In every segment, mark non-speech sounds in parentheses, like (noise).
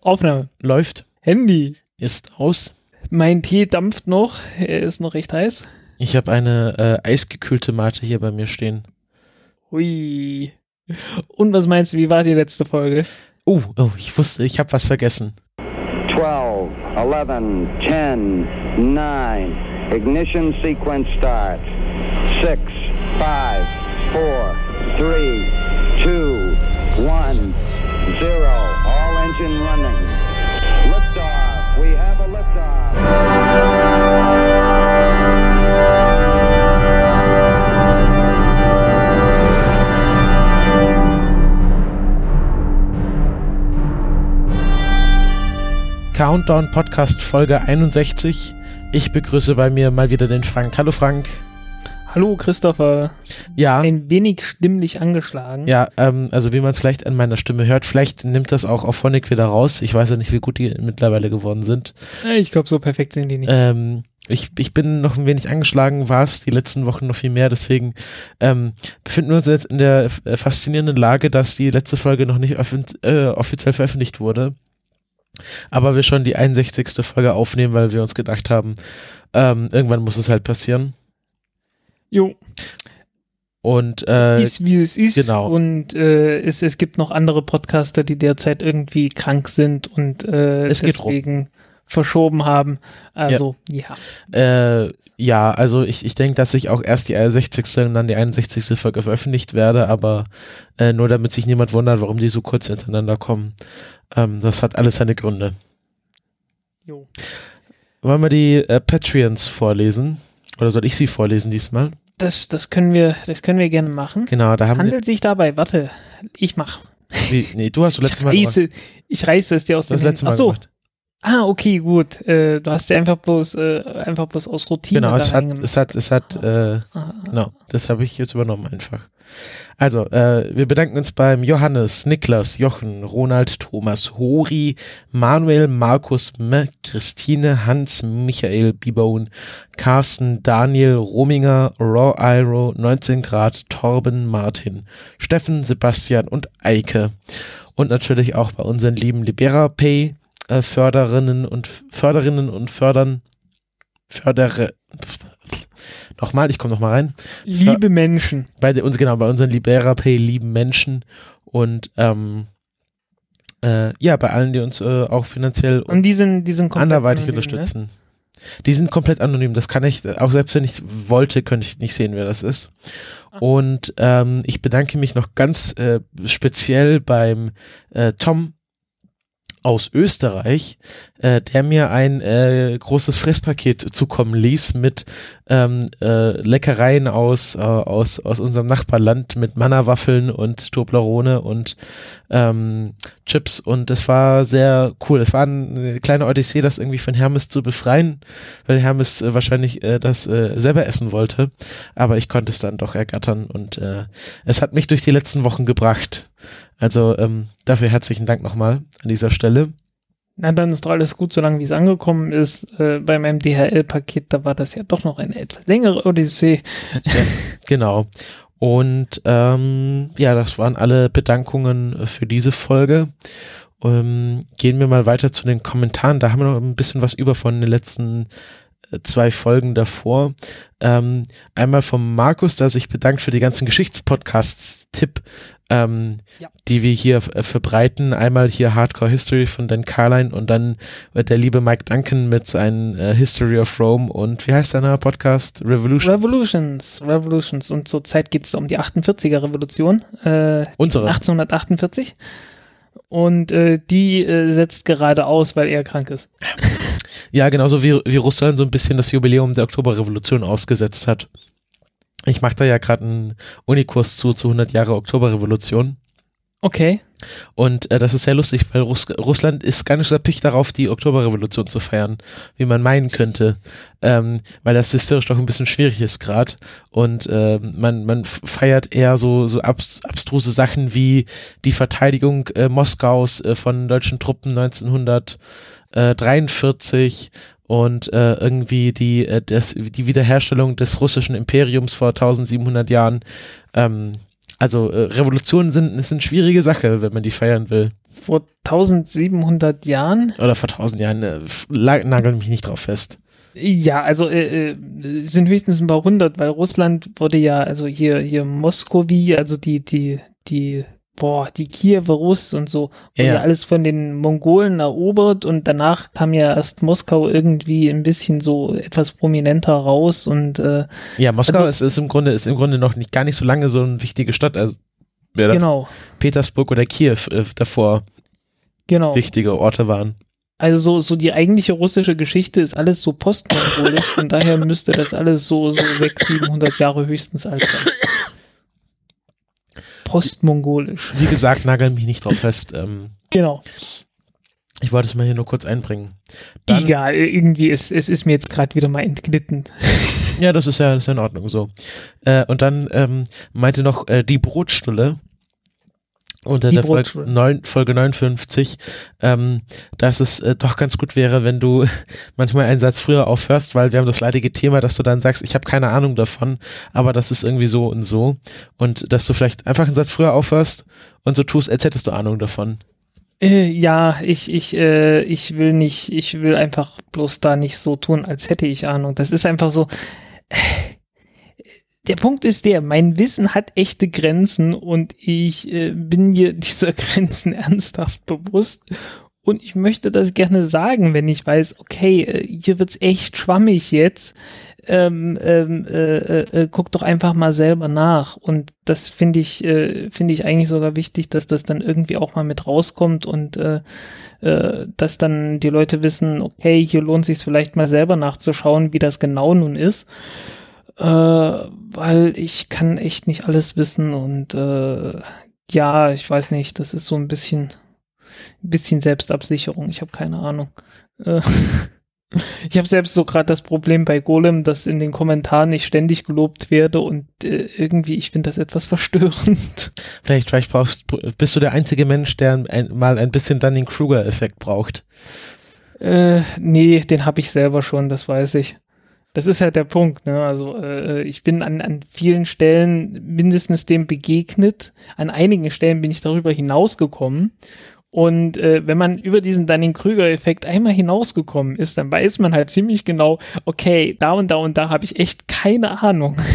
Aufnahme. Läuft. Handy. Ist aus. Mein Tee dampft noch. Er ist noch recht heiß. Ich habe eine äh, eisgekühlte Mate hier bei mir stehen. Hui. Und was meinst du, wie war die letzte Folge? Oh, oh ich wusste, ich habe was vergessen. 12, 11, 10, 9. Ignition sequence start. 6, 5, 4, 3, 2, 1, 0. All engine running. Liftoff. We have a liftoff. Countdown Podcast Folge 61. Ich begrüße bei mir mal wieder den Frank. Hallo Frank. Hallo Christopher. Ja. Ein wenig stimmlich angeschlagen. Ja, ähm, also wie man es vielleicht an meiner Stimme hört, vielleicht nimmt das auch auf Phonic wieder raus. Ich weiß ja nicht, wie gut die mittlerweile geworden sind. Ich glaube, so perfekt sind die nicht. Ähm, ich, ich bin noch ein wenig angeschlagen, war es die letzten Wochen noch viel mehr, deswegen ähm, befinden wir uns jetzt in der äh, faszinierenden Lage, dass die letzte Folge noch nicht äh, offiziell veröffentlicht wurde. Aber wir schon die 61. Folge aufnehmen, weil wir uns gedacht haben, ähm, irgendwann muss es halt passieren. Jo. Und äh, ist wie es ist. genau. Und äh, es, es gibt noch andere Podcaster, die derzeit irgendwie krank sind und äh, Es geht rum. deswegen verschoben haben. Also, ja. Äh, ja, also ich, ich denke, dass ich auch erst die 60. und dann die 61. Folge veröffentlicht werde, aber äh, nur damit sich niemand wundert, warum die so kurz hintereinander kommen. Ähm, das hat alles seine Gründe. Jo. Wollen wir die äh, Patreons vorlesen? Oder soll ich sie vorlesen diesmal? Das, das können wir, das können wir gerne machen. Genau, da haben Handelt sich dabei, warte, ich mach. wir. Wie, nee, du hast du letztes Ich Mal gemacht. reiße, ich reiße es dir aus dem hast letztes Mal Ach so. gemacht. Ah, okay, gut. Äh, du hast dir einfach bloß, äh, einfach bloß aus Routine Genau, es hat, es hat, es hat, äh, Ah, genau, das habe ich jetzt übernommen einfach. Also, äh, wir bedanken uns beim Johannes, Niklas, Jochen, Ronald, Thomas, Hori, Manuel, Markus, M, Christine, Hans, Michael, Bibone, Carsten, Daniel, Rominger, Raw Iro, 19 Grad, Torben, Martin, Steffen, Sebastian und Eike. Und natürlich auch bei unseren lieben Libera Pay äh, Förderinnen und Förderinnen und Fördern Fördere nochmal, ich komme nochmal rein. Liebe Menschen. Bei uns, genau, bei unseren Libera Pay lieben Menschen und ähm, äh, ja, bei allen, die uns äh, auch finanziell Und die sind, die sind anderweitig anonym, ne? unterstützen. Die sind komplett anonym. Das kann ich, auch selbst wenn ich wollte, könnte ich nicht sehen, wer das ist. Ah. Und ähm, ich bedanke mich noch ganz äh, speziell beim äh, Tom aus Österreich, äh, der mir ein äh, großes Fresspaket zukommen ließ mit ähm, äh, Leckereien aus, äh, aus, aus unserem Nachbarland mit Manna-Waffeln und Toblerone und ähm, Chips und das war sehr cool. Es war eine kleine Odyssee, das irgendwie von Hermes zu befreien, weil Hermes äh, wahrscheinlich äh, das äh, selber essen wollte, aber ich konnte es dann doch ergattern und äh, es hat mich durch die letzten Wochen gebracht. Also ähm, dafür herzlichen Dank nochmal an dieser Stelle. Na, dann ist doch alles gut, solange wie es angekommen ist. Äh, bei meinem DHL-Paket, da war das ja doch noch eine etwas längere Odyssee. Genau. Und ähm, ja, das waren alle Bedankungen für diese Folge. Ähm, gehen wir mal weiter zu den Kommentaren. Da haben wir noch ein bisschen was über von den letzten zwei Folgen davor. Ähm, einmal vom Markus, der sich bedankt für die ganzen Geschichtspodcasts-Tipp, ähm, Ja. die wir hier äh, verbreiten. Einmal hier Hardcore History von Dan Carline und dann äh, der liebe Mike Duncan mit seinem äh, History of Rome und wie heißt deiner Podcast? Revolution. Revolutions, Revolutions. Und zurzeit geht es um die 48er Revolution, äh, Unsere. 1848. Und äh, die äh, setzt gerade aus, weil er krank ist. Ja, genauso wie, wie Russland so ein bisschen das Jubiläum der Oktoberrevolution ausgesetzt hat. Ich mache da ja gerade einen Unikurs zu, zu 100 Jahre Oktoberrevolution. Okay. Und äh, das ist sehr lustig, weil Russ Russland ist gar nicht so erpicht darauf, die Oktoberrevolution zu feiern, wie man meinen könnte. Ähm, weil das historisch doch ein bisschen schwierig ist gerade. Und ähm, man, man feiert eher so, so abs abstruse Sachen wie die Verteidigung äh, Moskaus äh, von deutschen Truppen 1943 und äh, irgendwie die, äh, das, die Wiederherstellung des russischen Imperiums vor 1700 Jahren. Ähm, Also äh, Revolutionen sind, ist eine schwierige Sache, wenn man die feiern will. Vor 1700 Jahren? Oder vor 1000 Jahren, äh, nagel mich nicht drauf fest. Ja, also äh, äh, sind höchstens ein paar hundert, weil Russland wurde ja, also hier, hier Moskowi, also die, die, die, boah, die Kiewer Russ und so, wurde ja. alles von den Mongolen erobert und danach kam ja erst Moskau irgendwie ein bisschen so etwas prominenter raus und äh, Ja, Moskau also, ist, ist im Grunde, ist im Grunde noch nicht gar nicht so lange so eine wichtige Stadt, also wäre das genau. Petersburg oder Kiew äh, davor genau. wichtige Orte waren. Also so, so die eigentliche russische Geschichte ist alles so postmongolisch, von daher müsste das alles so, so 600, 700 Jahre höchstens alt sein. Postmongolisch. Wie gesagt, nagel mich nicht drauf fest. Ähm, genau. Ich wollte es mal hier nur kurz einbringen. Dann, Egal, irgendwie ist es ist mir jetzt gerade wieder mal entglitten. ja, das ist ja, das ist ja in Ordnung so. Äh, und dann ähm, meinte noch äh, die Brotstulle, unter der Folge, 9, Folge 59, ähm, dass es äh, doch ganz gut wäre, wenn du (laughs) manchmal einen Satz früher aufhörst, weil wir haben das leidige Thema, dass du dann sagst, ich habe keine Ahnung davon, aber das ist irgendwie so und so. Und dass du vielleicht einfach einen Satz früher aufhörst und so tust, als hättest du Ahnung davon. Äh, ja, ich, ich, äh, ich will nicht, ich will einfach bloß da nicht so tun, als hätte ich Ahnung. Das ist einfach so. Der Punkt ist der, mein Wissen hat echte Grenzen und ich äh, bin mir (laughs) dieser Grenzen ernsthaft bewusst. Und ich möchte das gerne sagen, wenn ich weiß, okay, äh, hier wird's echt schwammig jetzt. Ähm, ähm, äh, äh, äh, guck doch einfach mal selber nach. Und das finde ich, äh, finde ich eigentlich sogar wichtig, dass das dann irgendwie auch mal mit rauskommt und dass dann die Leute wissen, okay, hier lohnt sich vielleicht mal selber nachzuschauen, wie das genau nun ist äh, weil ich kann echt nicht alles wissen und äh, ja, ich weiß nicht, das ist so ein bisschen, ein bisschen Selbstabsicherung. Ich habe keine Ahnung. Äh, (laughs) ich habe selbst so gerade das Problem bei Golem, dass in den Kommentaren ich ständig gelobt werde und äh, irgendwie, ich finde das etwas verstörend. (laughs) Vielleicht, vielleicht brauchst, bist du der einzige Mensch, der ein, mal ein bisschen dann den Kruger-Effekt braucht. Äh, nee, den habe ich selber schon, das weiß ich. Das ist halt der Punkt. Ne? Also äh, ich bin an, an vielen Stellen mindestens dem begegnet. An einigen Stellen bin ich darüber hinausgekommen. Und äh, wenn man über diesen Dunning-Krüger-Effekt einmal hinausgekommen ist, dann weiß man halt ziemlich genau, okay, da und da und da habe ich echt keine Ahnung. (laughs)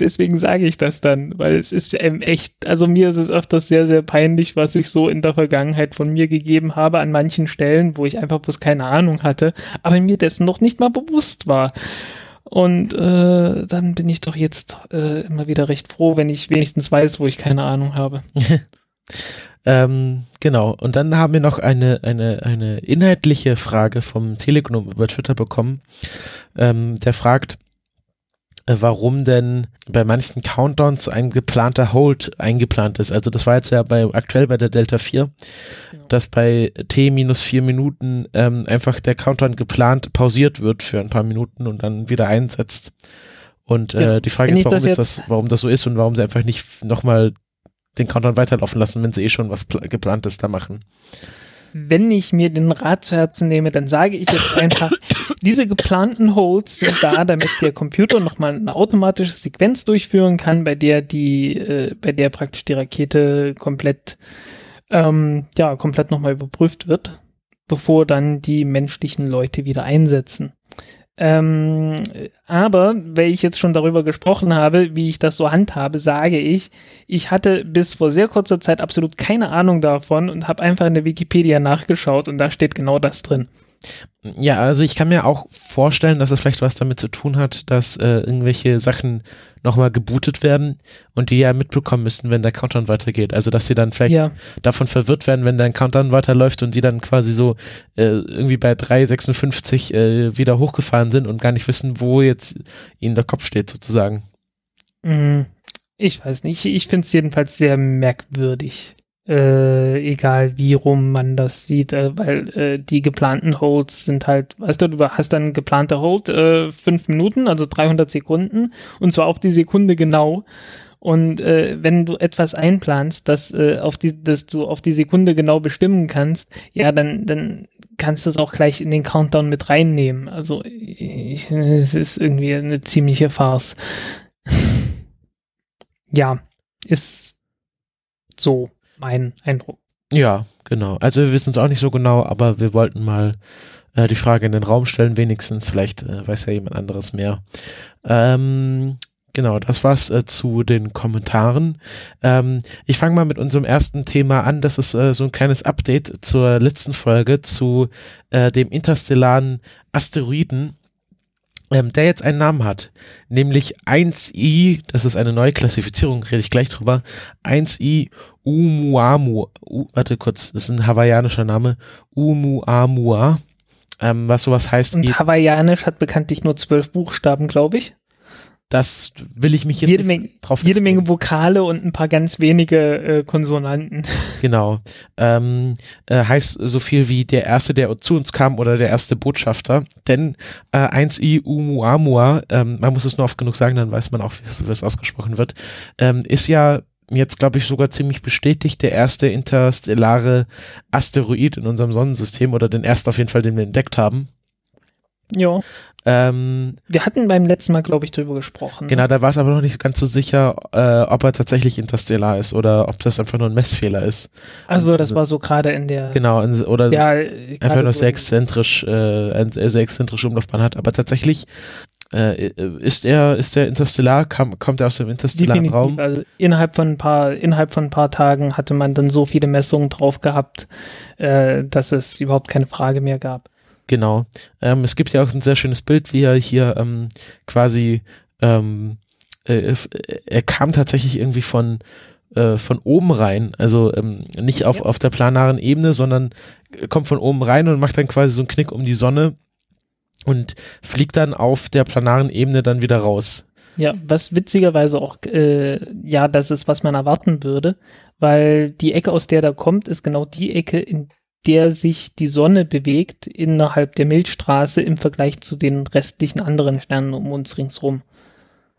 Deswegen sage ich das dann, weil es ist ähm, echt, also mir ist es öfters sehr, sehr peinlich, was ich so in der Vergangenheit von mir gegeben habe an manchen Stellen, wo ich einfach bloß keine Ahnung hatte, aber mir dessen noch nicht mal bewusst war. Und äh, dann bin ich doch jetzt äh, immer wieder recht froh, wenn ich wenigstens weiß, wo ich keine Ahnung habe. (laughs) ähm, genau. Und dann haben wir noch eine, eine, eine inhaltliche Frage vom Telegram über Twitter bekommen. Ähm, der fragt, warum denn bei manchen Countdowns ein geplanter Hold eingeplant ist. Also das war jetzt ja bei aktuell bei der Delta 4, genau. dass bei T minus vier Minuten ähm, einfach der Countdown geplant pausiert wird für ein paar Minuten und dann wieder einsetzt. Und äh, ja. die Frage ist, warum das, ist das, warum das so ist und warum sie einfach nicht nochmal den Countdown weiterlaufen lassen, wenn sie eh schon was geplantes da machen wenn ich mir den Rat zu Herzen nehme, dann sage ich jetzt einfach, (laughs) diese geplanten Holds sind da, damit der Computer nochmal eine automatische Sequenz durchführen kann, bei der die, äh, bei der praktisch die Rakete komplett, ähm, ja, komplett nochmal überprüft wird, bevor dann die menschlichen Leute wieder einsetzen. Ähm, aber, weil ich jetzt schon darüber gesprochen habe, wie ich das so handhabe, sage ich, ich hatte bis vor sehr kurzer Zeit absolut keine Ahnung davon und habe einfach in der Wikipedia nachgeschaut und da steht genau das drin. Ja, also ich kann mir auch vorstellen, dass es vielleicht was damit zu tun hat, dass äh, irgendwelche Sachen nochmal gebootet werden und die ja mitbekommen müssen, wenn der Countdown weitergeht. Also dass sie dann vielleicht ja. davon verwirrt werden, wenn dein Countdown weiterläuft und die dann quasi so äh, irgendwie bei 3,56 äh, wieder hochgefahren sind und gar nicht wissen, wo jetzt ihnen der Kopf steht sozusagen. Mhm. Ich weiß nicht, ich finde es jedenfalls sehr merkwürdig äh, egal wie rum man das sieht, äh, weil äh, die geplanten Holds sind halt, weißt du, du hast dann geplante Hold äh, fünf Minuten, also 300 Sekunden und zwar auf die Sekunde genau. Und äh, wenn du etwas einplanst, das, äh, auf die, dass du auf die Sekunde genau bestimmen kannst, ja, dann, dann kannst du es auch gleich in den Countdown mit reinnehmen. Also ich, es ist irgendwie eine ziemliche Farce. (laughs) ja, ist so mein Eindruck. Ja, genau. Also wir wissen es auch nicht so genau, aber wir wollten mal äh, die Frage in den Raum stellen, wenigstens. Vielleicht äh, weiß ja jemand anderes mehr. Ähm, genau, das war's äh, zu den Kommentaren. Ähm, ich fange mal mit unserem ersten Thema an. Das ist äh, so ein kleines Update zur letzten Folge zu äh, dem interstellaren Asteroiden, ähm, der jetzt einen Namen hat, nämlich 1i, das ist eine neue Klassifizierung, rede ich gleich drüber, 1i Umuamu, uh, warte kurz, das ist ein hawaiianischer Name, Umuamua, ähm, was sowas heißt Und Hawaiianisch hat bekanntlich nur zwölf Buchstaben, glaube ich. Das will ich mich jetzt Jede, Menge, drauf jede. Menge Vokale und ein paar ganz wenige äh, Konsonanten. (laughs) Genau. Ähm, äh, heißt so viel wie der Erste, der zu uns kam oder der erste Botschafter. Denn äh, 1i Umuamua, ähm, man muss es nur oft genug sagen, dann weiß man auch, wie es, wie es ausgesprochen wird, ähm, ist ja jetzt, glaube ich, sogar ziemlich bestätigt der erste interstellare Asteroid in unserem Sonnensystem oder den ersten auf jeden Fall, den wir entdeckt haben. Ja. Ähm, Wir hatten beim letzten Mal, glaube ich, drüber gesprochen. genau, da war es aber noch nicht ganz so sicher, äh, ob er tatsächlich interstellar ist oder ob das einfach nur ein Messfehler ist. Also, das war so gerade in der. Genau, in- oder Ja, einfach nur sehr exzentrisch, äh, sehr exzentrische Umlaufbahn hat. Aber tatsächlich äh, ist er, ist der interstellar, kam, kommt er aus dem interstellaren Definitiv. Raum? Also innerhalb von ein paar, innerhalb von ein paar Tagen hatte man dann so viele Messungen drauf gehabt, äh, dass es überhaupt keine Frage mehr gab. Genau. Ähm, es gibt ja auch ein sehr schönes Bild, wie er hier ähm, quasi, ähm, äh, f- er kam tatsächlich irgendwie von äh, von oben rein, also ähm, nicht auf, Ja. auf der planaren Ebene, sondern kommt von oben rein und macht dann quasi so einen Knick um die Sonne und fliegt dann auf der planaren Ebene dann wieder raus. Ja, was witzigerweise auch, äh, ja, das ist, was man erwarten würde, weil die Ecke, aus der da kommt, ist genau die Ecke, in der sich die Sonne bewegt innerhalb der Milchstraße im Vergleich zu den restlichen anderen Sternen um uns ringsrum.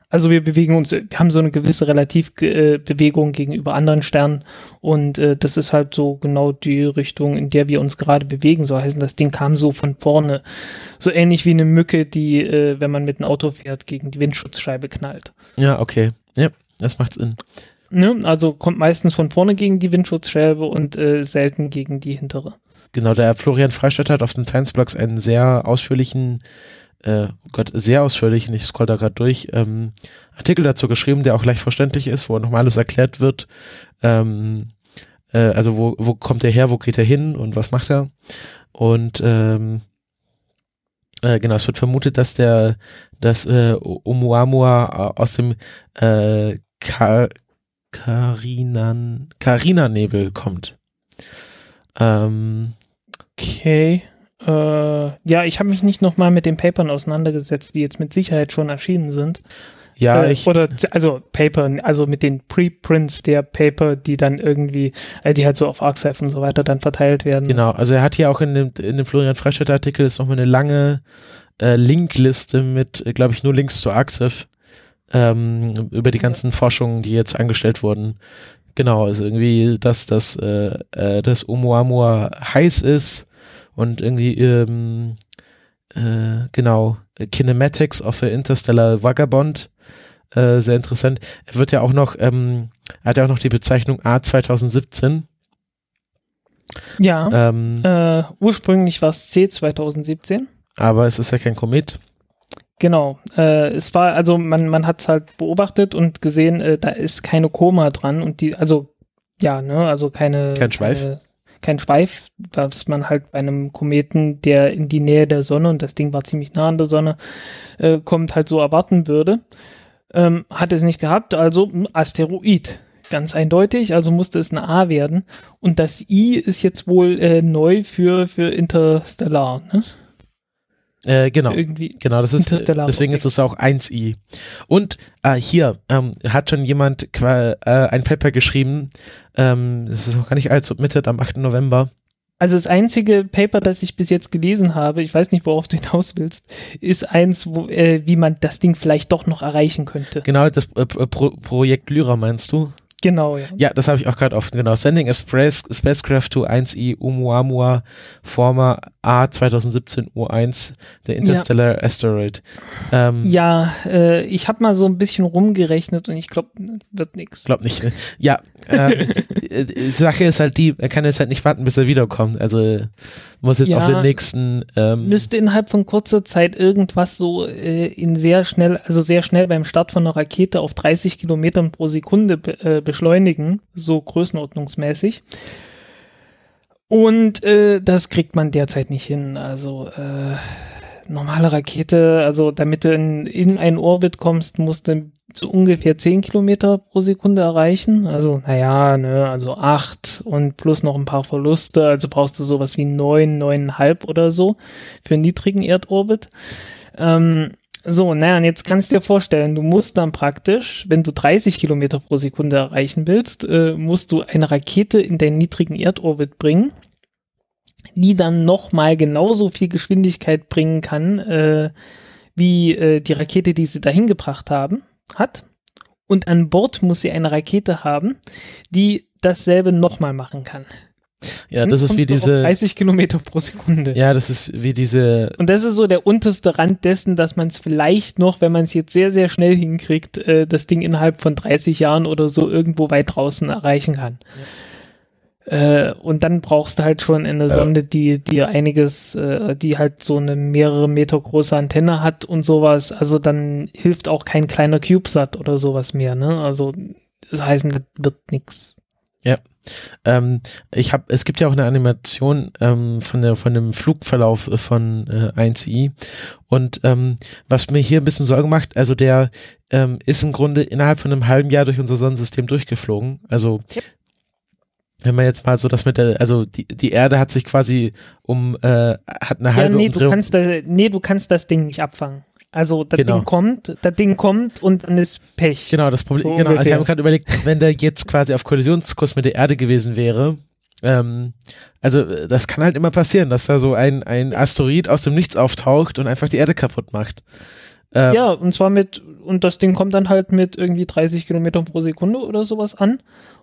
Also wir bewegen uns, wir haben so eine gewisse Relativbewegung gegenüber anderen Sternen und äh, das ist halt so genau die Richtung, in der wir uns gerade bewegen. So heißen, das Ding kam so von vorne. So ähnlich wie eine Mücke, die, äh, wenn man mit einem Auto fährt, gegen die Windschutzscheibe knallt. Ja, okay. Ja, das macht Sinn. Ne? Also kommt meistens von vorne gegen die Windschutzscheibe und äh, selten gegen die hintere. Genau, der Florian Freistadt hat auf den Science Blogs einen sehr ausführlichen, äh, oh Gott, sehr ausführlichen, ich scroll da gerade durch, ähm, Artikel dazu geschrieben, der auch leicht verständlich ist, wo nochmal alles erklärt wird. Ähm, äh, also wo, wo kommt er her, wo geht er hin und was macht er? Und ähm, äh, genau, es wird vermutet, dass der, dass äh, Oumuamua aus dem äh, Karinan, Carina-Nebel kommt. Ähm, Okay. Äh, ja, ich habe mich nicht nochmal mit den Papern auseinandergesetzt, die jetzt mit Sicherheit schon erschienen sind. ja, äh, ich, oder also Paper, also mit den Preprints der Paper, die dann irgendwie, äh, die halt so auf Arxiv und so weiter dann verteilt werden. Genau, also er hat hier auch in dem, in dem Florian Freistadt Artikel ist nochmal eine lange äh, Linkliste mit, glaube ich, nur Links zu Arxiv ähm, über die ganzen Forschungen, die jetzt angestellt wurden. Genau, also irgendwie, dass das, äh, äh, das Oumuamua heiß ist und irgendwie, ähm, äh, genau, Kinematics of a Interstellar Vagabond, äh, sehr interessant. Er wird ja auch noch, ähm, er hat ja auch noch die Bezeichnung A 2017. Ja. Ähm, Äh, ursprünglich war es C 2017. aber es ist ja kein Komet. Genau. Äh, es war, also man, man hat es halt beobachtet und gesehen, äh, da ist keine Koma dran und die, also ja, ne, also keine. Kein Schweif. Keine, kein Schweif, was man halt bei einem Kometen, der in die Nähe der Sonne, und das Ding war ziemlich nah an der Sonne, äh, kommt, halt so erwarten würde. Ähm, hat es nicht gehabt, also ein Asteroid. Ganz eindeutig, also musste es eine A werden. Und das I ist jetzt wohl äh, neu für, für Interstellar, ne? Äh, genau. Irgendwie. Genau, das ist, deswegen ist es auch 1i. Und äh, hier ähm, hat schon jemand äh, ein Paper geschrieben, ähm, das ist noch gar nicht allzu submitted am 8. November. Also das einzige Paper, das ich bis jetzt gelesen habe, ich weiß nicht, worauf du hinaus willst, ist eins, wo, äh, wie man das Ding vielleicht doch noch erreichen könnte. Genau, das äh, Pro Projekt Lyra meinst du? Genau, ja. Ja, das habe ich auch gerade offen, genau. Sending a Space, Spacecraft to 1E Oumuamua Former A 2017 U1, der Interstellar Asteroid. Ähm, Ja, äh, ich habe mal so ein bisschen rumgerechnet und ich glaube, wird nix. Glaub nicht. ne? Ja, ähm, äh, die Sache ist halt die, er kann jetzt halt nicht warten, bis er wiederkommt. Also muss jetzt Ja. auf den nächsten. Ähm, Müsste innerhalb von kurzer Zeit irgendwas so äh, in sehr schnell, also sehr schnell beim Start von einer Rakete auf 30 Kilometern pro Sekunde äh, beschleunigen, so größenordnungsmäßig. Und äh, das kriegt man derzeit nicht hin. Also äh, normale Rakete, also damit du in, in einen Orbit kommst, musst du so ungefähr 10 Kilometer pro Sekunde erreichen. Also, naja, ne, also 8 und plus noch ein paar Verluste. Also brauchst du sowas wie 9, 9,5 oder so für einen niedrigen Erdorbit. Ähm, so, naja, und jetzt kannst du dir vorstellen, du musst dann praktisch, wenn du 30 Kilometer pro Sekunde erreichen willst, äh, musst du eine Rakete in deinen niedrigen Erdorbit bringen, die dann nochmal genauso viel Geschwindigkeit bringen kann, äh, wie äh, die Rakete, die sie dahin gebracht haben, hat. Und an Bord muss sie eine Rakete haben, die dasselbe nochmal machen kann. Ja, das ist wie diese. 30 Kilometer pro Sekunde. Ja, das ist wie diese. Und das ist so der unterste Rand dessen, dass man es vielleicht noch, wenn man es jetzt sehr, sehr schnell hinkriegt, äh, das Ding innerhalb von 30 Jahren oder so irgendwo weit draußen erreichen kann. Äh, und dann brauchst du halt schon eine Sonde, die dir einiges, äh, die halt so eine mehrere Meter große Antenne hat und sowas. Also dann hilft auch kein kleiner CubeSat oder sowas mehr. Ne? Also das heißt, das wird nix. Ähm, ich habe, es gibt ja auch eine Animation ähm, von der von dem Flugverlauf von äh, 1i und ähm, was mir hier ein bisschen Sorge macht, also der ähm, ist im Grunde innerhalb von einem halben Jahr durch unser Sonnensystem durchgeflogen. Also Yep. wenn man jetzt mal so das mit der, also die, die Erde hat sich quasi um äh, hat eine Ja, halbe nee, du Umdrehung. kannst, da, nee, du kannst das Ding nicht abfangen. Also das Genau. Ding kommt, das Ding kommt und dann ist Pech. Genau, das Problem, So genau, also ich habe gerade überlegt, wenn der jetzt quasi auf Kollisionskurs mit der Erde gewesen wäre, ähm, also das kann halt immer passieren, dass da so ein, ein Asteroid aus dem Nichts auftaucht und einfach die Erde kaputt macht. Ähm, Ja, und zwar mit, und das Ding kommt dann halt mit irgendwie 30 Kilometern pro Sekunde oder sowas an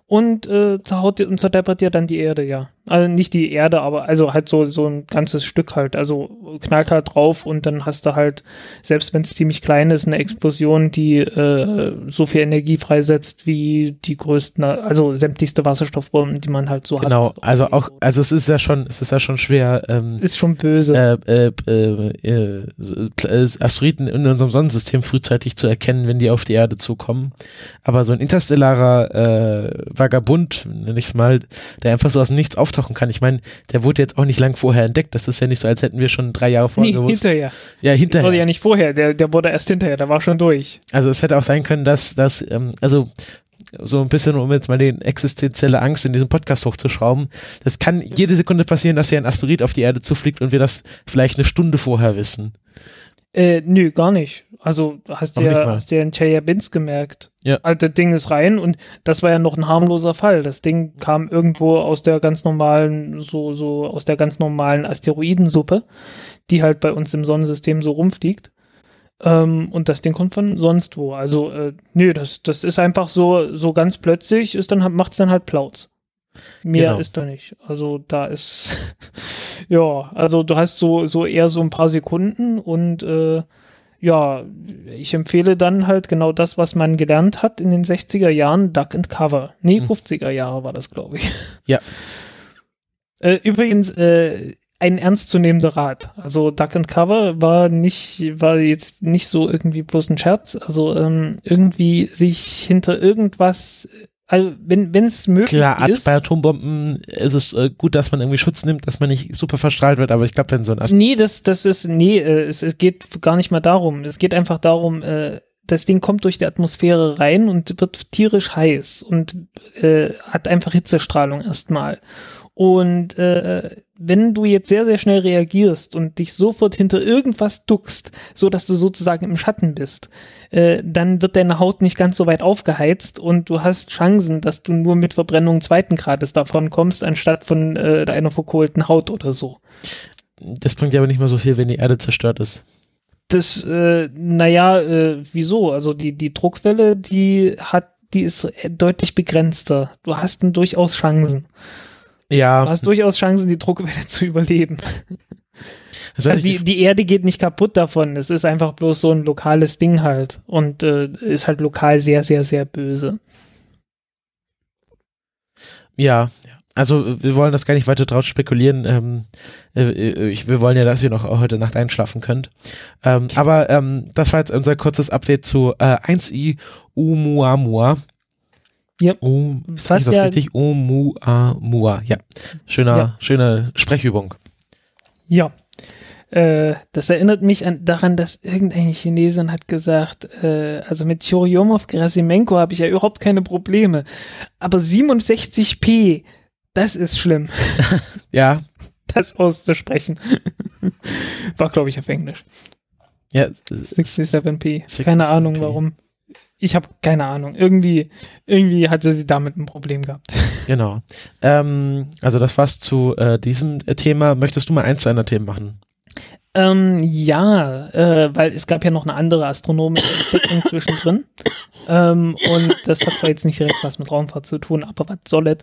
und äh, zerhaut dir und zerdeppert dir dann die Erde, ja. Also nicht die Erde, aber also halt so, so ein ganzes Stück halt. Also knallt halt drauf und dann hast du halt, selbst wenn es ziemlich klein ist, eine Explosion, die äh, so viel Energie freisetzt wie die größten, also sämtlichste Wasserstoffbomben, die man halt so hat. Genau, also auch, also es ist ja schon, es ist ja schon schwer, ähm, Ist schon böse. äh, äh, äh, äh, äh, Asteroiden in unserem Sonnensystem frühzeitig zu erkennen, wenn die auf die Erde zukommen. Aber so ein interstellarer äh, Vagabund, nenne ich es mal, der einfach so aus dem Nichts auftauchen kann. Ich meine, der wurde jetzt auch nicht lang vorher entdeckt. Das ist ja nicht so, als hätten wir schon drei Jahre vorher nee, gewusst. hinterher. Ja, Der hinterher. wurde ja nicht vorher, der, der wurde erst hinterher, der war schon durch. Also es hätte auch sein können, dass, dass ähm, also so ein bisschen, um jetzt mal die existenzielle Angst in diesem Podcast hochzuschrauben, das kann jede Sekunde passieren, dass hier ein Asteroid auf die Erde zufliegt und wir das vielleicht eine Stunde vorher wissen. Äh, nö, gar nicht. Also hast du ja, hast du ja in Chelyabinsk gemerkt. Ja. Also das Ding ist rein und das war ja noch ein harmloser Fall. Das Ding kam irgendwo aus der ganz normalen, so, so aus der ganz normalen Asteroidensuppe, die halt bei uns im Sonnensystem so rumfliegt. Ähm, und das Ding kommt von sonst wo. Also, äh, nö, das, das ist einfach so, so ganz plötzlich ist dann, macht's dann halt Plauz. Mehr Genau. ist da nicht. Also da ist, (laughs) ja, also du hast so, so eher so ein paar Sekunden und äh, ja, ich empfehle dann halt genau das, was man gelernt hat in den 60er Jahren, Duck and Cover. Nee, Hm. 50er Jahre war das, glaube ich. (laughs) Ja. Äh, übrigens, äh, ein ernstzunehmender Rat. Also Duck and Cover war nicht, war jetzt nicht so irgendwie bloß ein Scherz. Also ähm, irgendwie sich hinter irgendwas, also wenn wenn es möglich Klar, ist. bei Atombomben ist es äh, gut, dass man irgendwie Schutz nimmt, dass man nicht super verstrahlt wird, aber ich glaube, wenn so ein Asteroid Nee, das, das ist, nee, äh, es, es geht gar nicht mal darum. Es geht einfach darum, äh, das Ding kommt durch die Atmosphäre rein und wird tierisch heiß und äh, hat einfach Hitzestrahlung erstmal. Und äh, wenn du jetzt sehr, sehr schnell reagierst und dich sofort hinter irgendwas duckst, so dass du sozusagen im Schatten bist, äh, dann wird deine Haut nicht ganz so weit aufgeheizt und du hast Chancen, dass du nur mit Verbrennung zweiten Grades davon kommst, anstatt von äh, einer verkohlten Haut oder so. das bringt ja aber nicht mehr so viel, wenn die Erde zerstört ist. Das, äh, naja, äh, wieso? Also die, die Druckwelle, die hat, die ist deutlich begrenzter. Du hast dann durchaus Chancen. Ja. Du hast durchaus Chancen, die Druckwelle (laughs) zu überleben. Das heißt, Also die, die Erde geht nicht kaputt davon. Es ist einfach bloß so ein lokales Ding halt. Und äh, ist halt lokal sehr, sehr, sehr böse. Ja. Also wir wollen das gar nicht weiter draus spekulieren. Ähm, äh, ich, wir wollen ja, dass ihr noch heute Nacht einschlafen könnt. Ähm, aber ähm, das war jetzt unser kurzes Update zu äh, 1i Oumuamua. Ja. Um, Das ist das ja- richtig? Oumuamua. Ja, schöner, Ja. schöne Sprechübung. Ja. Äh, das erinnert mich an, daran, dass irgendeine Chinesin hat gesagt, äh, also mit Churyumov Gerasimenko habe ich ja überhaupt keine Probleme. Aber 67p, das ist schlimm, (laughs) (laughs) Ja, das auszusprechen. (laughs) War, glaube ich, auf Englisch. ja, 67p. Keine 67p. Ahnung warum. Ich habe keine Ahnung. Irgendwie, irgendwie hatte sie damit ein Problem gehabt. (laughs) genau. Ähm, also das war's zu äh, diesem äh, Thema. Möchtest du mal eins deiner Themen machen? Ähm, ja, äh, weil es gab ja noch eine andere astronomische Entdeckung (laughs) zwischendrin. Ähm, und das hat zwar jetzt nicht direkt was mit Raumfahrt zu tun, aber was soll es?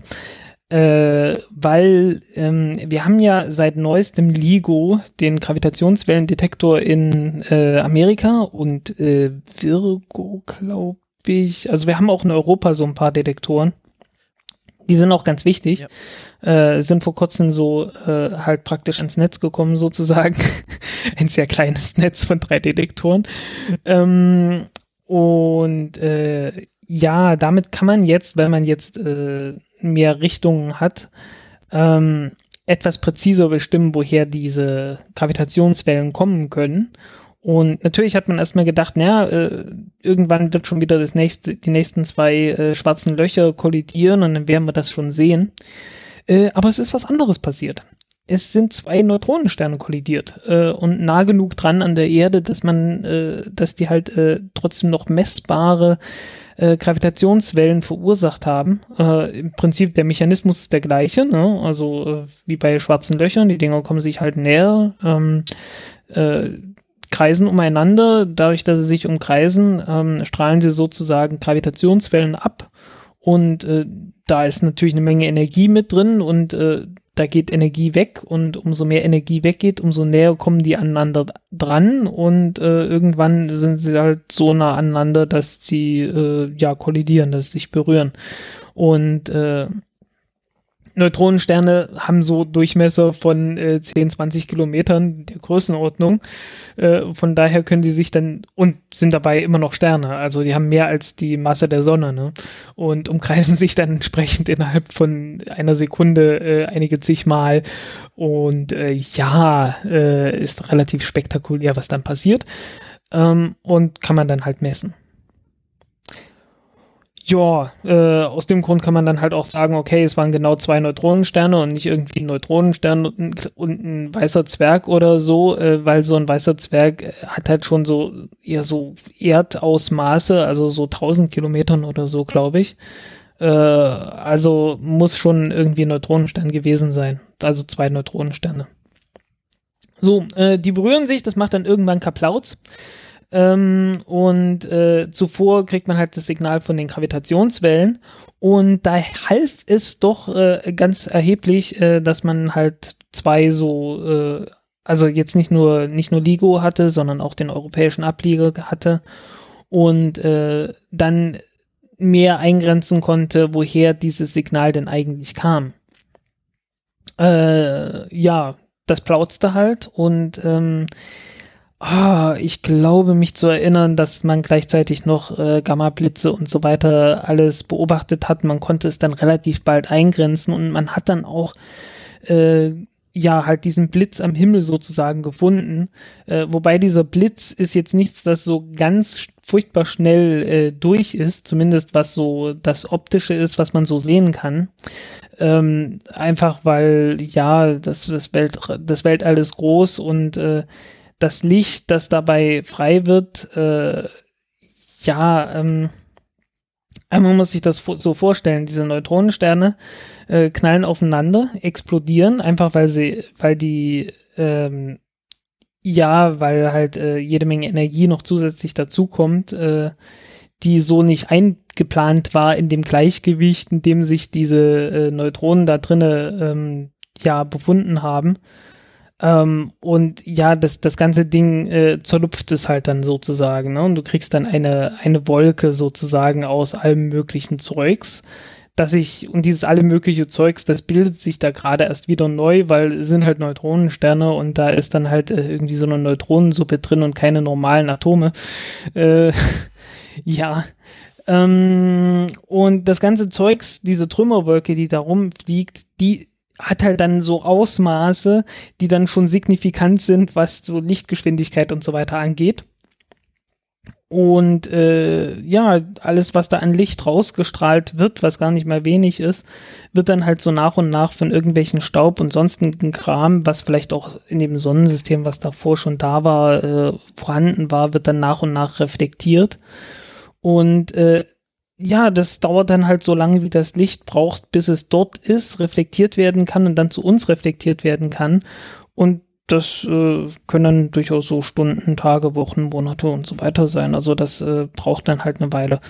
Äh, weil ähm, wir haben ja seit neuestem LIGO den Gravitationswellendetektor in äh, Amerika und äh, Virgo, glaube ich. Also wir haben auch in Europa so ein paar Detektoren. Die sind auch ganz wichtig. Äh, sind vor kurzem so äh, halt praktisch ans Netz gekommen, sozusagen. (laughs) Ein sehr kleines Netz von drei Detektoren. Ähm, und äh, ja, damit kann man jetzt, wenn man jetzt äh, mehr Richtungen hat, ähm, etwas präziser bestimmen, woher diese Gravitationswellen kommen können. Und natürlich hat man erstmal gedacht, naja, äh, irgendwann wird schon wieder das nächste, die nächsten zwei äh, schwarzen Löcher kollidieren und dann werden wir das schon sehen. Äh, aber es ist was anderes passiert. Es sind zwei Neutronensterne kollidiert äh, und nah genug dran an der Erde, dass man, äh, dass die halt äh, trotzdem noch messbare äh, Gravitationswellen verursacht haben. Äh, Im Prinzip der Mechanismus ist der gleiche, ne? also äh, wie bei schwarzen Löchern. Die Dinger kommen sich halt näher, ähm, äh, kreisen umeinander. Dadurch, dass sie sich umkreisen, ähm, strahlen sie sozusagen Gravitationswellen ab. Und äh, da ist natürlich eine Menge Energie mit drin und äh, da geht Energie weg und umso mehr Energie weggeht, umso näher kommen die aneinander dran und äh, irgendwann sind sie halt so nah aneinander, dass sie äh, ja kollidieren, dass sie sich berühren. Und äh, Neutronensterne haben so Durchmesser von äh, 10, 20 Kilometern der Größenordnung. Äh, von daher können die sich dann und sind dabei immer noch Sterne. Also die haben mehr als die Masse der Sonne ne? und umkreisen (laughs) sich dann entsprechend innerhalb von einer Sekunde äh, einige zigmal. Und äh, ja, äh, ist relativ spektakulär, was dann passiert. Ähm, und kann man dann halt messen. Ja, äh, aus dem Grund kann man dann halt auch sagen, okay, es waren genau zwei Neutronensterne und nicht irgendwie ein Neutronenstern und ein, und ein weißer Zwerg oder so, äh, weil so ein weißer Zwerg äh, hat halt schon so eher so Erdausmaße, also so 1000 Kilometern oder so, glaube ich. Äh, also muss schon irgendwie ein Neutronenstern gewesen sein. Also zwei Neutronensterne. So, äh, die berühren sich, das macht dann irgendwann Kaplauz. Ähm, und äh, zuvor kriegt man halt das Signal von den Gravitationswellen. Und da half es doch äh, ganz erheblich, äh, dass man halt zwei so, äh, also jetzt nicht nur, nicht nur LIGO hatte, sondern auch den europäischen Ableger hatte. Und äh, dann mehr eingrenzen konnte, woher dieses Signal denn eigentlich kam. Äh, ja, das plauzte halt und ähm, Ah, ich glaube, mich zu erinnern, dass man gleichzeitig noch äh, Gamma-Blitze und so weiter alles beobachtet hat. Man konnte es dann relativ bald eingrenzen und man hat dann auch äh, ja halt diesen Blitz am Himmel sozusagen gefunden. Äh, wobei dieser Blitz ist jetzt nichts, das so ganz furchtbar schnell äh, durch ist, zumindest was so das Optische ist, was man so sehen kann. Ähm, einfach weil ja, das, das, Welt, das Weltall ist groß und äh, das Licht, das dabei frei wird, äh, ja, ähm, man muss sich das so vorstellen, diese Neutronensterne äh, knallen aufeinander, explodieren, einfach weil sie, weil die, ähm, ja, weil halt äh, jede Menge Energie noch zusätzlich dazukommt, äh, die so nicht eingeplant war in dem Gleichgewicht, in dem sich diese äh, Neutronen da drinnen ähm, ja befunden haben. Ähm, und ja, das, das ganze Ding äh, zerlupft es halt dann sozusagen. Ne? Und du kriegst dann eine, eine Wolke sozusagen aus allem möglichen Zeugs dass ich, und dieses alle mögliche Zeugs, das bildet sich da gerade erst wieder neu, weil es sind halt Neutronensterne und da ist dann halt äh, irgendwie so eine Neutronensuppe drin und keine normalen Atome. Äh, (laughs) ja. Ähm, und das ganze Zeugs, diese Trümmerwolke, die da rumfliegt, die hat halt dann so Ausmaße, die dann schon signifikant sind, was so Lichtgeschwindigkeit und so weiter angeht. Und äh, ja, alles, was da an Licht rausgestrahlt wird, was gar nicht mal wenig ist, wird dann halt so nach und nach von irgendwelchen Staub und sonstigen Kram, was vielleicht auch in dem Sonnensystem, was davor schon da war, äh, vorhanden war, wird dann nach und nach reflektiert. Und äh, ja, das dauert dann halt so lange, wie das Licht braucht, bis es dort ist, reflektiert werden kann und dann zu uns reflektiert werden kann. Und das äh, können dann durchaus so Stunden, Tage, Wochen, Monate und so weiter sein. Also das äh, braucht dann halt eine Weile.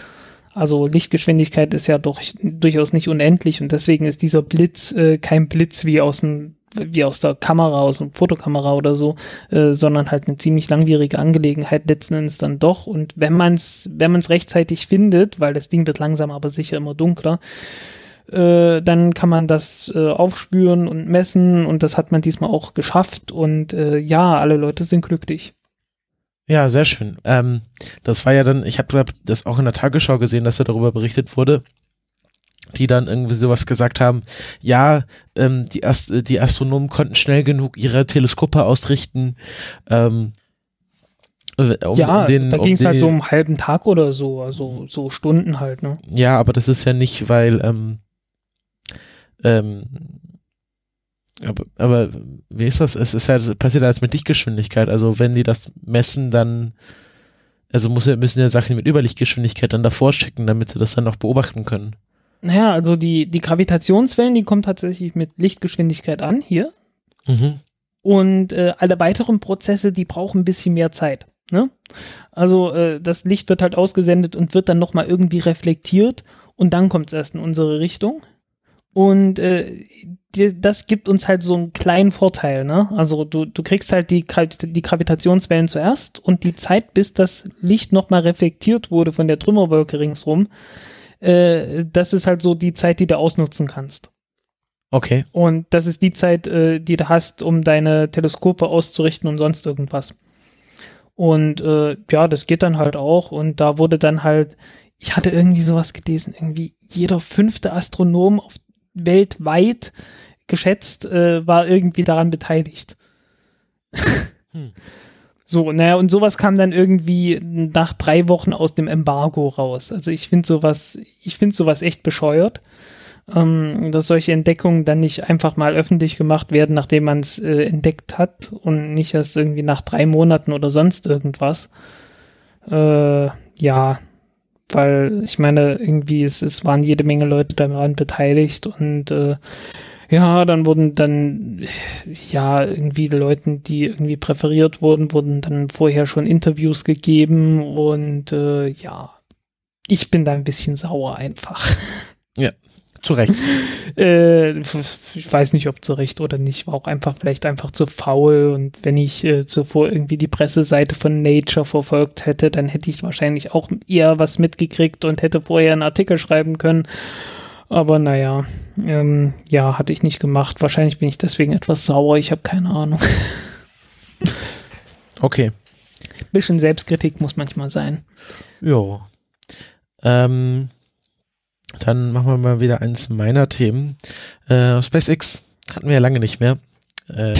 Also Lichtgeschwindigkeit ist ja doch durchaus nicht unendlich und deswegen ist dieser Blitz äh, kein Blitz wie aus dem wie aus der Kamera, aus einer Fotokamera oder so, äh, sondern halt eine ziemlich langwierige Angelegenheit letzten Endes dann doch. Und wenn man es, wenn man rechtzeitig findet, weil das Ding wird langsam aber sicher immer dunkler, äh, dann kann man das äh, aufspüren und messen und das hat man diesmal auch geschafft und äh, ja, alle Leute sind glücklich. Ja, sehr schön. Ähm, das war ja dann, ich habe das auch in der Tagesschau gesehen, dass da darüber berichtet wurde, die dann irgendwie sowas gesagt haben, ja, ähm, die, Ast die Astronomen konnten schnell genug ihre Teleskope ausrichten, ähm, um ja, den, da ging es um halt so um einen halben Tag oder so, also so Stunden halt, ne? Ja, aber das ist ja nicht, weil ähm, ähm, aber, aber wie ist das? Es ist halt, passiert alles mit Lichtgeschwindigkeit. Also wenn die das messen, dann also muss, müssen ja Sachen mit Überlichtgeschwindigkeit dann davor schicken, damit sie das dann auch beobachten können. Naja, also die, die Gravitationswellen, die kommen tatsächlich mit Lichtgeschwindigkeit an, hier. Mhm. Und äh, alle weiteren Prozesse, die brauchen ein bisschen mehr Zeit. Ne? Also äh, das Licht wird halt ausgesendet und wird dann nochmal irgendwie reflektiert und dann kommt es erst in unsere Richtung. Und äh, die, das gibt uns halt so einen kleinen Vorteil, ne? Also du, du kriegst halt die, die Gravitationswellen zuerst und die Zeit, bis das Licht nochmal reflektiert wurde von der Trümmerwolke ringsrum, äh, das ist halt so die Zeit, die du ausnutzen kannst. Okay. Und das ist die Zeit, äh, die du hast, um deine Teleskope auszurichten und sonst irgendwas. Und äh, ja, das geht dann halt auch. Und da wurde dann halt, ich hatte irgendwie sowas gelesen, irgendwie jeder fünfte Astronom auf weltweit geschätzt äh, war irgendwie daran beteiligt. hm. (laughs) So, naja, und sowas kam dann irgendwie nach drei Wochen aus dem Embargo raus. Also ich finde sowas, ich finde sowas echt bescheuert, ähm, dass solche Entdeckungen dann nicht einfach mal öffentlich gemacht werden, nachdem man es äh, entdeckt hat und nicht erst irgendwie nach drei Monaten oder sonst irgendwas. Äh, ja, weil ich meine, irgendwie es, es waren jede Menge Leute daran beteiligt und äh, ja, dann wurden dann ja irgendwie Leuten, die irgendwie präferiert wurden, wurden dann vorher schon Interviews gegeben und äh, ja, ich bin da ein bisschen sauer einfach. (laughs) Ja, zu Recht. äh, ich weiß nicht, ob zu Recht oder nicht. War auch einfach vielleicht einfach zu faul. Und wenn ich äh, zuvor irgendwie die Presseseite von Nature verfolgt hätte, dann hätte ich wahrscheinlich auch eher was mitgekriegt und hätte vorher einen Artikel schreiben können. Aber naja, ähm, ja, hatte ich nicht gemacht. Wahrscheinlich bin ich deswegen etwas sauer. Ich habe keine Ahnung. (laughs) okay. Bisschen Selbstkritik muss manchmal sein. Jo. Ähm, dann machen wir mal wieder eins meiner Themen. Äh, SpaceX hatten wir ja lange nicht mehr. Äh,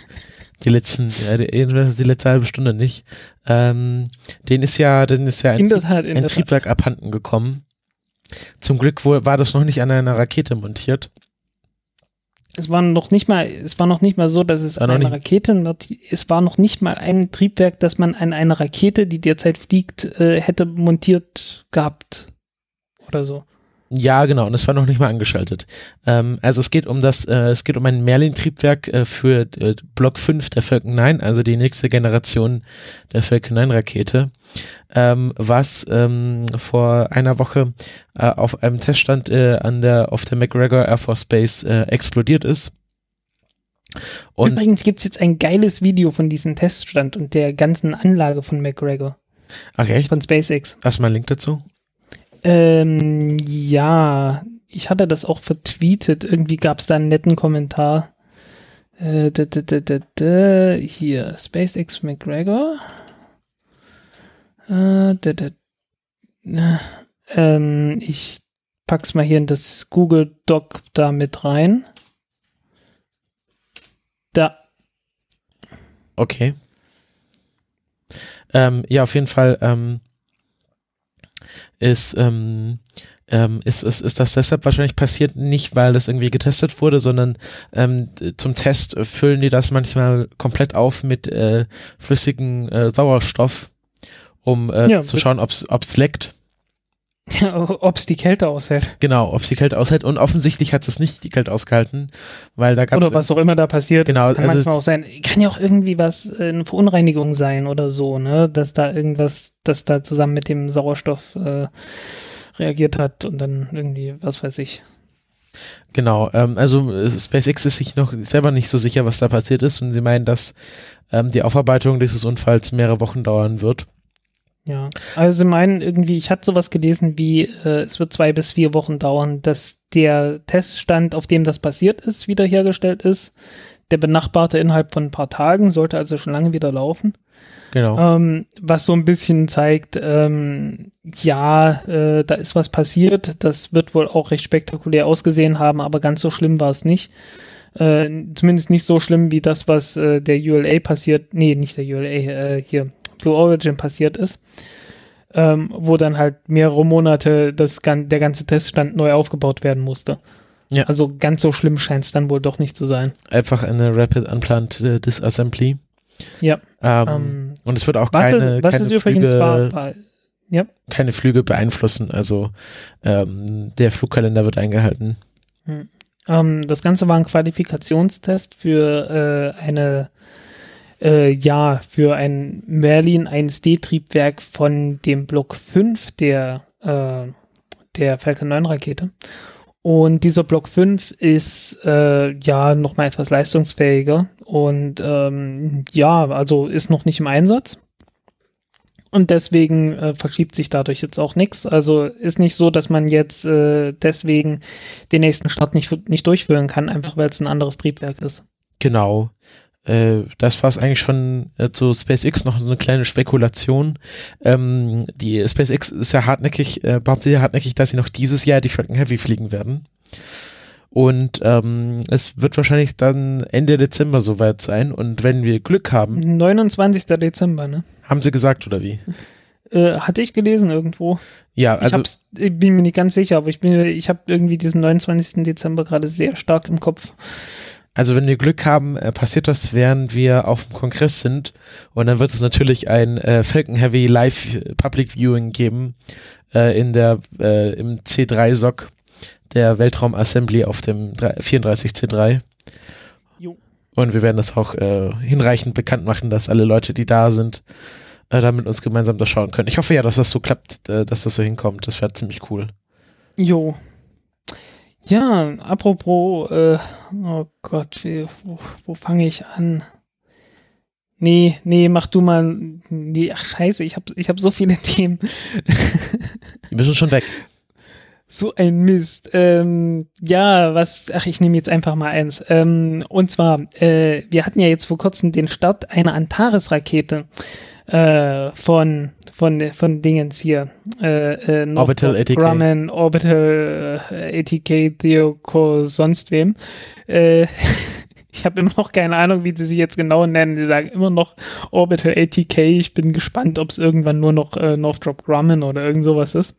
(laughs) die letzten, ja, die, die, letzte halbe Stunde nicht. Ähm, den ist ja, den ist ja ein, Tat, ein Triebwerk abhanden gekommen. Zum Glück war das noch nicht an einer Rakete montiert. Es war noch nicht mal, es war noch nicht mal so, dass es an einer Rakete, es war noch nicht mal ein Triebwerk, das man an eine Rakete, die derzeit fliegt, äh, hätte montiert gehabt. Oder so. Ja, genau, und es war noch nicht mal angeschaltet. Ähm, also es geht um das, äh, es geht um ein Merlin-Triebwerk äh, für äh, Block 5 der Falcon 9, also die nächste Generation der Falcon 9 Rakete, ähm, was ähm, vor einer Woche äh, auf einem Teststand äh, an der, auf der McGregor Air Force Base äh, explodiert ist. Und Übrigens gibt es jetzt ein geiles Video von diesem Teststand und der ganzen Anlage von McGregor. Ach echt? Von SpaceX. Hast du mal einen Link dazu? Ähm, ja, ich hatte das auch vertweetet. Irgendwie gab es da einen netten Kommentar. Äh, da, da, da, hier, SpaceX McGregor. Äh, ähm, ich pack's mal hier in das Google Doc da mit rein. Da. Okay. Ähm, ja, auf jeden Fall ähm, ist, ähm, ähm, ist, ist, ist das deshalb wahrscheinlich passiert, nicht weil das irgendwie getestet wurde, sondern ähm, zum Test füllen die das manchmal komplett auf mit äh, flüssigem äh, Sauerstoff, um äh, ja, zu schauen, ob es leckt. (laughs) Ja, ob es die Kälte aushält. Genau, ob es die Kälte aushält. Und offensichtlich hat es nicht die Kälte ausgehalten, weil da gab Oder was auch immer da passiert. Genau, kann also manchmal auch sein. Kann ja auch irgendwie was, äh, eine Verunreinigung sein oder so, ne? Dass da irgendwas, dass da zusammen mit dem Sauerstoff äh, reagiert hat und dann irgendwie, was weiß ich. Genau, ähm, also äh, SpaceX ist sich noch selber nicht so sicher, was da passiert ist und sie meinen, dass ähm, die Aufarbeitung dieses Unfalls mehrere Wochen dauern wird. Ja, also meinen irgendwie, ich hatte sowas gelesen wie, äh, es wird zwei bis vier Wochen dauern, dass der Teststand, auf dem das passiert ist, wiederhergestellt ist. Der benachbarte innerhalb von ein paar Tagen sollte also schon lange wieder laufen. Genau. Ähm, was so ein bisschen zeigt, ähm, ja, äh, da ist was passiert. Das wird wohl auch recht spektakulär ausgesehen haben, aber ganz so schlimm war es nicht. Äh, zumindest nicht so schlimm wie das, was äh, der ULA passiert. Nee, nicht der ULA, äh, hier, Blue Origin passiert ist, ähm, wo dann halt mehrere Monate das, der ganze Teststand neu aufgebaut werden musste. Ja. Also ganz so schlimm scheint es dann wohl doch nicht zu sein. Einfach eine Rapid Unplant äh, Disassembly. Ja. Ähm, ähm, und es wird auch was keine, ist, was keine ist Flüge, war, war, ja. keine Flüge beeinflussen. Also ähm, der Flugkalender wird eingehalten. Hm. Ähm, das Ganze war ein Qualifikationstest für äh, eine äh, ja, für ein Merlin 1D-Triebwerk von dem Block 5 der, äh, der Falcon 9 Rakete. Und dieser Block 5 ist äh, ja nochmal etwas leistungsfähiger und ähm, ja, also ist noch nicht im Einsatz. Und deswegen äh, verschiebt sich dadurch jetzt auch nichts. Also ist nicht so, dass man jetzt äh, deswegen den nächsten Start nicht, nicht durchführen kann, einfach weil es ein anderes Triebwerk ist. Genau das war es eigentlich schon äh, zu SpaceX noch so eine kleine Spekulation. Ähm, die SpaceX ist ja hartnäckig, äh, behauptet ja hartnäckig, dass sie noch dieses Jahr die Falcon Heavy fliegen werden. Und ähm, es wird wahrscheinlich dann Ende Dezember soweit sein. Und wenn wir Glück haben. 29. Dezember, ne? Haben sie gesagt, oder wie? Äh, hatte ich gelesen irgendwo. Ja, also. Ich, ich bin mir nicht ganz sicher, aber ich, ich habe irgendwie diesen 29. Dezember gerade sehr stark im Kopf. Also wenn wir Glück haben, äh, passiert das, während wir auf dem Kongress sind. Und dann wird es natürlich ein äh, Falcon Heavy Live Public Viewing geben äh, in der äh, im C3 SOC der Weltraum Assembly auf dem 34C3. Jo. Und wir werden das auch äh, hinreichend bekannt machen, dass alle Leute, die da sind, äh, da mit uns gemeinsam das schauen können. Ich hoffe ja, dass das so klappt, äh, dass das so hinkommt. Das wäre ziemlich cool. Jo, ja, apropos, äh, oh Gott, wie, wo, wo fange ich an? Nee, nee, mach du mal. Nee, ach scheiße, ich habe ich hab so viele (laughs) Themen. Die müssen schon weg. So ein Mist. Ähm, ja, was, ach, ich nehme jetzt einfach mal eins. Ähm, und zwar, äh, wir hatten ja jetzt vor kurzem den Start einer Antares-Rakete äh, von, von, von Dingens hier. Äh, äh, Orbital ATK. Grumman, Orbital äh, ATK, Theoko, sonst wem. Äh, (laughs) ich habe immer noch keine Ahnung, wie die sich jetzt genau nennen. Die sagen immer noch Orbital ATK. Ich bin gespannt, ob es irgendwann nur noch äh, Northrop Grumman oder irgend sowas ist.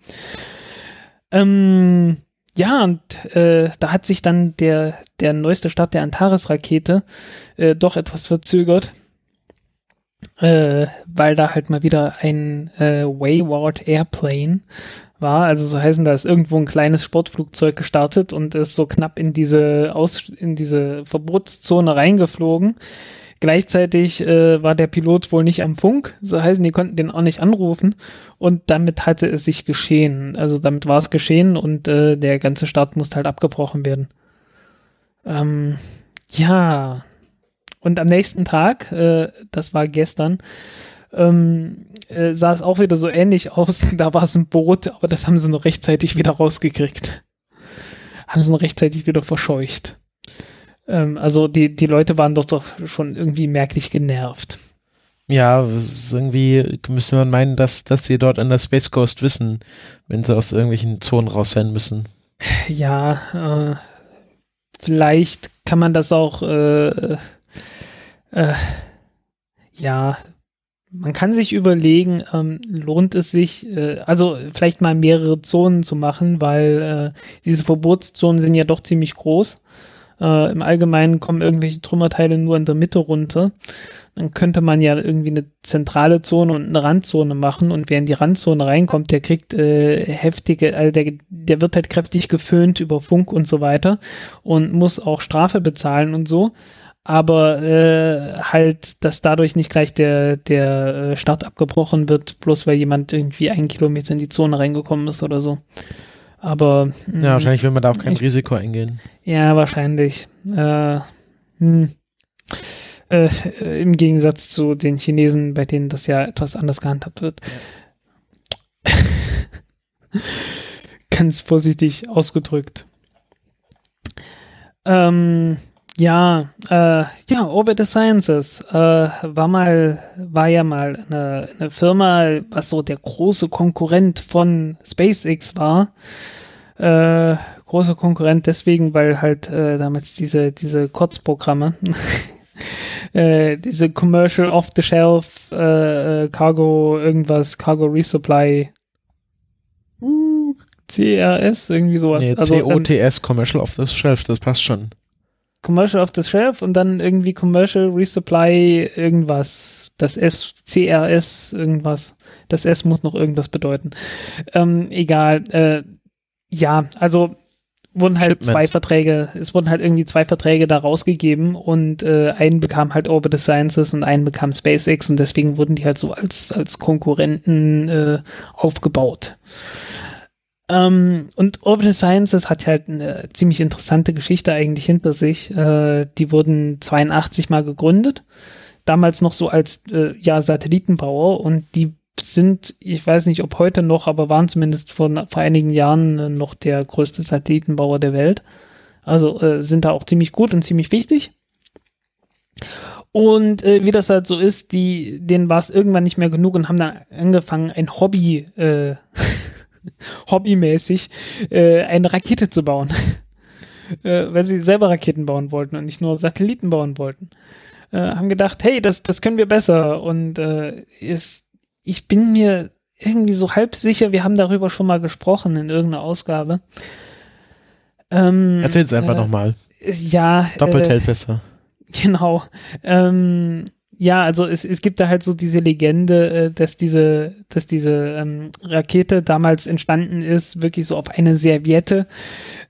Ähm, ja, und äh, da hat sich dann der, der neueste Start der Antares-Rakete äh, doch etwas verzögert äh, weil da halt mal wieder ein äh, Wayward Airplane war. Also so heißen, da ist irgendwo ein kleines Sportflugzeug gestartet und ist so knapp in diese Aus in diese Verbotszone reingeflogen. Gleichzeitig äh, war der Pilot wohl nicht am Funk, so heißen, die konnten den auch nicht anrufen und damit hatte es sich geschehen. Also damit war es geschehen und äh, der ganze Start musste halt abgebrochen werden. Ähm, ja, und am nächsten Tag, äh, das war gestern, ähm, äh, sah es auch wieder so ähnlich aus. (laughs) Da war es ein Boot, aber das haben sie noch rechtzeitig wieder rausgekriegt. Haben sie noch rechtzeitig wieder verscheucht. Ähm, also die, die Leute waren doch, doch schon irgendwie merklich genervt. Ja, irgendwie müsste man meinen, dass, dass sie dort an der Space Coast wissen, wenn sie aus irgendwelchen Zonen raus sein müssen. Ja, äh, vielleicht kann man das auch, äh, äh, ja, man kann sich überlegen, ähm, lohnt es sich, äh, also vielleicht mal mehrere Zonen zu machen, weil äh, diese Verbotszonen sind ja doch ziemlich groß. Äh, Im Allgemeinen kommen irgendwelche Trümmerteile nur in der Mitte runter. Dann könnte man ja irgendwie eine zentrale Zone und eine Randzone machen und wer in die Randzone reinkommt, der kriegt äh, heftige, also der, der wird halt kräftig geföhnt über Funk und so weiter und muss auch Strafe bezahlen und so aber äh, halt, dass dadurch nicht gleich der, der äh, Start abgebrochen wird, bloß weil jemand irgendwie einen Kilometer in die Zone reingekommen ist oder so. Aber. Mh, ja, wahrscheinlich will man da auch kein ich, Risiko eingehen. Ja, wahrscheinlich. Äh, hm. äh, Im Gegensatz zu den Chinesen, bei denen das ja etwas anders gehandhabt wird. Ja. (laughs) Ganz vorsichtig ausgedrückt. Ähm, ja, äh, ja, Orbit Sciences äh, war mal, war ja mal eine, eine Firma, was so der große Konkurrent von SpaceX war. Äh, großer Konkurrent deswegen, weil halt äh, damals diese, diese Kurzprogramme, (laughs) äh, diese Commercial Off-the-Shelf äh, äh Cargo, irgendwas, Cargo Resupply, uh, CRS, irgendwie sowas. Nee, also, COTS, Commercial Off-the-Shelf, das passt schon. Commercial of the Shelf und dann irgendwie Commercial Resupply irgendwas. Das S, CRS irgendwas. Das S muss noch irgendwas bedeuten. Ähm, egal. Äh, ja, also wurden halt Shipment. zwei Verträge, es wurden halt irgendwie zwei Verträge da rausgegeben und äh, einen bekam halt Orbital Sciences und einen bekam SpaceX und deswegen wurden die halt so als, als Konkurrenten äh, aufgebaut. Ähm, und Orbital Sciences hat halt eine ziemlich interessante Geschichte eigentlich hinter sich. Äh, die wurden 82 mal gegründet, damals noch so als äh, ja, Satellitenbauer und die sind, ich weiß nicht, ob heute noch, aber waren zumindest vor, vor einigen Jahren äh, noch der größte Satellitenbauer der Welt. Also äh, sind da auch ziemlich gut und ziemlich wichtig. Und äh, wie das halt so ist, die, denen war es irgendwann nicht mehr genug und haben dann angefangen, ein Hobby äh, (laughs) (laughs) hobbymäßig äh, eine Rakete zu bauen. (laughs) äh, weil sie selber Raketen bauen wollten und nicht nur Satelliten bauen wollten. Äh, haben gedacht, hey, das, das können wir besser. Und äh, ist, ich bin mir irgendwie so halb sicher, wir haben darüber schon mal gesprochen in irgendeiner Ausgabe. Ähm, Erzähl es einfach äh, nochmal. Ja. Doppelt hält besser. (laughs) Genau. Ähm, ja, also es, es gibt da halt so diese Legende, äh, dass diese, dass diese ähm, Rakete damals entstanden ist, wirklich so auf eine Serviette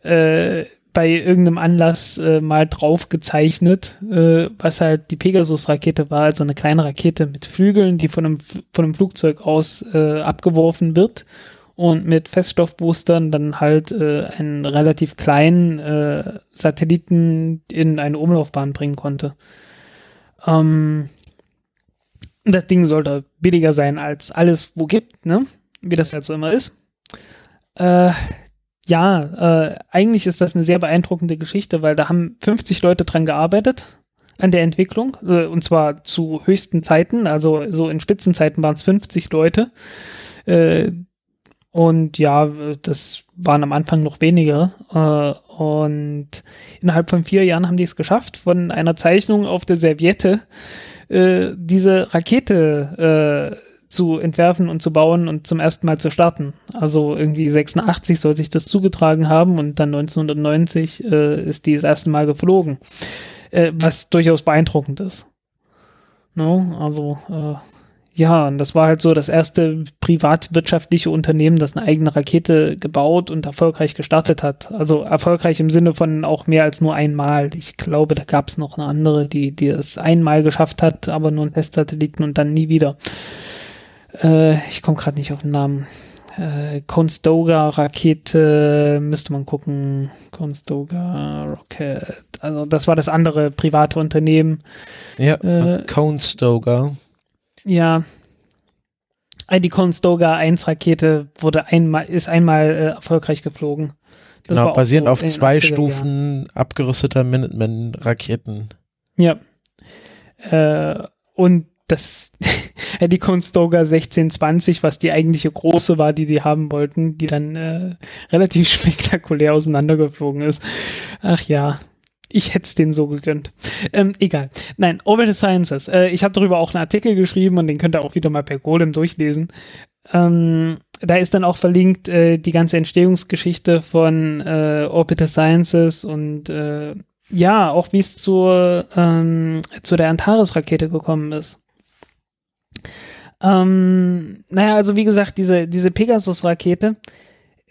äh, bei irgendeinem Anlass äh, mal drauf gezeichnet, äh, was halt die Pegasus-Rakete war, also eine kleine Rakete mit Flügeln, die von einem, von einem Flugzeug aus äh, abgeworfen wird und mit Feststoffboostern dann halt äh, einen relativ kleinen äh, Satelliten in eine Umlaufbahn bringen konnte. Ähm, das Ding sollte billiger sein als alles, wo gibt, ne? Wie das halt so immer ist. Äh, ja, äh, eigentlich ist das eine sehr beeindruckende Geschichte, weil da haben 50 Leute dran gearbeitet an der Entwicklung äh, und zwar zu höchsten Zeiten, also so in Spitzenzeiten waren es 50 Leute. Äh, und ja, das waren am Anfang noch weniger. Äh, und innerhalb von vier Jahren haben die es geschafft, von einer Zeichnung auf der Serviette äh, diese Rakete äh, zu entwerfen und zu bauen und zum ersten Mal zu starten. Also irgendwie 86 soll sich das zugetragen haben und dann 1990 äh, ist die das erste Mal geflogen, äh, was durchaus beeindruckend ist. No? Also äh, ja, und das war halt so das erste privatwirtschaftliche Unternehmen, das eine eigene Rakete gebaut und erfolgreich gestartet hat. Also erfolgreich im Sinne von auch mehr als nur einmal. Ich glaube, da gab es noch eine andere, die, die es einmal geschafft hat, aber nur einen Testsatelliten und dann nie wieder. Äh, ich komme gerade nicht auf den Namen. Äh, Conestoga-Rakete, müsste man gucken. Conestoga Rocket. Also das war das andere private Unternehmen. Ja, äh, Conestoga. Ja. Die Conestoga 1 Rakete wurde einmal, ist einmal äh, erfolgreich geflogen. Das genau, basierend so auf zwei Stufen Jahren. abgerüsteter Minuteman-Raketen. Ja. Äh, und das (laughs) die Conestoga 1620, was die eigentliche große war, die die haben wollten, die dann äh, relativ (laughs) spektakulär auseinandergeflogen ist. Ach ja, ich hätte es denen so gegönnt. Ähm, egal. Nein, Orbital Sciences. Äh, ich habe darüber auch einen Artikel geschrieben und den könnt ihr auch wieder mal per Golem durchlesen. Ähm, da ist dann auch verlinkt äh, die ganze Entstehungsgeschichte von äh, Orbital Sciences und äh, ja, auch wie es zur, ähm, zu der Antares-Rakete gekommen ist. Ähm, naja, also wie gesagt, diese, diese Pegasus-Rakete,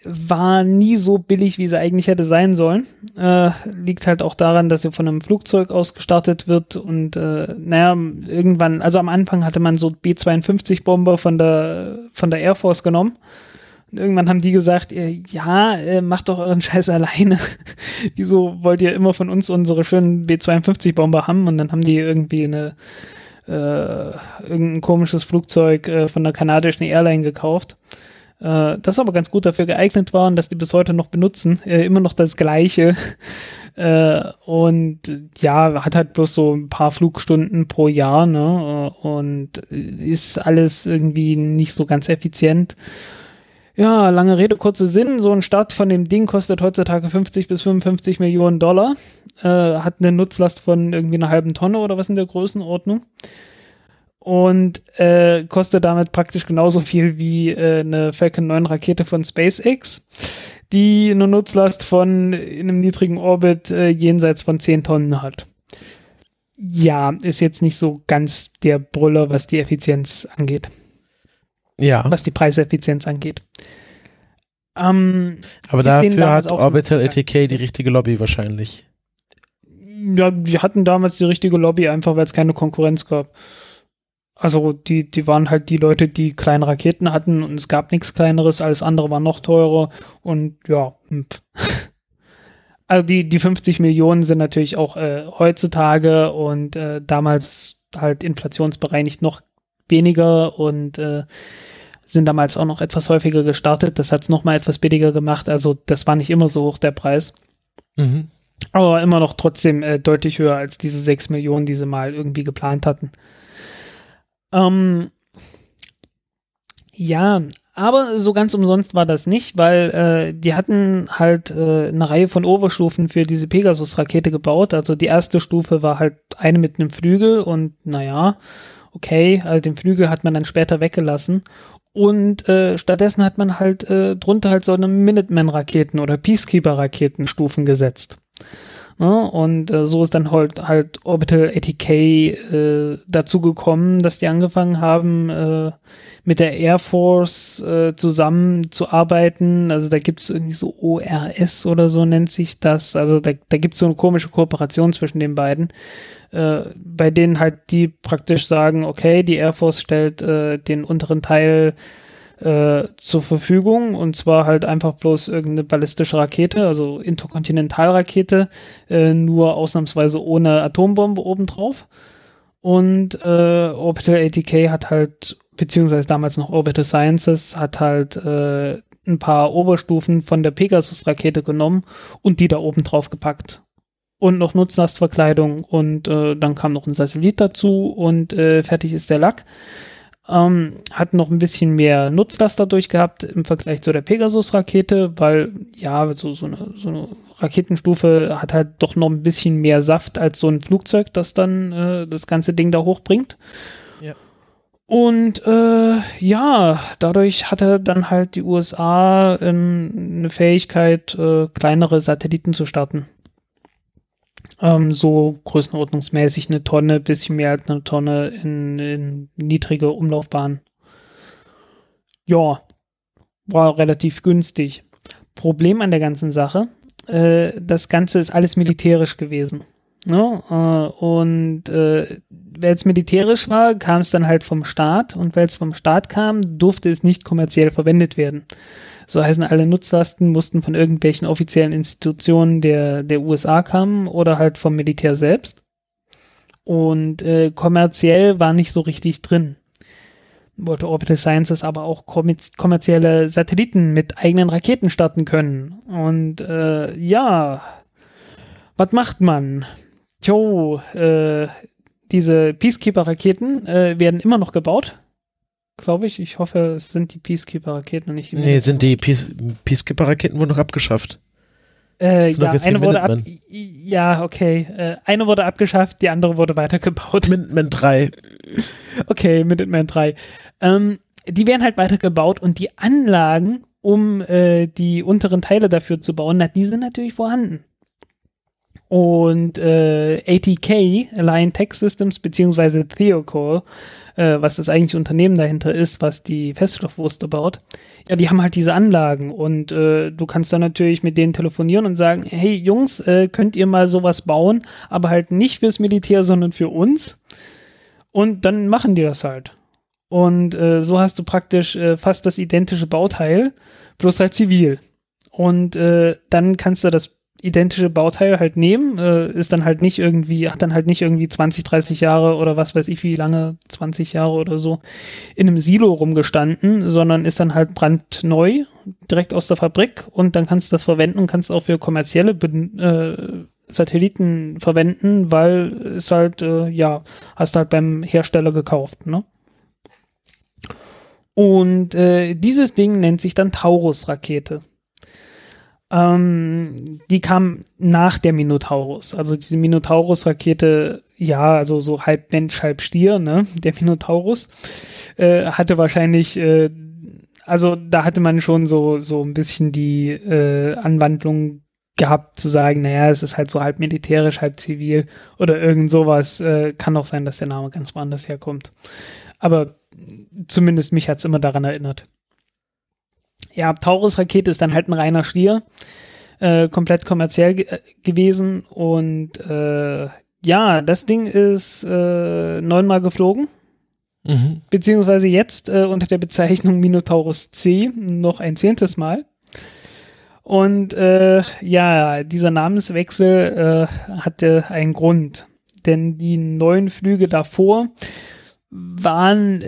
war nie so billig, wie sie eigentlich hätte sein sollen. Äh, liegt halt auch daran, dass sie von einem Flugzeug aus gestartet wird und äh, naja, irgendwann, also am Anfang hatte man so B-52-Bomber von der, von der Air Force genommen. Und irgendwann haben die gesagt, äh, ja, äh, macht doch euren (laughs) Scheiß alleine. (laughs) Wieso wollt ihr immer von uns unsere schönen B-52-Bomber haben? Und dann haben die irgendwie eine äh, irgendein komisches Flugzeug äh, von der kanadischen Airline gekauft äh, das aber ganz gut dafür geeignet war und dass die bis heute noch benutzen. Äh, immer noch das Gleiche. (laughs) äh, und ja, hat halt bloß so ein paar Flugstunden pro Jahr, ne? Äh, und ist alles irgendwie nicht so ganz effizient. Ja, lange Rede, kurzer Sinn. So ein Start von dem Ding kostet heutzutage 50 bis 55 Millionen Dollar. Äh, hat eine Nutzlast von irgendwie einer halben Tonne oder was in der Größenordnung und äh, kostet damit praktisch genauso viel wie äh, eine Falcon 9 Rakete von SpaceX, die eine Nutzlast von in einem niedrigen Orbit äh, jenseits von 10 Tonnen hat. Ja, ist jetzt nicht so ganz der Brüller, was die Effizienz angeht. Ja. Was die Preiseffizienz angeht. Ähm, Aber dafür hat Orbital ATK die richtige Lobby wahrscheinlich. Ja, die hatten damals die richtige Lobby, einfach weil es keine Konkurrenz gab. Also die, die waren halt die Leute, die kleine Raketen hatten und es gab nichts kleineres, alles andere war noch teurer und ja. Hm. (laughs) Also die, die 50 Millionen sind natürlich auch äh, heutzutage und äh, damals halt inflationsbereinigt noch weniger und äh, sind damals auch noch etwas häufiger gestartet. Das hat es nochmal etwas billiger gemacht. Also das war nicht immer so hoch der Preis. Mhm. Aber immer noch trotzdem äh, deutlich höher als diese 6 Millionen, die sie mal irgendwie geplant hatten. Ähm, ja, aber so ganz umsonst war das nicht, weil äh, die hatten halt äh, eine Reihe von Oberstufen für diese Pegasus-Rakete gebaut. Also die erste Stufe war halt eine mit einem Flügel und naja, okay, also den Flügel hat man dann später weggelassen. Und äh, stattdessen hat man halt äh, drunter halt so eine Minuteman-Raketen oder Peacekeeper-Raketenstufen gesetzt. Ne? Und äh, so ist dann halt, halt Orbital ATK äh, dazu gekommen, dass die angefangen haben, äh, mit der Air Force äh, zusammenzuarbeiten. Also da gibt es irgendwie so ORS oder so nennt sich das. Also da, da gibt so eine komische Kooperation zwischen den beiden. Äh, bei denen halt die praktisch sagen, okay, die Air Force stellt äh, den unteren Teil äh, zur Verfügung und zwar halt einfach bloß irgendeine ballistische Rakete, also Interkontinentalrakete, äh, nur ausnahmsweise ohne Atombombe obendrauf. Und äh, Orbital ATK hat halt, beziehungsweise damals noch Orbital Sciences, hat halt äh, ein paar Oberstufen von der Pegasus-Rakete genommen und die da oben drauf gepackt. Und noch Nutzlastverkleidung und äh, dann kam noch ein Satellit dazu und äh, fertig ist der Lack. Ähm, hat noch ein bisschen mehr Nutzlast dadurch gehabt im Vergleich zu der Pegasus-Rakete, weil ja, so, so, eine, so eine Raketenstufe hat halt doch noch ein bisschen mehr Saft als so ein Flugzeug, das dann äh, das ganze Ding da hochbringt. Ja. Und äh, ja, dadurch hatte dann halt die USA äh, eine Fähigkeit, äh, kleinere Satelliten zu starten. Ähm, so größenordnungsmäßig eine Tonne, bisschen mehr als eine Tonne in, in niedrige Umlaufbahn. Ja, war relativ günstig. Problem an der ganzen Sache, äh, das Ganze ist alles militärisch gewesen. Ne? Äh, und äh, weil es militärisch war, kam es dann halt vom Staat und weil es vom Staat kam, durfte es nicht kommerziell verwendet werden. So heißen alle Nutzlasten mussten von irgendwelchen offiziellen Institutionen der, der USA kommen oder halt vom Militär selbst. Und äh, kommerziell war nicht so richtig drin. Wollte Orbital Sciences aber auch kommerzielle Satelliten mit eigenen Raketen starten können. Und äh, ja, was macht man? Tjo, äh, diese Peacekeeper-Raketen äh, werden immer noch gebaut glaube ich. Ich hoffe, es sind die Peacekeeper-Raketen und nicht die. Nee, sind die Peace Peacekeeper-Raketen wurden noch abgeschafft. Äh, ja, eine wurde ab, ja, okay. Äh, eine wurde abgeschafft, die andere wurde weitergebaut. (laughs) Minuteman 3. Okay, Minuteman 3. Ähm, die werden halt weitergebaut und die Anlagen, um äh, die unteren Teile dafür zu bauen, na, die sind natürlich vorhanden. Und äh, ATK, Alliant Tech Systems, beziehungsweise Theocore, äh, was das eigentliche Unternehmen dahinter ist, was die Feststoffwurst baut, ja, die haben halt diese Anlagen und äh, du kannst dann natürlich mit denen telefonieren und sagen, hey Jungs, äh, könnt ihr mal sowas bauen, aber halt nicht fürs Militär, sondern für uns. Und dann machen die das halt. Und äh, so hast du praktisch äh, fast das identische Bauteil, bloß halt zivil. Und äh, dann kannst du das identische Bauteil halt nehmen, äh, ist dann halt nicht irgendwie, hat dann halt nicht irgendwie 20, 30 Jahre oder was weiß ich wie lange, 20 Jahre oder so, in einem Silo rumgestanden, sondern ist dann halt brandneu, direkt aus der Fabrik und dann kannst du das verwenden und kannst auch für kommerzielle äh, Satelliten verwenden, weil es halt, äh, ja, hast halt beim Hersteller gekauft, ne? Und äh, dieses Ding nennt sich dann Taurus-Rakete. Ähm, die kam nach der Minotaurus. Also diese Minotaurus-Rakete, ja, also so halb Mensch, halb Stier, ne? (laughs) Der Minotaurus äh, hatte wahrscheinlich, äh, also da hatte man schon so, so ein bisschen die äh, Anwandlung gehabt zu sagen, naja, es ist halt so halb militärisch, halb zivil oder irgend sowas. Äh, kann auch sein, dass der Name ganz woanders herkommt. Aber zumindest mich hat es immer daran erinnert ja, Taurus-Rakete ist dann halt ein reiner Stier. Äh, komplett kommerziell ge äh, gewesen. Und äh, ja, das Ding ist äh, neunmal geflogen. Mhm. Beziehungsweise jetzt äh, unter der Bezeichnung Minotaurus C noch ein zehntes Mal. Und äh, ja, dieser Namenswechsel hatte einen Grund. Denn die neun Flüge davor waren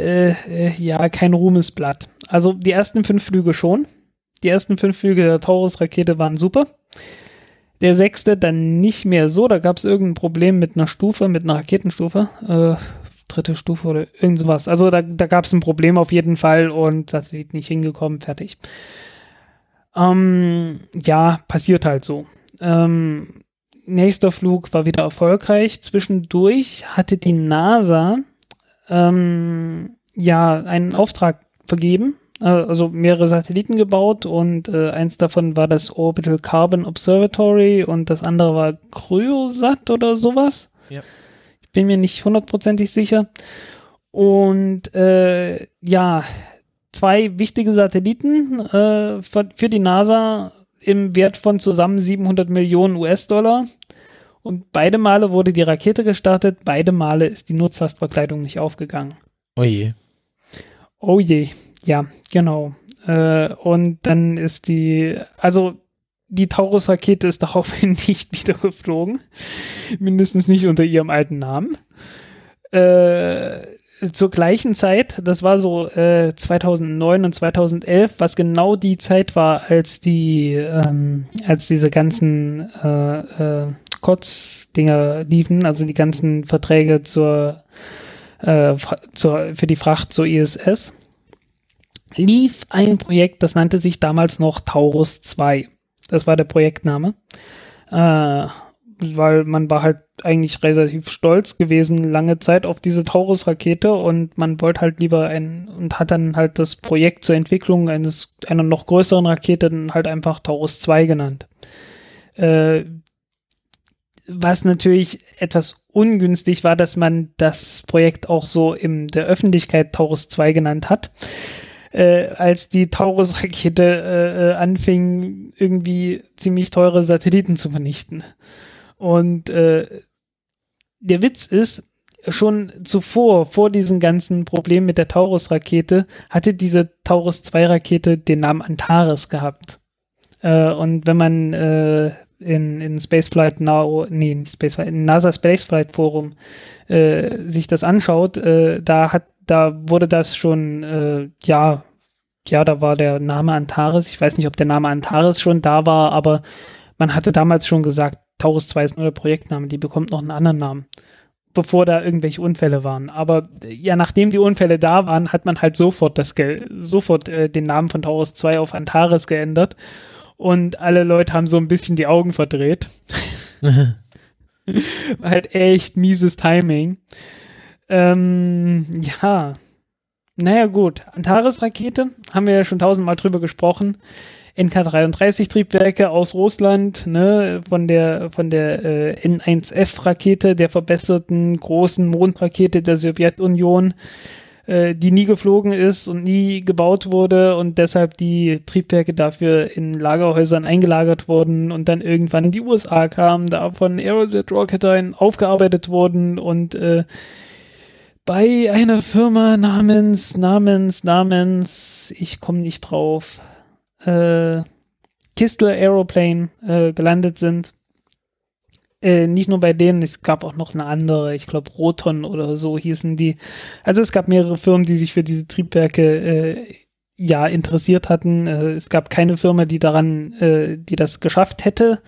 ja kein Ruhmesblatt. Also die ersten fünf Flüge schon. Die ersten fünf Flüge der Taurus-Rakete waren super. Der sechste dann nicht mehr so. Da gab es irgendein Problem mit einer Stufe, mit einer Raketenstufe. Äh, dritte Stufe oder irgend sowas. Also da, da gab es ein Problem auf jeden Fall und Satellit nicht hingekommen, fertig. Ähm, ja, passiert halt so. Ähm, nächster Flug war wieder erfolgreich. Zwischendurch hatte die NASA ähm, ja einen Auftrag vergeben, äh, also mehrere Satelliten gebaut und äh, eins davon war das Orbital Carbon Observatory und das andere war Cryosat oder sowas. Ja. Ich bin mir nicht hundertprozentig sicher. Und äh, ja, zwei wichtige Satelliten äh, für die NASA im Wert von zusammen 700 Millionen US-Dollar. Und beide Male wurde die Rakete gestartet, beide Male ist die Nutzlastverkleidung nicht aufgegangen. Oh je. Oh je, ja, genau. Äh, und dann ist die, also die Taurus-Rakete ist (laughs) daraufhin nicht wieder geflogen. Mindestens nicht unter ihrem alten Namen. Äh, zur gleichen Zeit, das war so äh, 2009 und 2011, was genau die Zeit war, als die, ähm, als diese ganzen äh, äh, Kotz-Dinger liefen, also die ganzen Verträge zur äh, zur, für die Fracht zur ISS, lief ein Projekt, das nannte sich damals noch Taurus 2. Das war der Projektname. Äh, weil man war halt eigentlich relativ stolz gewesen lange Zeit auf diese Taurus-Rakete und man wollte halt lieber ein und hat dann halt das Projekt zur Entwicklung eines einer noch größeren Rakete dann halt einfach Taurus 2 genannt. Äh, was natürlich etwas ungünstig war, dass man das Projekt auch so in der Öffentlichkeit Taurus 2 genannt hat. Äh, als die Taurus-Rakete äh, äh, anfing, irgendwie ziemlich teure Satelliten zu vernichten. Und äh, der Witz ist, schon zuvor, vor diesen ganzen Problemen mit der Taurus-Rakete, hatte diese Taurus-2-Rakete den Namen Antares gehabt. Äh, und wenn man äh, in, in Spaceflight Now, nee, Spaceflight, NASA Spaceflight Forum äh, sich das anschaut, äh, da hat, da wurde das schon, äh, ja, ja, da war der Name Antares. Ich weiß nicht, ob der Name Antares schon da war, aber man hatte damals schon gesagt, Taurus 2 ist nur der Projektname, die bekommt noch einen anderen Namen, bevor da irgendwelche Unfälle waren. Aber ja, nachdem die Unfälle da waren, hat man halt sofort das sofort äh, den Namen von Taurus 2 auf Antares geändert und alle Leute haben so ein bisschen die Augen verdreht. (laughs) halt echt mieses Timing. Ähm, ja. Naja, gut. Antares-Rakete haben wir ja schon tausendmal drüber gesprochen. NK-33-Triebwerke aus Russland, ne, von der, von der äh, N1F-Rakete, der verbesserten großen Mondrakete der Sowjetunion. Äh, die nie geflogen ist und nie gebaut wurde und deshalb die Triebwerke dafür in Lagerhäusern eingelagert wurden und dann irgendwann in die USA kamen, da von Aerojet Rocketdyne aufgearbeitet wurden und äh, bei einer Firma namens, namens, namens, ich komme nicht drauf, äh, Kistler Aeroplane äh, gelandet sind. Äh, nicht nur bei denen, es gab auch noch eine andere, ich glaube Roton oder so hießen die. Also es gab mehrere Firmen, die sich für diese Triebwerke äh, ja interessiert hatten. Äh, es gab keine Firma, die daran, äh, die das geschafft hätte,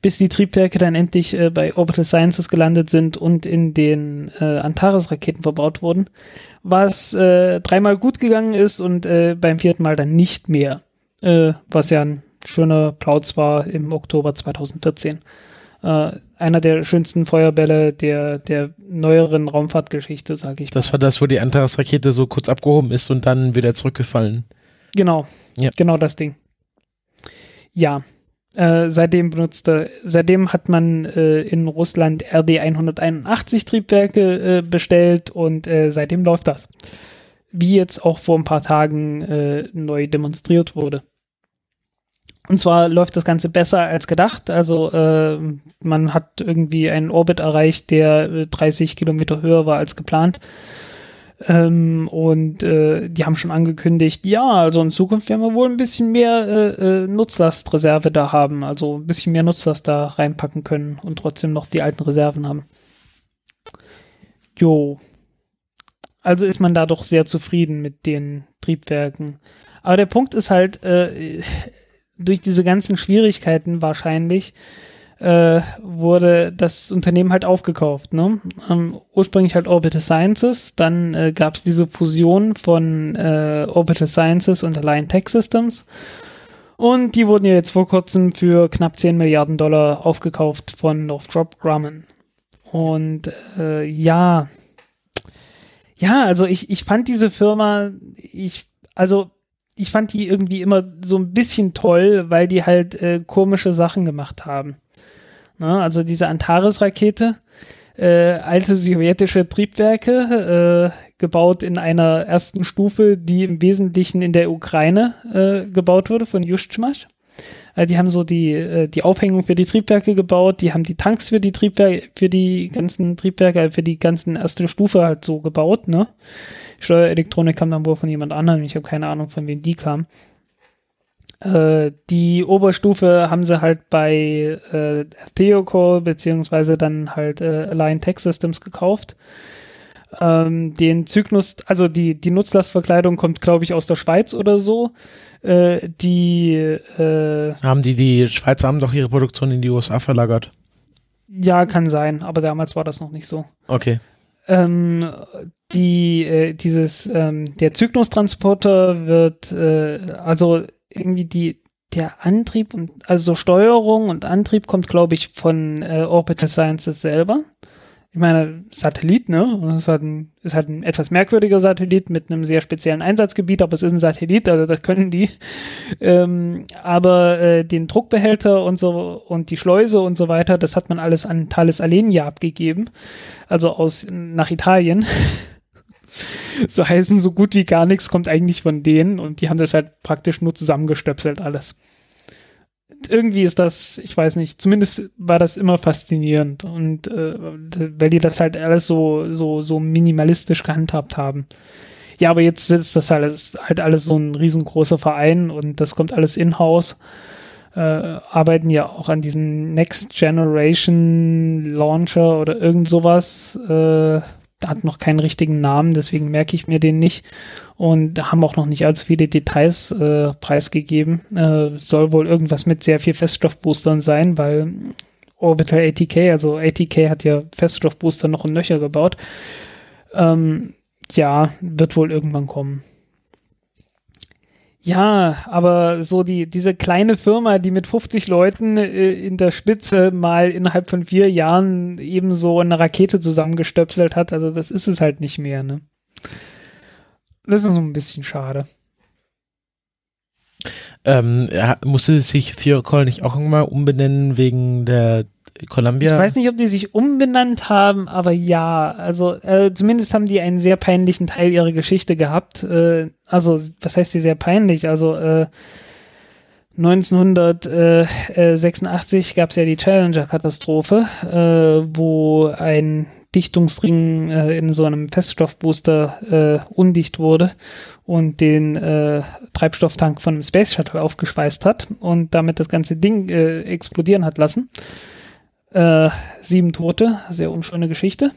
bis die Triebwerke dann endlich äh, bei Orbital Sciences gelandet sind und in den Antares-Raketen verbaut wurden. Was dreimal gut gegangen ist und beim vierten Mal dann nicht mehr. Was ja ein schöner Plauz war im Oktober 2014 äh, einer der schönsten Feuerbälle der, der neueren Raumfahrtgeschichte, sage ich. Das mal. war das, wo die Antares-Rakete so kurz abgehoben ist und dann wieder zurückgefallen. Genau, ja. genau das Ding. Ja, äh, seitdem benutzte, seitdem hat man äh, in Russland RD 181 Triebwerke äh, bestellt und äh, seitdem läuft das. Wie jetzt auch vor ein paar Tagen äh, neu demonstriert wurde. Und zwar läuft das Ganze besser als gedacht. Also äh, man hat irgendwie einen Orbit erreicht, der 30 äh, Kilometer höher war als geplant. Ähm, und äh, die haben schon angekündigt, ja, also in Zukunft werden wir wohl ein bisschen mehr äh, äh, Nutzlastreserve da haben. Also ein bisschen mehr Nutzlast da reinpacken können und trotzdem noch die alten Reserven haben. Jo. Also ist man da doch sehr zufrieden mit den Triebwerken. Aber der Punkt ist halt, äh, durch diese ganzen Schwierigkeiten wahrscheinlich äh, wurde das Unternehmen halt aufgekauft. Ne? Ähm, ursprünglich halt Orbital Sciences, dann äh, gab es diese Fusion von äh, Orbital Sciences und Alliant Tech Systems. Und die wurden ja jetzt vor kurzem für knapp 10 Milliarden Dollar aufgekauft von Northrop Grumman. Und äh, ja, ja, also ich, ich fand diese Firma, ich, also ich fand die irgendwie immer so ein bisschen toll, weil die halt äh, komische Sachen gemacht haben. Na, also diese Antares-Rakete, äh, alte sowjetische Triebwerke, äh, gebaut in einer ersten Stufe, die im Wesentlichen in der Ukraine äh, gebaut wurde von Juschtschmasch. Äh, die haben so die, äh, die Aufhängung für die Triebwerke gebaut, die haben die Tanks für die Triebwerke, für die ganzen Triebwerke, für die ganzen erste Stufe halt so gebaut, ne? Steuerelektronik kam dann wohl von jemand anderem, ich habe keine Ahnung, von wem die kam. Äh, die Oberstufe haben sie halt bei äh, Theocore beziehungsweise dann halt äh, Align Tech Systems gekauft. Ähm, den Zyklus, also die, die Nutzlastverkleidung kommt, glaube ich, aus der Schweiz oder so. Äh, die äh, haben die, die Schweizer haben doch ihre Produktion in die USA verlagert. Ja, kann sein, aber damals war das noch nicht so. Okay. Ähm, die, äh, dieses, ähm, der Zyklustransporter wird, äh, also irgendwie die, der Antrieb und, also Steuerung und Antrieb kommt, glaube ich, von äh, Orbital Sciences selber. ich meine, Satellit, ne? Und es ist halt, ein, ist halt ein etwas merkwürdiger Satellit mit einem sehr speziellen Einsatzgebiet, aber es ist ein Satellit, also das können die. (laughs) Ähm, aber äh, den Druckbehälter und so und die Schleuse und so weiter, das hat man alles an Thales Alenia abgegeben, also aus nach Italien. (laughs) so heißen so gut wie gar nichts kommt eigentlich von denen und die haben das halt praktisch nur zusammengestöpselt alles irgendwie ist das, ich weiß nicht, zumindest war das immer faszinierend und äh, weil die das halt alles so, so, so minimalistisch gehandhabt haben. Ja, aber jetzt ist das alles, halt alles so ein riesengroßer Verein und das kommt alles in-house. Äh, arbeiten ja auch an diesen Next Generation Launcher oder irgend sowas. Äh, hat noch keinen richtigen Namen, deswegen merke ich mir den nicht und haben auch noch nicht allzu viele Details äh, preisgegeben. Äh, soll wohl irgendwas mit sehr viel Feststoffboostern sein, weil Orbital ATK, also ATK hat ja Feststoffbooster noch in Nöcher gebaut. Ähm, ja, wird wohl irgendwann kommen. Ja, aber so die, diese kleine Firma, die mit 50 Leuten äh, in der Spitze mal innerhalb von vier Jahren ebenso eine Rakete zusammengestöpselt hat, also das ist es halt nicht mehr, ne? Das ist so ein bisschen schade. Ähm, musste sich Theo Call nicht auch mal umbenennen wegen der Columbia. Ich weiß nicht, ob die sich umbenannt haben, aber ja, also äh, zumindest haben die einen sehr peinlichen Teil ihrer Geschichte gehabt. Äh, also, was heißt die sehr peinlich? Also, äh, 1986 gab es ja die Challenger-Katastrophe, äh, wo ein Dichtungsring äh, in so einem Feststoffbooster äh, undicht wurde und den äh, Treibstofftank von einem Space Shuttle aufgespeist hat und damit das ganze Ding äh, explodieren hat lassen. Äh, sieben Tote, sehr unschöne Geschichte.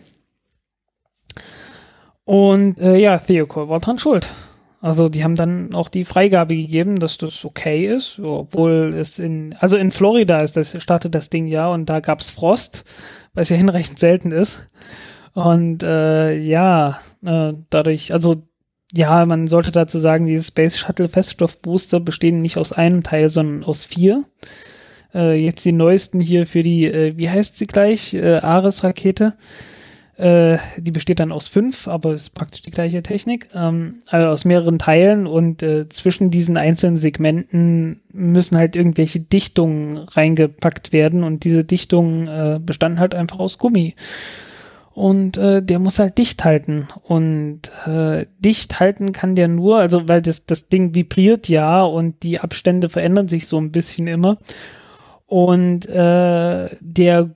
Und äh, ja, Theocol war dran schuld. Also die haben dann auch die Freigabe gegeben, dass das okay ist, obwohl es in, also in Florida ist das, startet das Ding ja und da gab es Frost, was ja hinreichend selten ist. Und äh, ja, äh, dadurch, also ja, man sollte dazu sagen, diese Space Shuttle Feststoffbooster bestehen nicht aus einem Teil, sondern aus vier. Äh, jetzt die neuesten hier für die, äh, wie heißt sie gleich? Äh, Ares-Rakete. Äh, die besteht dann aus fünf, aber ist praktisch die gleiche Technik. Ähm, also aus mehreren Teilen und äh, zwischen diesen einzelnen Segmenten müssen halt irgendwelche Dichtungen reingepackt werden und diese Dichtungen äh, bestanden halt einfach aus Gummi und äh, der muss halt dicht halten. Und äh, dicht halten kann der nur, also weil das, das Ding vibriert ja und die Abstände verändern sich so ein bisschen immer. Und äh, der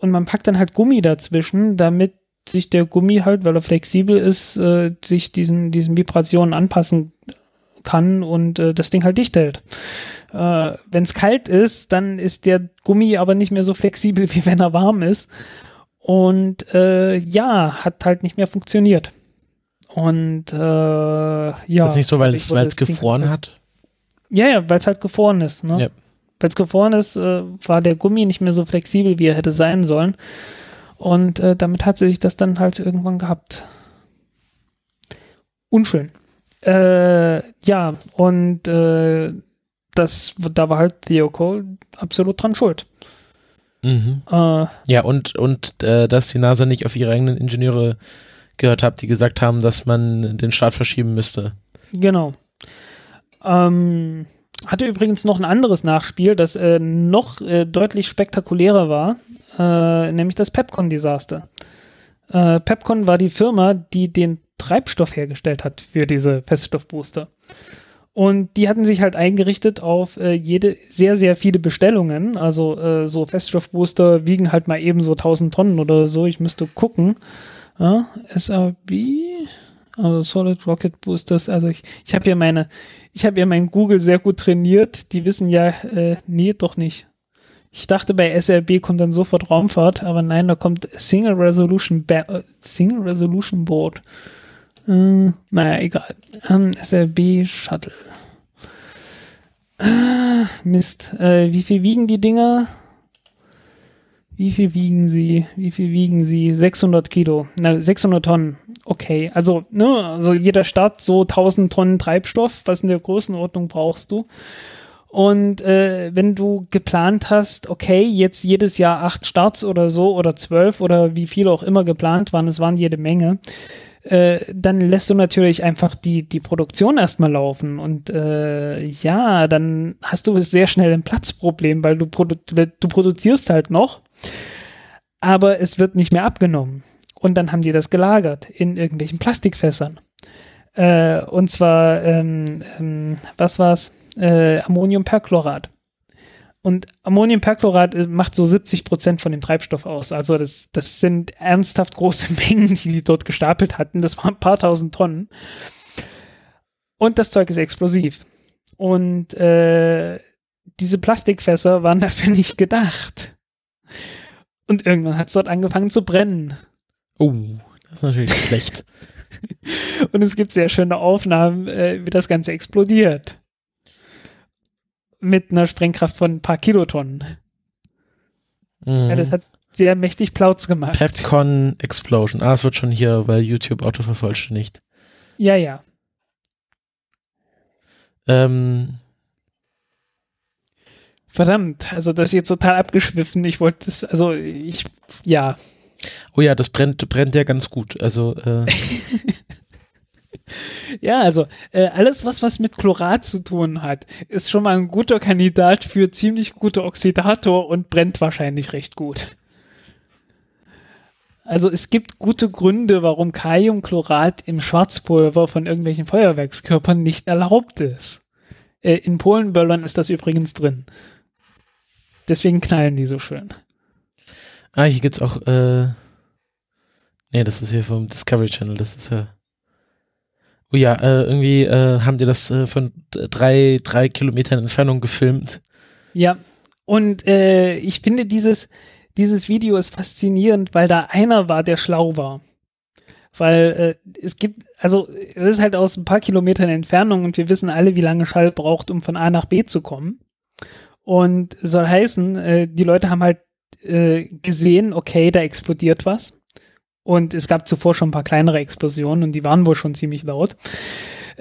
und man packt dann halt Gummi dazwischen, damit sich der Gummi halt, weil er flexibel ist, äh, sich diesen, diesen Vibrationen anpassen kann und äh, das Ding halt dicht hält. Äh, wenn es kalt ist, dann ist der Gummi aber nicht mehr so flexibel, (laughs) wie wenn er warm ist. Und äh, ja, hat halt nicht mehr funktioniert. Und äh, ja. Das ist nicht so, weil es gefroren Ding, hat? Ja, ja, weil es halt gefroren ist. Ne? Ja weil es gefroren ist, äh, war der Gummi nicht mehr so flexibel, wie er hätte sein sollen. Und äh, damit hat sie sich das dann halt irgendwann gehabt. Unschön. Äh, ja, und äh, das, da war halt Theo Cole absolut dran schuld. Mhm. Äh, ja, und, und äh, dass die NASA nicht auf ihre eigenen Ingenieure gehört hat, die gesagt haben, dass man den Start verschieben müsste. Genau. Ähm, hatte übrigens noch ein anderes Nachspiel, das äh, noch äh, deutlich spektakulärer war, äh, nämlich das Pepcon-Desaster. Äh, Pepcon war die Firma, die den Treibstoff hergestellt hat für diese Feststoffbooster. Und die hatten sich halt eingerichtet auf äh, jede sehr, sehr viele Bestellungen. Also äh, so Feststoffbooster wiegen halt mal eben so 1000 Tonnen oder so. Ich müsste gucken. Ja, SRB, also Solid Rocket Boosters. Also ich, ich habe hier meine, ich habe ja mein Google sehr gut trainiert. Die wissen ja, äh, nee, doch nicht. Ich dachte, bei SRB kommt dann sofort Raumfahrt, aber nein, da kommt Single Resolution, ba äh, Single Resolution Board. Äh, naja, egal. Um, SRB Shuttle. Äh, Mist. Äh, wie viel wiegen die Dinger? Wie viel wiegen sie? Wie viel wiegen sie? 600 Kilo. Na, 600 Tonnen okay. Also, ne, also jeder Start so 1000 Tonnen Treibstoff, was in der Größenordnung brauchst du. Und äh, wenn du geplant hast, okay, jetzt jedes Jahr acht Starts oder so oder zwölf oder wie viele auch immer geplant waren, es waren jede Menge, äh, dann lässt du natürlich einfach die, die Produktion erstmal laufen. Und äh, ja, dann hast du sehr schnell ein Platzproblem, weil du, produ du produzierst halt noch, aber es wird nicht mehr abgenommen. Und dann haben die das gelagert in irgendwelchen Plastikfässern. Äh, und zwar, ähm, ähm, was war's? Äh, Ammoniumperchlorat. Und Ammoniumperchlorat äh, macht so 70 Prozent von dem Treibstoff aus. Also das, das sind ernsthaft große (laughs) Mengen, die die dort gestapelt hatten. Das waren ein paar tausend Tonnen. Und das Zeug ist explosiv. Und äh, diese Plastikfässer waren dafür nicht gedacht. Und irgendwann hat es dort angefangen zu brennen. Oh, das ist natürlich (laughs) schlecht. Und es gibt sehr schöne Aufnahmen, äh, wie das Ganze explodiert. Mit einer Sprengkraft von ein paar Kilotonnen. Mhm. Ja, das hat sehr mächtig Plauz gemacht. Pepcon Explosion. Ah, es wird schon hier bei YouTube Auto vervollständigt. Ja, ja. Ähm, Verdammt, also das ist jetzt total abgeschwiffen. Ich wollte das, also ich, ja. Oh ja, das brennt, brennt ja ganz gut. Also, äh, (laughs) Ja, also äh, alles, was was mit Chlorat zu tun hat, ist schon mal ein guter Kandidat für ziemlich gute Oxidator und brennt wahrscheinlich recht gut. Also es gibt gute Gründe, warum Kaliumchlorat im Schwarzpulver von irgendwelchen Feuerwerkskörpern nicht erlaubt ist. Äh, in Polenböllern ist das übrigens drin. Deswegen knallen die so schön. Ah, hier gibt's auch, äh, nee, das ist hier vom Discovery Channel, das ist ja, oh ja, äh, irgendwie äh, haben die das äh, von drei, drei Kilometern Entfernung gefilmt. Ja, und äh, ich finde dieses, dieses Video ist faszinierend, weil da einer war, der schlau war. Weil äh, es gibt, also es ist halt aus ein paar Kilometern Entfernung und wir wissen alle, wie lange Schall braucht, um von A nach B zu kommen. Und soll heißen, äh, die Leute haben halt äh, gesehen, okay, da explodiert was. Und es gab zuvor schon ein paar kleinere Explosionen und die waren wohl schon ziemlich laut.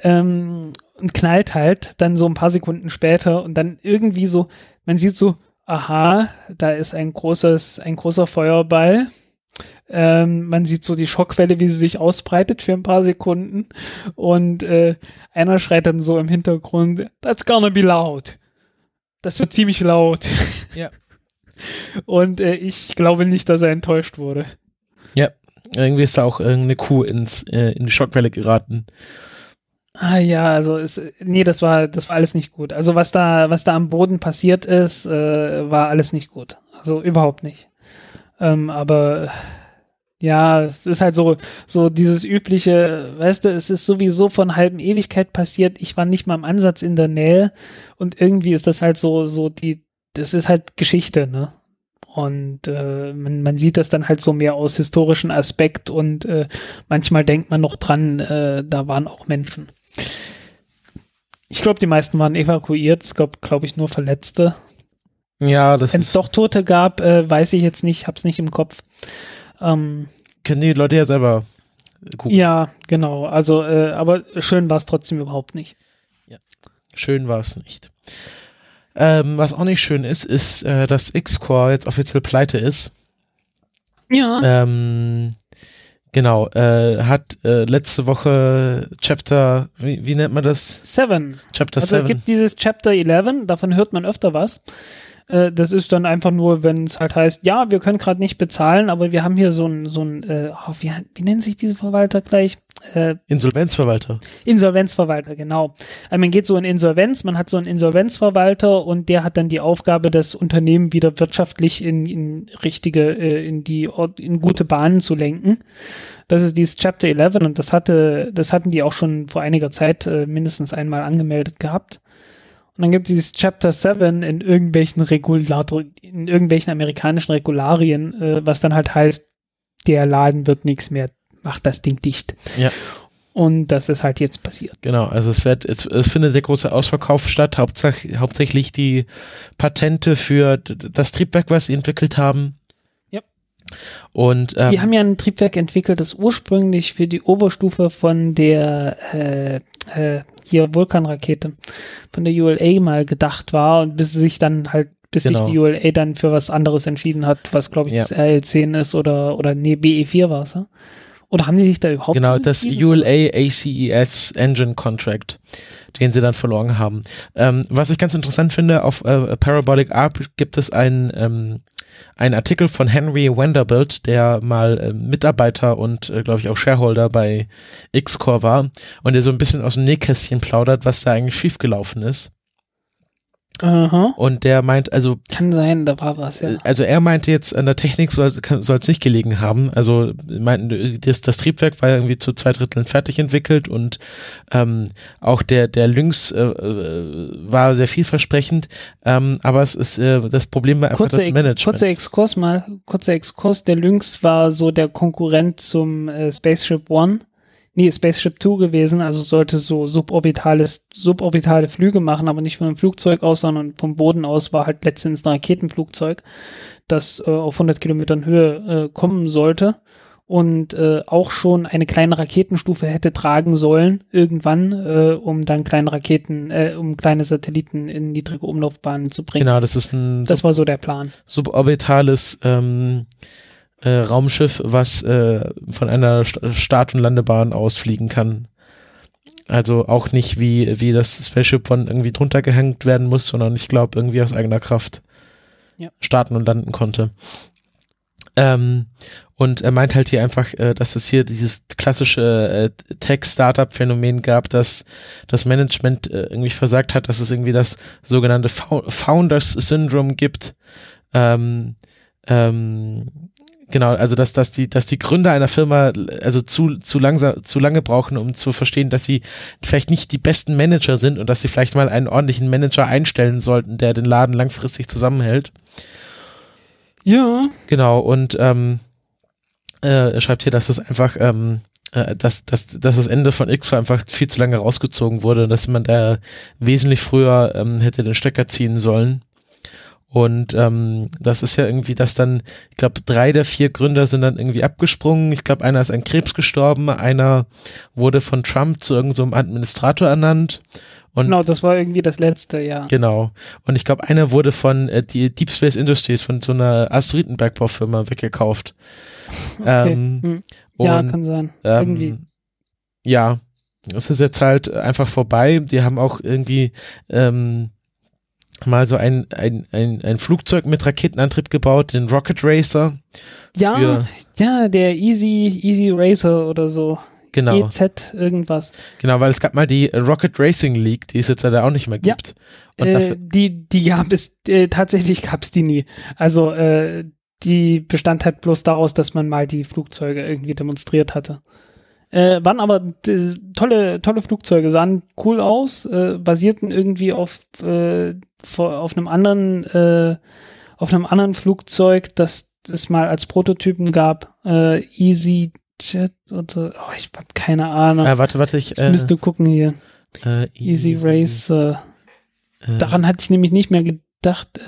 Ähm, und knallt halt dann so ein paar Sekunden später und dann irgendwie so, man sieht so, aha, da ist ein großes, ein großer Feuerball. Ähm, man sieht so die Schockwelle, wie sie sich ausbreitet für ein paar Sekunden. Und äh, einer schreit dann so im Hintergrund, that's gonna be loud. Das wird ziemlich laut. Ja. (laughs) Und äh, ich glaube nicht, dass er enttäuscht wurde. Ja, irgendwie ist da auch irgendeine Kuh ins, äh, in die Schockwelle geraten. Ah ja, also es, nee, das war, das war alles nicht gut. Also was da, was da am Boden passiert ist, äh, war alles nicht gut. Also überhaupt nicht. Ähm, aber ja, es ist halt so, so dieses übliche, weißt du, es ist sowieso von halben Ewigkeit passiert. Ich war nicht mal im Ansatz in der Nähe und irgendwie ist das halt so, so die, das ist halt Geschichte, ne? Und äh, man, man sieht das dann halt so mehr aus historischen Aspekt und äh, manchmal denkt man noch dran, äh, da waren auch Menschen. Ich glaube, die meisten waren evakuiert. Es gab, glaube ich, nur Verletzte. Ja, das Wenn es doch Tote gab, äh, weiß ich jetzt nicht, hab's nicht im Kopf. Ähm, können die Leute ja selber gucken. ja, genau. Also, äh, aber schön war es trotzdem überhaupt nicht. Schön war es nicht. Ähm, was auch nicht schön ist, ist, äh, dass X-Core jetzt offiziell pleite ist. Ja. Ähm, genau, äh, hat äh, letzte Woche Chapter, wie, wie nennt man das? Seven. Chapter Also es 7. gibt dieses Chapter 11, davon hört man öfter was. Äh, das ist dann einfach nur, wenn es halt heißt, ja, wir können gerade nicht bezahlen, aber wir haben hier so ein, so ein äh, oh, wie, wie nennen sich diese Verwalter gleich? Äh, Insolvenzverwalter. Insolvenzverwalter, genau. Also man geht so in Insolvenz, man hat so einen Insolvenzverwalter und der hat dann die Aufgabe, das Unternehmen wieder wirtschaftlich in, in richtige, äh, in die Ort, in gute Bahnen zu lenken. Das ist dieses Chapter 11 und das hatte, das hatten die auch schon vor einiger Zeit äh, mindestens einmal angemeldet gehabt. Und dann gibt es dieses Chapter 7 in irgendwelchen Regulator, in irgendwelchen amerikanischen Regularien, äh, was dann halt heißt, der Laden wird nichts mehr, macht das Ding dicht. Ja. Und das ist halt jetzt passiert. Genau, also es wird, es, es findet der große Ausverkauf statt, hauptsächlich, hauptsächlich die Patente für das Triebwerk, was sie entwickelt haben. Ja. Und ähm, Die haben ja ein Triebwerk entwickelt, das ursprünglich für die Oberstufe von der, äh, äh, hier Vulkanrakete von der ULA mal gedacht war und bis sich dann halt bis Genau. sich die ULA dann für was anderes entschieden hat, was glaube ich Ja. das RL10 ist oder oder nee BE4 war es, ja? Oder haben die sich da überhaupt Genau, das? ULA ACES Engine Contract, den sie dann verloren haben. Ähm, was ich ganz interessant finde, auf äh, Parabolic Arp gibt es einen, ähm, einen Artikel von Henry Vanderbilt, der mal äh, Mitarbeiter und, äh, glaube ich, auch Shareholder bei Xcore war und der so ein bisschen aus dem Nähkästchen plaudert, was da eigentlich schiefgelaufen ist. Aha. Und der meint, also Kann sein, da war was, ja. also er meinte jetzt, an der Technik soll es nicht gelegen haben. Also meinten, das, das Triebwerk war irgendwie zu zwei Dritteln fertig entwickelt und ähm, auch der, der Lynx äh, äh, war sehr vielversprechend. Ähm, aber es ist äh, das Problem war einfach Kurzer, das Ex Management. kurzer Exkurs mal, kurzer Exkurs. Der Lynx war so der Konkurrent zum äh, Spaceship One, nee, Spaceship Two gewesen, also sollte so suborbitales, suborbitale Flüge machen, aber nicht von einem Flugzeug aus, sondern vom Boden aus war halt letztens ein Raketenflugzeug, das äh, auf 100 Kilometern Höhe äh, kommen sollte und äh, auch schon eine kleine Raketenstufe hätte tragen sollen irgendwann, äh, um dann kleine Raketen, äh, um kleine Satelliten in niedrige Umlaufbahnen zu bringen. Genau, das ist ein Das war so der Plan. suborbitales ähm, äh, Raumschiff, was äh, von einer St- Start- und Landebahn aus fliegen kann. Also auch nicht wie, wie das Spaceship von irgendwie drunter gehängt werden muss, sondern ich glaube irgendwie aus eigener Kraft Ja. starten und landen konnte. Ähm, und er meint halt hier einfach, äh, dass es hier dieses klassische äh, Tech-Startup-Phänomen gab, dass das Management äh, irgendwie versagt hat, dass es irgendwie das sogenannte Fou- Founders-Syndrom gibt. Ähm, ähm, genau, also dass, dass die, dass die Gründer einer Firma also zu, zu langsam, zu lange brauchen, um zu verstehen, dass sie vielleicht nicht die besten Manager sind und dass sie vielleicht mal einen ordentlichen Manager einstellen sollten, der den Laden langfristig zusammenhält. Ja. Genau, und ähm, äh, er schreibt hier, dass es einfach, ähm, äh, dass, dass, dass das Ende von X einfach viel zu lange rausgezogen wurde und dass man da wesentlich früher ähm, hätte den Stecker ziehen sollen. Und ähm, das ist ja irgendwie, dass dann, ich glaube, drei der vier Gründer sind dann irgendwie abgesprungen. Ich glaube, einer ist an Krebs gestorben, einer wurde von Trump zu irgendeinem so Administrator ernannt. Und Genau, das war irgendwie das letzte, ja. Genau. Und ich glaube, einer wurde von äh, die Deep Space Industries, von so einer Asteroidenbergbaufirma weggekauft. (laughs) Okay. Ähm, Hm. Ja, und, kann sein. Irgendwie. ähm, ja, es ist jetzt halt einfach vorbei. Die haben auch irgendwie ähm, mal so ein, ein, ein, ein Flugzeug mit Raketenantrieb gebaut, den Rocket Racer. Ja, ja, der Easy, Easy Racer oder so. Genau, EZ irgendwas. genau, weil es gab mal die Rocket Racing League, die es jetzt leider auch nicht mehr Ja. gibt. Und Äh, die, die gab es, äh, tatsächlich gab es die nie. Also, äh, die bestand halt bloß daraus, dass man mal die Flugzeuge irgendwie demonstriert hatte. Äh, waren aber tolle, tolle Flugzeuge, sahen cool aus, äh, basierten irgendwie auf, äh, auf einem anderen, äh, auf einem anderen Flugzeug, das es mal als Prototypen gab, äh, EasyJet oder, oh, ich hab keine Ahnung. äh, warte, warte, ich, ich müsste gucken hier. Easy Racer. äh, Daran hatte ich nämlich nicht mehr gedacht.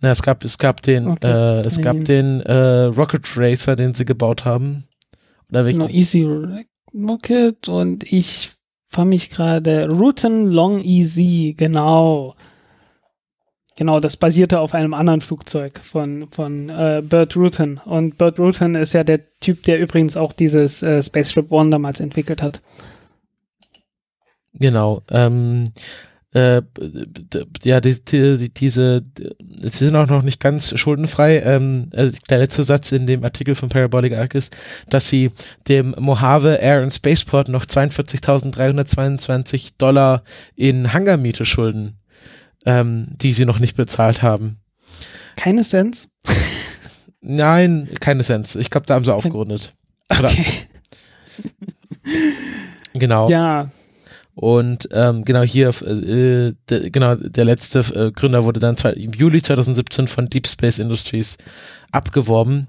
Na, es gab, es gab den, Okay. äh, es gab den äh, Rocket Racer, den sie gebaut haben. Oder welchen? genau, Easy Rocket und ich fahre mich gerade Routen Long Easy, genau. Genau, das basierte auf einem anderen Flugzeug von, von äh, Burt Rutan. Und Burt Rutan ist ja der Typ, der übrigens auch dieses äh, Spaceship One damals entwickelt hat. Genau. Ähm, äh, ja, die, die, diese, sie sind auch noch nicht ganz schuldenfrei. Ähm, äh, der letzte Satz in dem Artikel von Parabolic Arc ist, dass sie dem Mojave Air and Spaceport noch 42.322 Dollar in Hangarmiete schulden, ähm, die sie noch nicht bezahlt haben. Keine Sense. Nein, keine Cents. Ich glaube, da haben sie aufgerundet. Okay. (laughs) Genau. Ja, Und ähm, genau hier, äh, de, genau, der letzte äh, Gründer wurde dann im Juli 2017 von Deep Space Industries abgeworben.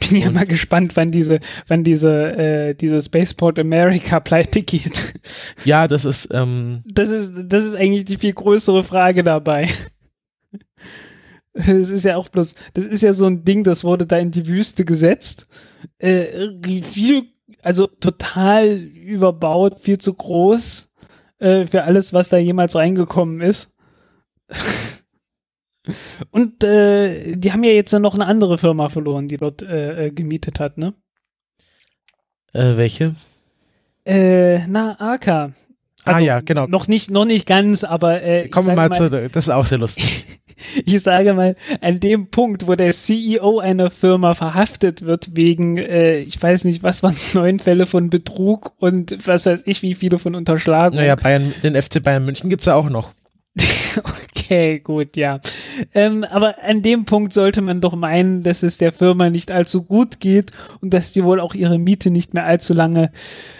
bin ja mal gespannt, wann diese, wann diese, äh, diese Spaceport America (laughs) pleite geht. Ja, das ist, ähm, Das ist, das ist eigentlich die viel größere Frage dabei. Es ist ja auch bloß, das ist ja so ein Ding, das wurde da in die Wüste gesetzt. Äh, Review, also total überbaut, viel zu groß äh, für alles, was da jemals reingekommen ist. (laughs) Und äh, die haben ja jetzt noch eine andere Firma verloren, die dort äh, äh gemietet hat, ne? Äh, welche? Äh, na, Aka. Ah also, ah ja, genau. Noch nicht, noch nicht ganz, aber äh, kommen wir mal, mal zu, das ist auch sehr lustig. (laughs) ich sage mal, an dem Punkt, wo der CEO einer Firma verhaftet wird wegen, äh, ich weiß nicht, was waren es, (laughs) neun Fälle von Betrug und was weiß ich, wie viele von Unterschlagung. Naja, Bayern, den FC Bayern München gibt es ja auch noch. (laughs) okay, gut, ja. Ähm, aber an dem Punkt sollte man doch meinen, dass es der Firma nicht allzu gut geht und dass sie wohl auch ihre Miete nicht mehr allzu lange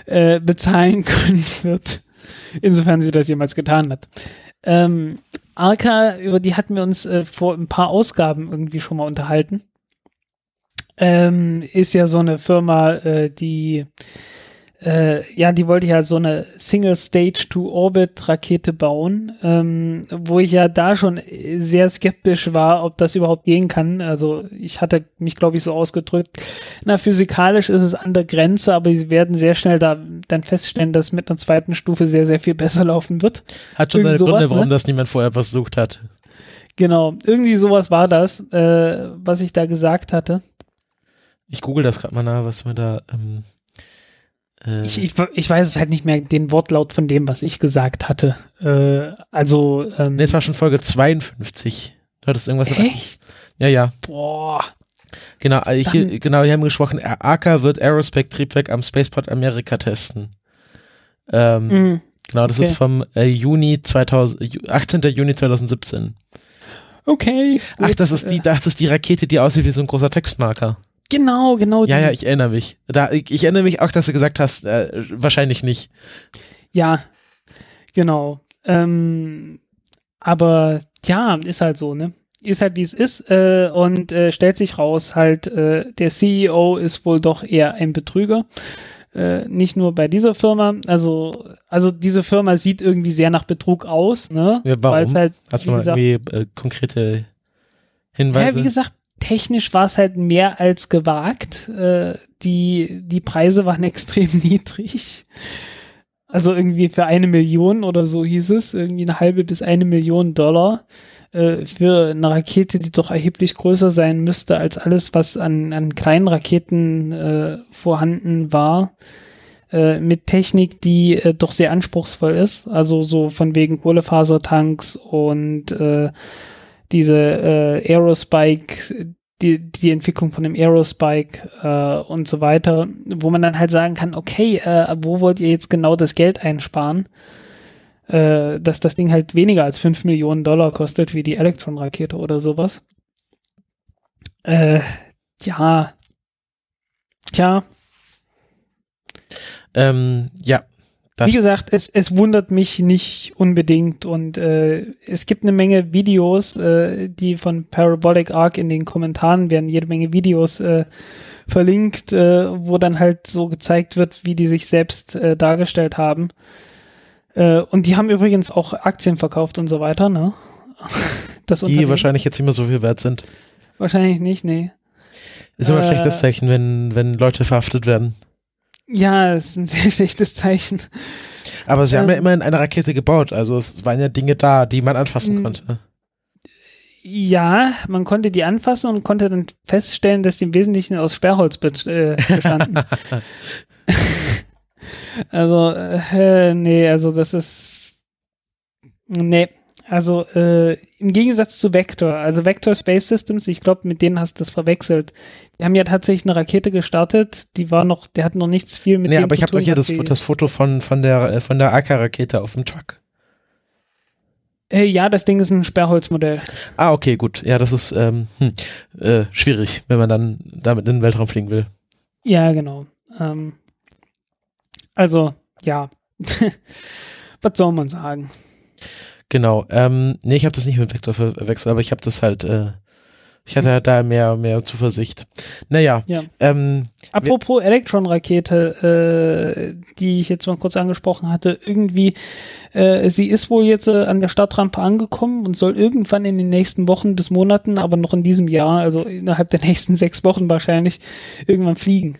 äh, bezahlen (laughs) können wird. Insofern sie das jemals getan hat. Ähm, Arca, über die hatten wir uns äh, vor ein paar Ausgaben irgendwie schon mal unterhalten. Ähm, ist ja so eine Firma, äh, die äh, ja, die wollte ja so eine Single-Stage-to-Orbit-Rakete bauen, ähm, wo ich ja da schon sehr skeptisch war, ob das überhaupt gehen kann. Also ich hatte mich, glaube ich, so ausgedrückt, na, physikalisch ist es an der Grenze, aber sie werden sehr schnell da dann feststellen, dass mit einer zweiten Stufe sehr, sehr viel besser laufen wird. Hat schon seine Gründe, warum ne? das niemand vorher versucht hat. Genau, irgendwie sowas war das, äh, was ich da gesagt hatte. Ich google das gerade mal nach, was wir da ähm, äh, ich, ich, ich, weiß es halt nicht mehr, den Wortlaut von dem, was ich gesagt hatte. Äh, also. Ähm, nee, es war schon Folge 52. Du hattest irgendwas mit. Echt? Ja, ja. Boah. Genau, äh, ich, Dann, genau, wir haben gesprochen, AK wird Aerospec-Triebwerk am Spaceport Amerika testen. Ähm, mm, genau, das okay. ist vom äh, Juni 2000, 18. Juni 2017. Okay. Gut. Ach, das ist die, das ist die Rakete, die aussieht wie so ein großer Textmarker. Genau, genau. Ja, ja, ich erinnere mich. Da, ich, ich erinnere mich auch, dass du gesagt hast, äh, wahrscheinlich nicht. Ja, genau. Ähm, aber ja, ist halt so, ne? Ist halt wie es ist äh, und äh, stellt sich raus, halt, äh, der CEO ist wohl doch eher ein Betrüger. Äh, nicht nur bei dieser Firma, also, also diese Firma sieht irgendwie sehr nach Betrug aus, ne? Ja, warum? Halt, Hast du mal gesagt, irgendwie äh, konkrete Hinweise? Ja, wie gesagt, technisch war es halt mehr als gewagt. Äh, die, die Preise waren (laughs) extrem niedrig. Also irgendwie für eine Million oder so hieß es, irgendwie eine halbe bis eine Million Dollar äh, für eine Rakete, die doch erheblich größer sein müsste als alles, was an, an kleinen Raketen äh, vorhanden war. Äh, mit Technik, die äh, doch sehr anspruchsvoll ist. Also so von wegen Kohlefasertanks und äh, diese äh, Aerospike, die, die Entwicklung von dem Aerospike äh, und so weiter, wo man dann halt sagen kann, okay, äh, wo wollt ihr jetzt genau das Geld einsparen? Äh, dass das Ding halt weniger als 5 Millionen Dollar kostet, wie die Electron-Rakete oder sowas. Äh, ja. Tja. Ähm, ja, das Wie gesagt, es, es wundert mich nicht unbedingt und äh, es gibt eine Menge Videos, äh, die von Parabolic Arc in den Kommentaren werden jede Menge Videos äh, verlinkt, äh, wo dann halt so gezeigt wird, wie die sich selbst äh, dargestellt haben. Äh, und die haben übrigens auch Aktien verkauft und so weiter, ne? (laughs) Die wahrscheinlich jetzt immer so viel wert sind. Wahrscheinlich nicht, nee. Ist immer ein schlechtes Zeichen, wenn, wenn Leute verhaftet werden. Ja, es ist ein sehr (laughs) schlechtes Zeichen. Aber sie ähm, haben ja ähm, immerhin eine Rakete gebaut, also es waren ja Dinge da, die man anfassen konnte. Ja, man konnte die anfassen und konnte dann feststellen, dass die im Wesentlichen aus Sperrholz äh, bestanden. (laughs) (laughs) also, äh, nee, also das ist. Nee, also äh, im Gegensatz zu Vector, also Vector Space Systems, ich glaube, mit denen hast du das verwechselt. Die haben ja tatsächlich eine Rakete gestartet, die war noch, der hat noch nichts viel mit nee, aber ich habe doch hier das, das, Foto von, von der, äh, von der AK-Rakete auf dem Truck. Äh, ja, das Ding ist ein Sperrholzmodell. Ah, okay, gut. Ja, das ist ähm, hm, äh, schwierig, wenn man dann damit in den Weltraum fliegen will. Ja, genau. Ähm, also, ja. (laughs) Was soll man sagen? Genau. Ähm, nee, ich habe das nicht mit Vector verwechselt, aber ich habe das halt, äh, ich hatte halt da mehr, mehr Zuversicht. Naja. Ja. Ähm, Apropos Elektron-Rakete, äh, die ich jetzt mal kurz angesprochen hatte, irgendwie, äh, sie ist wohl jetzt äh, an der Startrampe angekommen und soll irgendwann in den nächsten Wochen bis Monaten, aber noch in diesem Jahr, also innerhalb der (laughs) nächsten sechs Wochen wahrscheinlich, irgendwann fliegen.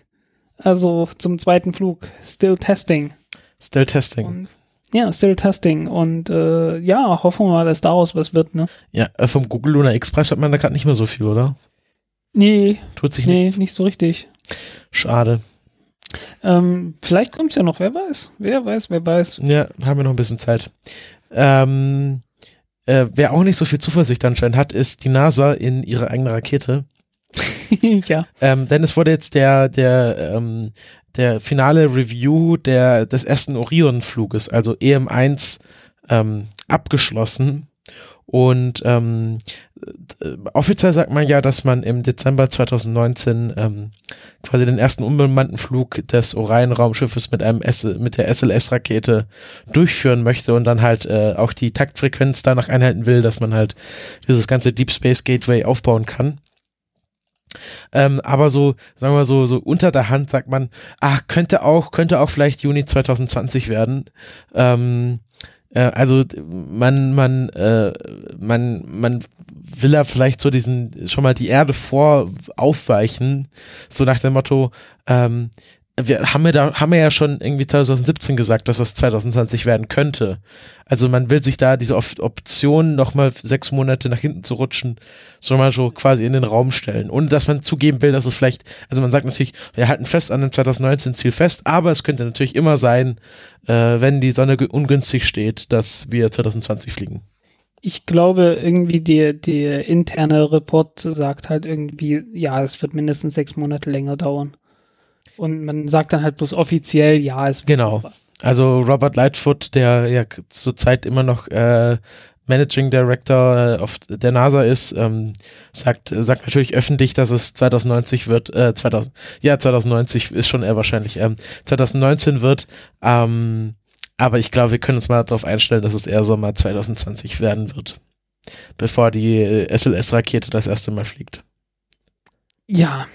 Also zum zweiten Flug. Still testing. Still testing. Und, ja, still testing. Und äh, ja, hoffen wir mal, dass daraus was wird, ne? Ja, äh, vom Google Lunar Express hat man da gerade nicht mehr so viel, oder? Nee, Tut sich nee, nichts. nicht so richtig. Schade. Ähm, vielleicht kommt es ja noch, wer weiß. Wer weiß, wer weiß. Ja, haben wir noch ein bisschen Zeit. Ähm, äh, wer auch nicht so viel Zuversicht anscheinend hat, ist die NASA in ihre eigene Rakete. (laughs) ja. Ähm, denn es wurde jetzt der, der, ähm, der finale Review der, des ersten Orion-Fluges, also EM1, ähm, abgeschlossen. Und ähm, äh, offiziell sagt man ja, dass man im Dezember 2019 ähm, quasi den ersten unbemannten Flug des Orion-Raumschiffes mit einem S mit der SLS-Rakete durchführen möchte und dann halt äh, auch die Taktfrequenz danach einhalten will, dass man halt dieses ganze Deep Space Gateway aufbauen kann. Ähm, aber so, sagen wir so, so unter der Hand sagt man, ach, könnte auch, könnte auch vielleicht Juni 2020 werden. Ähm, äh, also man, man, äh, man, man will da vielleicht so diesen, schon mal die Erde vor aufweichen, so nach dem Motto, ähm, wir haben wir da haben wir ja schon irgendwie 2017 gesagt, dass das 2020 werden könnte. Also man will sich da diese Op Option nochmal sechs Monate nach hinten zu rutschen, so mal so quasi in den Raum stellen. Und dass man zugeben will, dass es vielleicht, also man sagt natürlich, wir halten fest an dem 2019 Ziel fest, aber es könnte natürlich immer sein, äh, wenn die Sonne ungünstig steht, dass wir 2020 fliegen. Ich glaube, irgendwie der, der interne Report sagt halt irgendwie, ja, es wird mindestens sechs Monate länger dauern. Und man sagt dann halt bloß offiziell, ja, es wird Genau. was. Also Robert Lightfoot, der ja zurzeit immer noch äh, Managing Director äh, auf der NASA ist, ähm, sagt, sagt natürlich öffentlich, dass es 2090 wird, äh, 2000, ja, 2090 ist schon eher wahrscheinlich, ähm, 2019 wird, ähm, aber ich glaube, wir können uns mal darauf einstellen, dass es eher Sommer 2020 werden wird, bevor die äh, SLS-Rakete das erste Mal fliegt. Ja.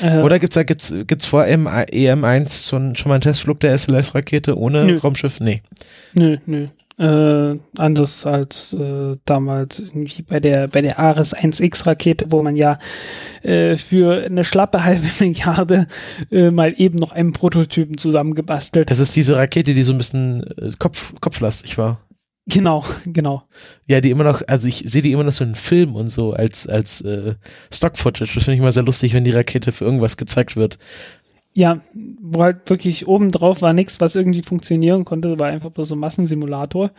Äh, Oder gibt's da gibt's gibt's vor M EM1 schon, schon mal einen Testflug der SLS-Rakete ohne Nö. Raumschiff? Nee. Nö, nö. Äh, anders als äh, damals irgendwie bei der bei der Ares 1X Rakete, wo man ja äh, für eine schlappe halbe (laughs) Milliarde äh, mal eben noch einen Prototypen zusammengebastelt. Das ist diese Rakete, die so ein bisschen äh, Kopf, kopflastig war. Genau, genau. Ja, die immer noch, also ich sehe die immer noch so in Filmen und so als, als äh, Stock-Footage. Das finde ich immer sehr lustig, wenn die Rakete für irgendwas gezeigt wird. Ja, wo halt wirklich oben drauf war nichts, was irgendwie funktionieren konnte, war einfach bloß so ein Massensimulator.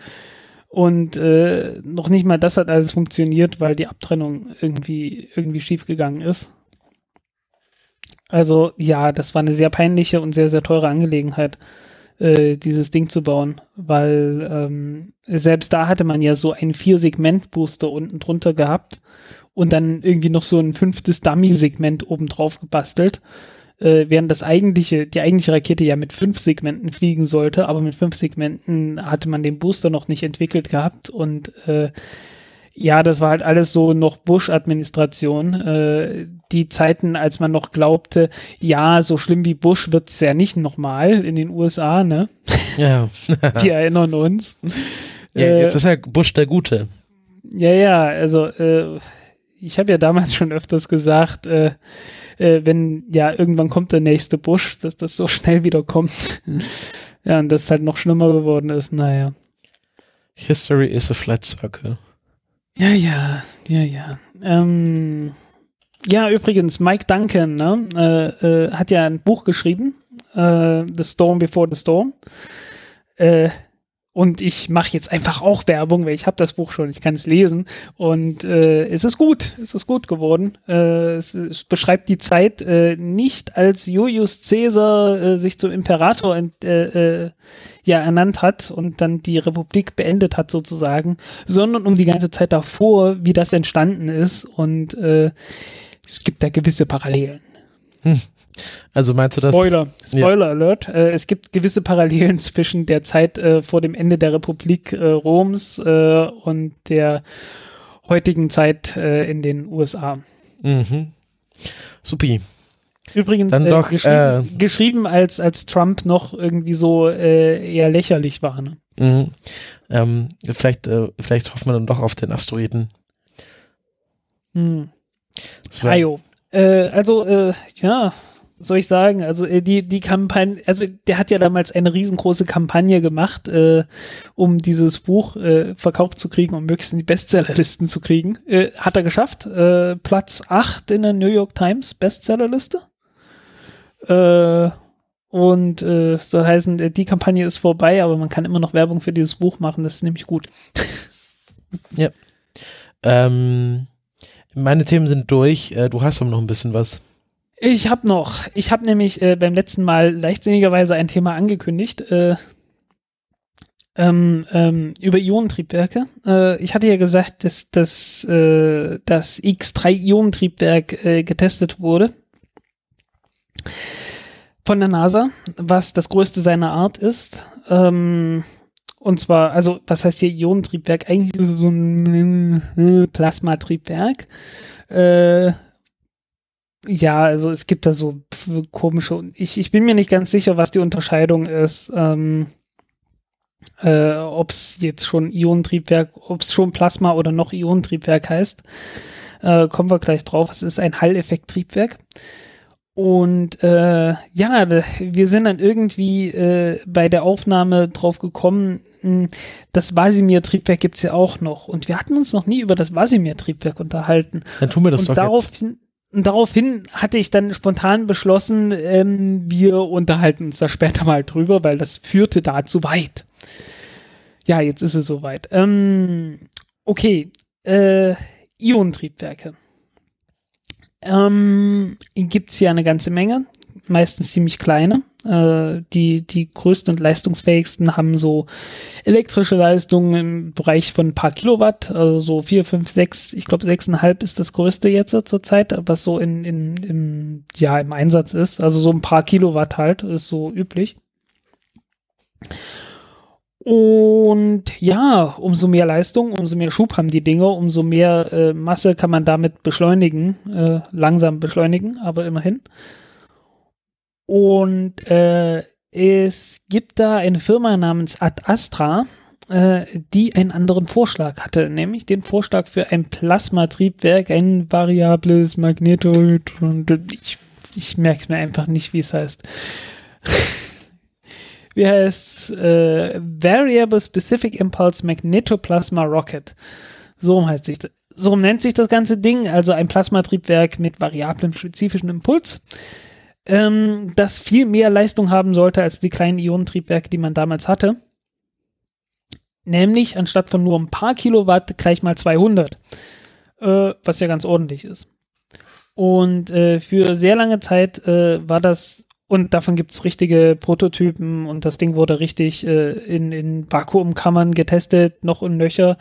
Und äh, noch nicht mal das hat alles funktioniert, weil die Abtrennung irgendwie, irgendwie schief gegangen ist. Also ja, das war eine sehr peinliche und sehr, sehr teure Angelegenheit, äh, dieses Ding zu bauen, weil ähm, selbst da hatte man ja so einen Vier-Segment-Booster unten drunter gehabt und dann irgendwie noch so ein fünftes Dummy-Segment oben drauf gebastelt äh, während das eigentliche, die eigentliche Rakete ja mit fünf Segmenten fliegen sollte, aber mit fünf Segmenten hatte man den Booster noch nicht entwickelt gehabt und äh, ja, das war halt alles so noch Bush-Administration. Äh, die Zeiten, als man noch glaubte, ja, so schlimm wie Bush wird's ja nicht nochmal in den USA, ne? Ja. (laughs) Wir erinnern uns. ja Äh, jetzt ist ja Bush der Gute. ja, ja, also äh, ich habe ja damals schon öfters gesagt, äh, äh, wenn ja irgendwann kommt der nächste Bush, dass das so schnell wieder kommt. (laughs) ja, und das halt noch schlimmer geworden ist, naja. History is a flat circle. Ja, ja, ja, ja. Ähm, ja, übrigens, Mike Duncan ne, äh, äh, hat ja ein Buch geschrieben, äh, The Storm Before the Storm. Und ich mache jetzt einfach auch Werbung, weil ich habe das Buch schon, ich kann es lesen. Und äh, es ist gut, es ist gut geworden. Äh, es, es beschreibt die Zeit äh, nicht als Julius Caesar äh, sich zum Imperator ent, äh, äh, ja, ernannt hat und dann die Republik beendet hat sozusagen, sondern um die ganze Zeit davor, wie das entstanden ist. Und äh, es gibt da gewisse Parallelen. Also meinst du das? Spoiler, Spoiler Alert. Äh, es gibt gewisse Parallelen (laughs) zwischen der Zeit äh, vor dem Ende der Republik äh, Roms äh, und der heutigen Zeit äh, in den USA. Mhm. Supi. Übrigens äh, doch, geschrieben, geschrieben als, als Trump noch irgendwie so eher lächerlich war. Ne? Mhm. Ähm, vielleicht, vielleicht hoffen wir dann doch auf den Asteroiden. Hm. Ah, jo. Äh, also, äh, ja, soll ich sagen? Also äh, die, die Kampagne, also der hat ja damals eine riesengroße Kampagne gemacht, äh, um dieses Buch äh, verkauft zu kriegen, um möglichst in die Bestsellerlisten zu kriegen. Äh, hat er geschafft. Äh, Platz 8 in der New York Times Bestsellerliste. Äh, und äh, soll heißen, äh, die Kampagne ist vorbei, aber man kann immer noch Werbung für dieses Buch machen, das ist nämlich gut. ja. Ähm, meine Themen sind durch. Äh, du hast aber noch ein bisschen was. Ich habe noch, ich habe nämlich äh, beim letzten Mal leichtsinnigerweise ein Thema angekündigt. Äh, ähm, ähm, über Ionentriebwerke. Äh, ich hatte ja gesagt, dass, dass äh, das X3-Ionentriebwerk äh, getestet wurde von der NASA, was das größte seiner Art ist. Ähm, und zwar, also, was heißt hier Ionentriebwerk? Eigentlich ist es so ein Plasmatriebwerk. Äh, ja, also es gibt da so komische, ich, ich bin mir nicht ganz sicher, was die Unterscheidung ist. Ähm, äh, ob es jetzt schon Ionentriebwerk, ob es schon Plasma oder noch Ionentriebwerk heißt. Äh, kommen wir gleich drauf. Es ist ein Hall-Effekt-Triebwerk. Und äh, ja, wir sind dann irgendwie äh, bei der Aufnahme drauf gekommen, hm, das Vasimir-Triebwerk gibt es ja auch noch. Und wir hatten uns noch nie über das Vasimir-Triebwerk unterhalten. Dann tun wir das und doch daraufhin, jetzt. Und daraufhin hatte ich dann spontan beschlossen, ähm, wir unterhalten uns da später mal drüber, weil das führte da zu weit. Ja, jetzt ist es soweit. Ähm, okay, äh, Ionentriebwerke. Ähm, Gibt es hier eine ganze Menge, meistens ziemlich kleine. Äh, die, die größten und leistungsfähigsten haben so elektrische Leistungen im Bereich von ein paar Kilowatt, also so vier, fünf, sechs, ich glaube sechseinhalb ist das größte jetzt zur Zeit, was so in, in, im, ja, im Einsatz ist. Also so ein paar Kilowatt halt, ist so üblich. Und ja, umso mehr Leistung, umso mehr Schub haben die Dinge, umso mehr äh, Masse kann man damit beschleunigen, äh, langsam beschleunigen, aber immerhin. Und äh, es gibt da eine Firma namens Ad Astra, äh, die einen anderen Vorschlag hatte, nämlich den Vorschlag für ein Plasmatriebwerk, ein variables Magnetohydron. Ich, ich merke es mir einfach nicht, wie es heißt. (laughs) wie heißt äh, Variable Specific Impulse Magnetoplasma Rocket. So heißt sich so nennt sich das ganze Ding, also ein Plasmatriebwerk mit variablem spezifischen Impuls ähm, das viel mehr Leistung haben sollte als die kleinen Ionentriebwerke, die man damals hatte. Nämlich anstatt von nur ein paar Kilowatt gleich mal 200, äh, was ja ganz ordentlich ist. Und äh, für sehr lange Zeit äh, war das, und davon gibt es richtige Prototypen und das Ding wurde richtig äh, in, in Vakuumkammern getestet, noch und nöcher.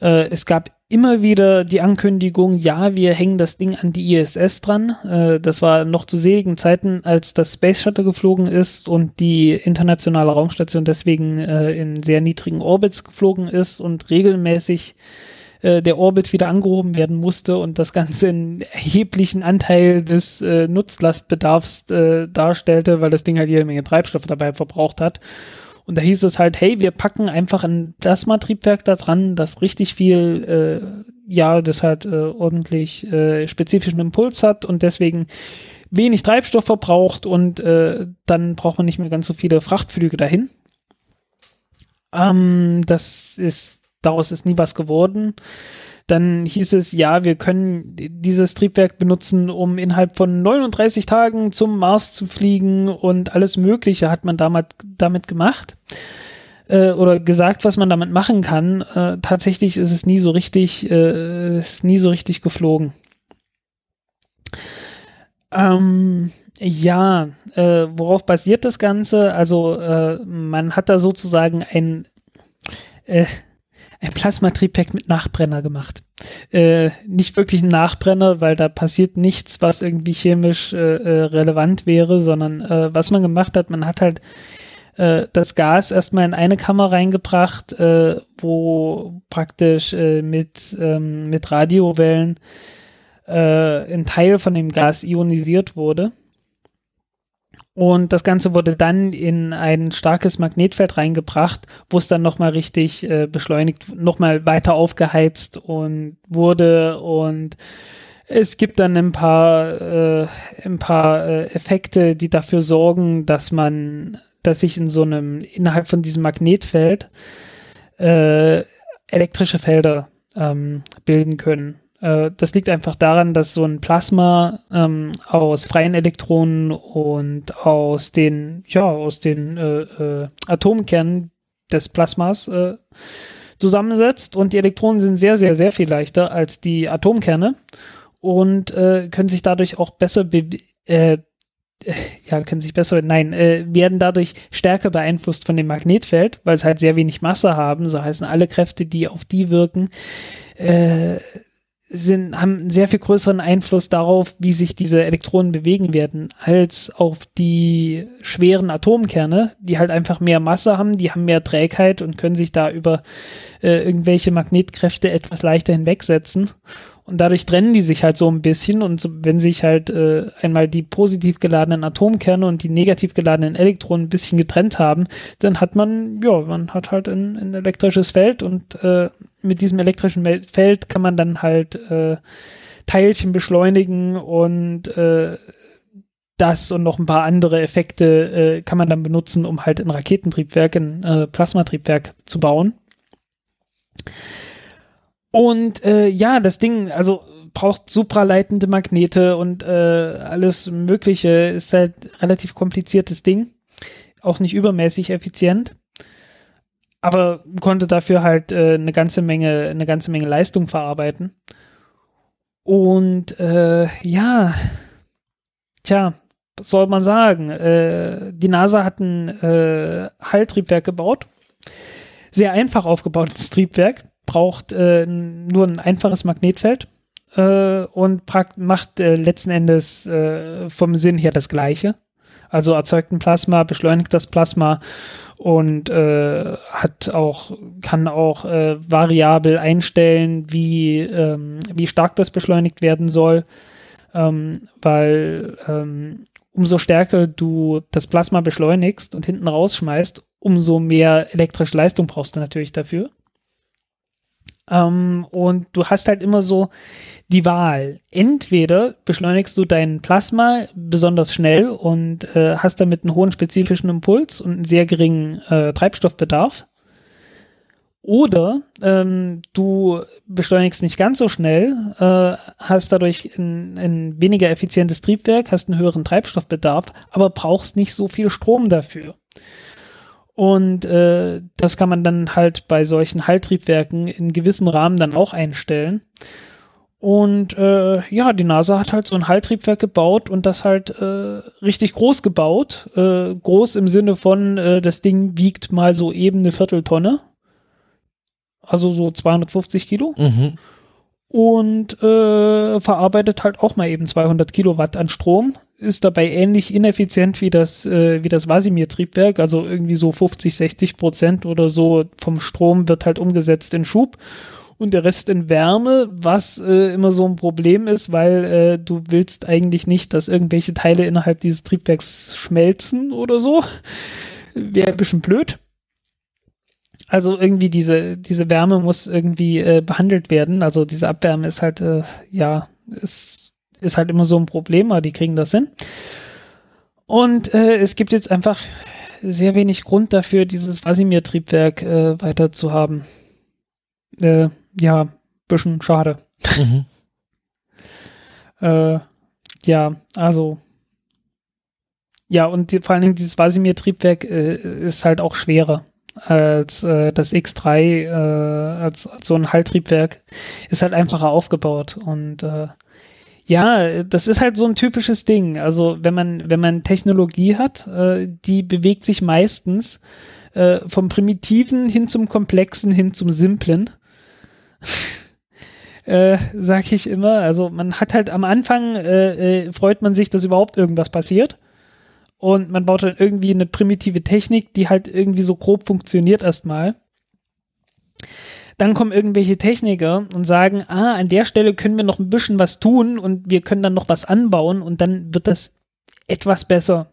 Äh, es gab immer wieder die Ankündigung, ja, wir hängen das Ding an die ISS dran. Äh, das war noch zu seligen Zeiten, als das Space Shuttle geflogen ist und die internationale Raumstation deswegen äh, in sehr niedrigen Orbits geflogen ist und regelmäßig äh, der Orbit wieder angehoben werden musste und das Ganze einen erheblichen Anteil des äh, Nutzlastbedarfs äh, darstellte, weil das Ding halt jede Menge Treibstoff dabei verbraucht hat. Und da hieß es halt, hey, wir packen einfach ein Plasmatriebwerk da dran, das richtig viel, äh, ja, das halt äh, ordentlich äh, spezifischen Impuls hat und deswegen wenig Treibstoff verbraucht und äh, dann braucht man nicht mehr ganz so viele Frachtflüge dahin. Ähm, das ist, daraus ist nie was geworden. Dann hieß es, ja, wir können dieses Triebwerk benutzen, um innerhalb von 39 Tagen zum Mars zu fliegen und alles Mögliche hat man damit, damit gemacht äh, oder gesagt, was man damit machen kann. Äh, tatsächlich ist es nie so richtig, äh, ist nie so richtig geflogen. Ähm, ja, äh, worauf basiert das Ganze? Also äh, man hat da sozusagen ein äh, ein Plasmatriebwerk mit Nachbrenner gemacht. Äh, nicht wirklich ein Nachbrenner, weil da passiert nichts, was irgendwie chemisch äh, äh, relevant wäre, sondern äh, was man gemacht hat, man hat halt äh, das Gas erstmal in eine Kammer reingebracht, äh, wo praktisch mit, ähm, mit Radiowellen ein Teil von dem Gas ionisiert wurde. Und das Ganze wurde dann in ein starkes Magnetfeld reingebracht, wo es dann nochmal richtig äh, beschleunigt, nochmal weiter aufgeheizt und wurde und Es gibt dann ein paar, äh, ein paar äh, Effekte, die dafür sorgen, dass man, dass sich in so einem, innerhalb von diesem Magnetfeld äh, elektrische Felder ähm, bilden können. Äh, das liegt einfach daran, dass so ein Plasma ähm, aus freien Elektronen und aus den, ja, aus den äh, äh, Atomkernen des Plasmas äh, zusammensetzt und die Elektronen sind sehr, sehr, sehr viel leichter als die Atomkerne und können sich dadurch auch besser ja, können sich besser, nein, äh, werden dadurch stärker beeinflusst von dem Magnetfeld, weil es halt sehr wenig Masse haben. So heißen alle Kräfte, die auf die wirken, äh, sind, haben einen sehr viel größeren Einfluss darauf, wie sich diese Elektronen bewegen werden, als auf die schweren Atomkerne, die halt einfach mehr Masse haben, die haben mehr Trägheit und können sich da über äh, irgendwelche Magnetkräfte etwas leichter hinwegsetzen. Und dadurch trennen die sich halt so ein bisschen. Und wenn sich halt äh, einmal die positiv geladenen Atomkerne und die negativ geladenen Elektronen ein bisschen getrennt haben, dann hat man, ja, man hat halt ein, ein elektrisches Feld und äh, mit diesem elektrischen Feld kann man dann halt äh, Teilchen beschleunigen und äh, das und noch ein paar andere Effekte äh, kann man dann benutzen, um halt ein Raketentriebwerk, ein äh, Plasmatriebwerk zu bauen. Und äh, ja, das Ding, also braucht supraleitende Magnete und äh, alles Mögliche. Ist halt relativ kompliziertes Ding. Auch nicht übermäßig effizient. Aber konnte dafür halt äh, eine ganze Menge, eine ganze Menge Leistung verarbeiten. Und äh, ja, tja, was soll man sagen? Äh, die NASA hat ein äh, Halltriebwerk gebaut. Sehr einfach aufgebautes Triebwerk braucht äh, nur ein einfaches Magnetfeld äh, und macht äh, letzten Endes äh, vom Sinn her das Gleiche. Also erzeugt ein Plasma, beschleunigt das Plasma und äh, hat auch kann auch äh, variabel einstellen, wie ähm, wie stark das beschleunigt werden soll, ähm, weil ähm, umso stärker du das Plasma beschleunigst und hinten rausschmeißt, umso mehr elektrische Leistung brauchst du natürlich dafür. Ähm, und du hast halt immer so die Wahl. Entweder beschleunigst du dein Plasma besonders schnell und äh, hast damit einen hohen spezifischen Impuls und einen sehr geringen äh, Treibstoffbedarf. Oder ähm, du beschleunigst nicht ganz so schnell, äh, hast dadurch ein, ein weniger effizientes Triebwerk, hast einen höheren Treibstoffbedarf, aber brauchst nicht so viel Strom dafür. Und äh, das kann man dann halt bei solchen Halttriebwerken in gewissen Rahmen dann auch einstellen. Und äh, ja, die NASA hat halt so ein Halttriebwerk gebaut und das halt äh, richtig groß gebaut. Äh, groß im Sinne von, äh, das Ding wiegt mal so eben eine Vierteltonne. Also so 250 Kilo. Mhm. Und äh, verarbeitet halt auch mal eben 200 Kilowatt an Strom ist dabei ähnlich ineffizient wie das, äh, wie das Vasimir-Triebwerk, also irgendwie so 50, 60 Prozent oder so vom Strom wird halt umgesetzt in Schub und der Rest in Wärme, was äh, immer so ein Problem ist, weil äh, du willst eigentlich nicht, dass irgendwelche Teile innerhalb dieses Triebwerks schmelzen oder so. Wäre ein bisschen blöd. Also irgendwie diese, diese Wärme muss irgendwie äh, behandelt werden. Also diese Abwärme ist halt, äh, ja, ist ist halt immer so ein Problem, aber die kriegen das hin. Und äh, es gibt jetzt einfach sehr wenig Grund dafür, dieses Vasimir-Triebwerk äh, weiter zu haben. Äh, ja, bisschen schade. Mhm. (laughs) äh, ja, also ja, und die, vor allen Dingen dieses Vasimir-Triebwerk äh, ist halt auch schwerer als äh, das X3, äh, als, als, so ein Halttriebwerk. Ist halt einfacher aufgebaut und äh, ja, das ist halt so ein typisches Ding. Also wenn man, wenn man Technologie hat, äh, die bewegt sich meistens äh, vom Primitiven hin zum Komplexen, hin zum Simplen. (laughs) äh, sag ich immer. Also man hat halt am Anfang, äh, äh, freut man sich, dass überhaupt irgendwas passiert. Und man baut dann irgendwie eine primitive Technik, die halt irgendwie so grob funktioniert erstmal dann kommen irgendwelche Techniker und sagen, ah, an der Stelle können wir noch ein bisschen was tun und wir können dann noch was anbauen und dann wird das etwas besser.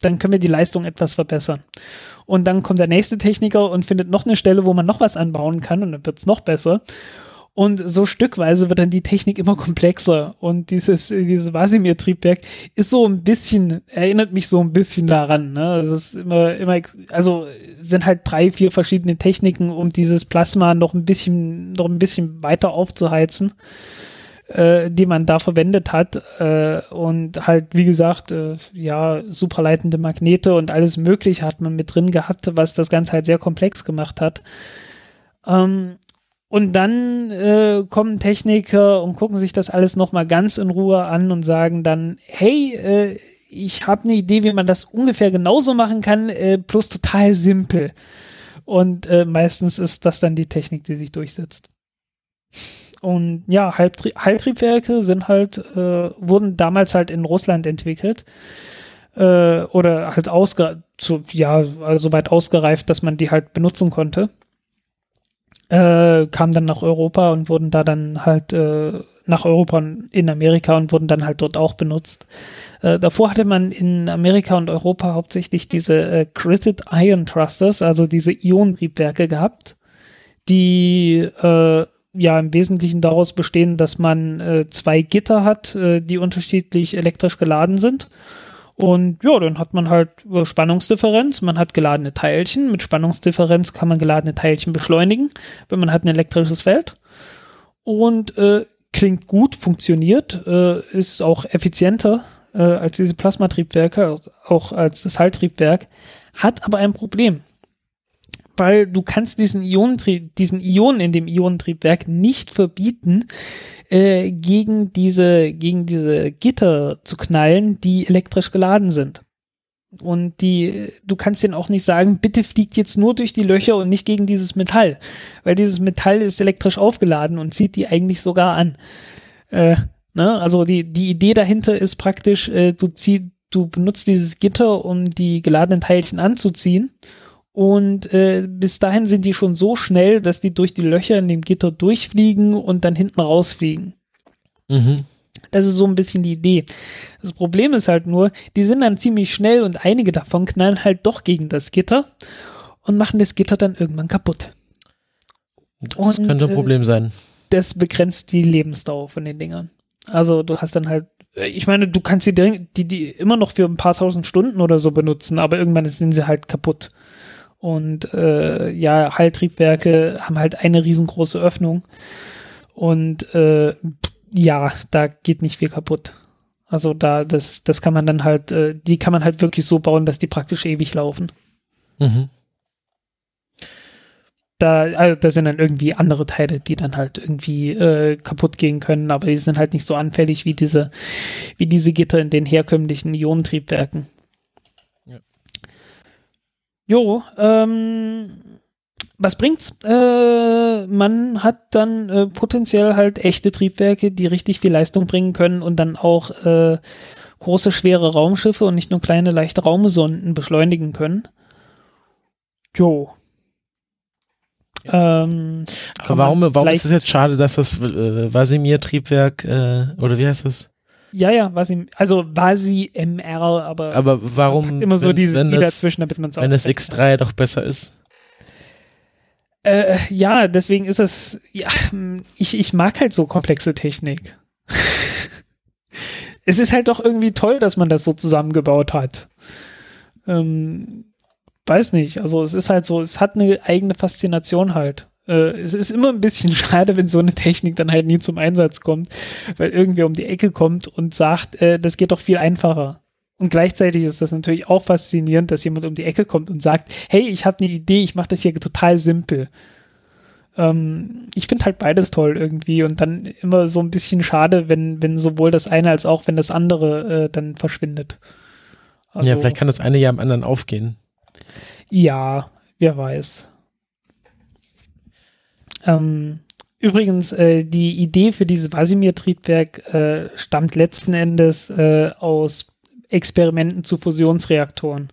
Dann können wir die Leistung etwas verbessern. Und dann kommt der nächste Techniker und findet noch eine Stelle, wo man noch was anbauen kann und dann wird es noch besser. Und so stückweise wird dann die Technik immer komplexer. Und dieses, dieses Vasimir-Triebwerk ist so ein bisschen, erinnert mich so ein bisschen daran. Ne? Also es ist immer, immer, also sind halt drei, vier verschiedene Techniken, um dieses Plasma noch ein bisschen, noch ein bisschen weiter aufzuheizen, äh, die man da verwendet hat. Äh, und halt, wie gesagt, äh, ja, superleitende Magnete und alles Mögliche hat man mit drin gehabt, was das Ganze halt sehr komplex gemacht hat. Und dann äh, kommen Techniker und gucken sich das alles nochmal ganz in Ruhe an und sagen dann, hey, äh, ich habe eine Idee, wie man das ungefähr genauso machen kann, äh, plus total simpel. Und äh, meistens ist das dann die Technik, die sich durchsetzt. Und ja, Halbtrie Halbtriebwerke sind halt, äh, wurden damals halt in Russland entwickelt. Äh, oder halt ausge zu, ja, also weit ausgereift, dass man die halt benutzen konnte äh, kamen dann nach Europa und wurden da dann halt äh, nach Europa in Amerika und wurden dann halt dort auch benutzt. Äh, davor hatte man in Amerika und Europa hauptsächlich diese äh, Critted Iron Thrusters, also diese Ionentriebwerke gehabt, die äh, ja im Wesentlichen daraus bestehen, dass man äh, zwei Gitter hat, äh, die unterschiedlich elektrisch geladen sind und ja, dann hat man halt Spannungsdifferenz, man hat geladene Teilchen. Mit Spannungsdifferenz kann man geladene Teilchen beschleunigen, wenn man hat ein elektrisches Feld. Und äh, klingt gut, funktioniert, äh, ist auch effizienter äh, als diese Plasmatriebwerke, auch als das Halttriebwerk, hat aber ein Problem weil du kannst diesen Ionentrieb, diesen Ionen in dem Ionentriebwerk nicht verbieten, äh, gegen diese, gegen diese Gitter zu knallen, die elektrisch geladen sind. Und die, du kannst denen auch nicht sagen, bitte fliegt jetzt nur durch die Löcher und nicht gegen dieses Metall. Weil dieses Metall ist elektrisch aufgeladen und zieht die eigentlich sogar an. Äh, ne? Also die, die Idee dahinter ist praktisch, äh, du zieh, du benutzt dieses Gitter, um die geladenen Teilchen anzuziehen und äh, bis dahin sind die schon so schnell, dass die durch die Löcher in dem Gitter durchfliegen und dann hinten rausfliegen. Mhm. Das ist so ein bisschen die Idee. Das Problem ist halt nur, die sind dann ziemlich schnell und einige davon knallen halt doch gegen das Gitter und machen das Gitter dann irgendwann kaputt. Das und, könnte ein Problem äh, sein. Das begrenzt die Lebensdauer von den Dingern. Also du hast dann halt, äh, ich meine, du kannst die, die, die immer noch für ein paar tausend Stunden oder so benutzen, aber irgendwann sind sie halt kaputt. Und äh, ja, Heiltriebwerke haben halt eine riesengroße Öffnung. Und äh, ja, da geht nicht viel kaputt. Also da, das, das kann man dann halt, äh, die kann man halt wirklich so bauen, dass die praktisch ewig laufen. Mhm. Da, also da sind dann irgendwie andere Teile, die dann halt irgendwie äh, kaputt gehen können, aber die sind halt nicht so anfällig wie diese, wie diese Gitter in den herkömmlichen Ionentriebwerken. Jo, ähm, was bringt's? Äh, man hat dann äh, potenziell halt echte Triebwerke, die richtig viel Leistung bringen können und dann auch äh, große, schwere Raumschiffe und nicht nur kleine, leichte Raumsonden beschleunigen können. Jo. Ja. Ähm, Aber warum, warum ist es jetzt schade, dass das äh, Vasimir-Triebwerk, äh, oder wie heißt das? Ja, ja, was ihm, also war sie MR, aber, aber warum immer so wenn, dieses wenn I dazwischen, damit man es auch. Wenn es X3 doch besser ist. Äh, ja, deswegen ist es, ja, ich, ich mag halt so komplexe Technik. (laughs) es ist halt doch irgendwie toll, dass man das so zusammengebaut hat. Ähm, weiß nicht, also es ist halt so, es hat eine eigene Faszination halt. Äh, es ist immer ein bisschen (laughs) schade, wenn so eine Technik dann halt nie zum Einsatz kommt, weil irgendwer um die Ecke kommt und sagt, äh, das geht doch viel einfacher. Und gleichzeitig ist das natürlich auch faszinierend, dass jemand um die Ecke kommt und sagt, hey, ich habe eine Idee, ich mache das hier total simpel. Ähm, ich finde halt beides toll irgendwie und dann immer so ein bisschen schade, wenn, wenn sowohl das eine als auch wenn das andere äh, dann verschwindet. Also, ja, vielleicht kann das eine ja am anderen aufgehen. Ja, wer weiß. Ähm, übrigens, äh, die Idee für dieses Vasimir-Triebwerk äh, stammt letzten Endes äh, aus Experimenten zu Fusionsreaktoren.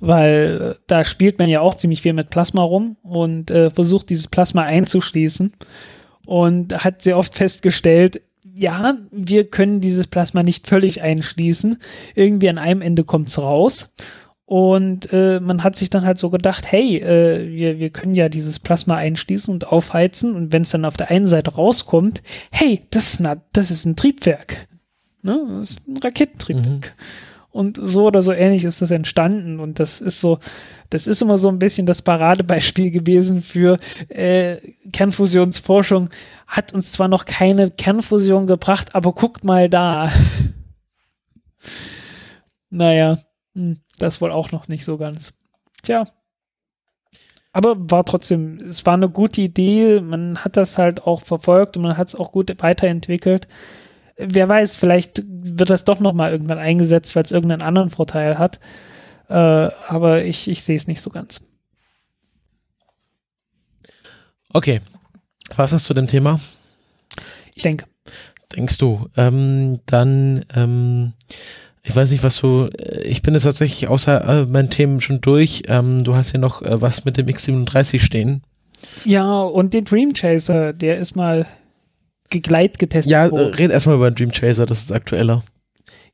Weil äh, da spielt man ja auch ziemlich viel mit Plasma rum und äh, versucht dieses Plasma einzuschließen und hat sehr oft festgestellt, ja, wir können dieses Plasma nicht völlig einschließen. Irgendwie an einem Ende kommt es raus Und äh, man hat sich dann halt so gedacht, hey, äh, wir, wir können ja dieses Plasma einschließen und aufheizen und wenn es dann auf der einen Seite rauskommt, hey, das ist, eine, das ist ein Triebwerk. Ne? Das ist ein Raketentriebwerk. Mhm. Und so oder so ähnlich ist das entstanden. Und das ist so, das ist immer so ein bisschen das Paradebeispiel gewesen für äh, Kernfusionsforschung. Hat uns zwar noch keine Kernfusion gebracht, aber guckt mal da. (laughs) naja. Hm, das wohl auch noch nicht so ganz. Tja. Aber war trotzdem, es war eine gute Idee. Man hat das halt auch verfolgt und man hat es auch gut weiterentwickelt. Wer weiß, vielleicht wird das doch noch mal irgendwann eingesetzt, weil es irgendeinen anderen Vorteil hat. Äh, aber ich, ich sehe es nicht so ganz. Okay. Was hast du dem Thema? Ich denke. Denkst du? Ähm, dann ähm, ich weiß nicht, was du, äh, ich bin jetzt tatsächlich außer äh, meinen Themen schon durch. Ähm, du hast hier noch äh, was mit dem X37 stehen. Ja, und den Dream Chaser, der ist mal gegleit getestet ja, worden. Ja, red erstmal über den Dream Chaser, das ist aktueller.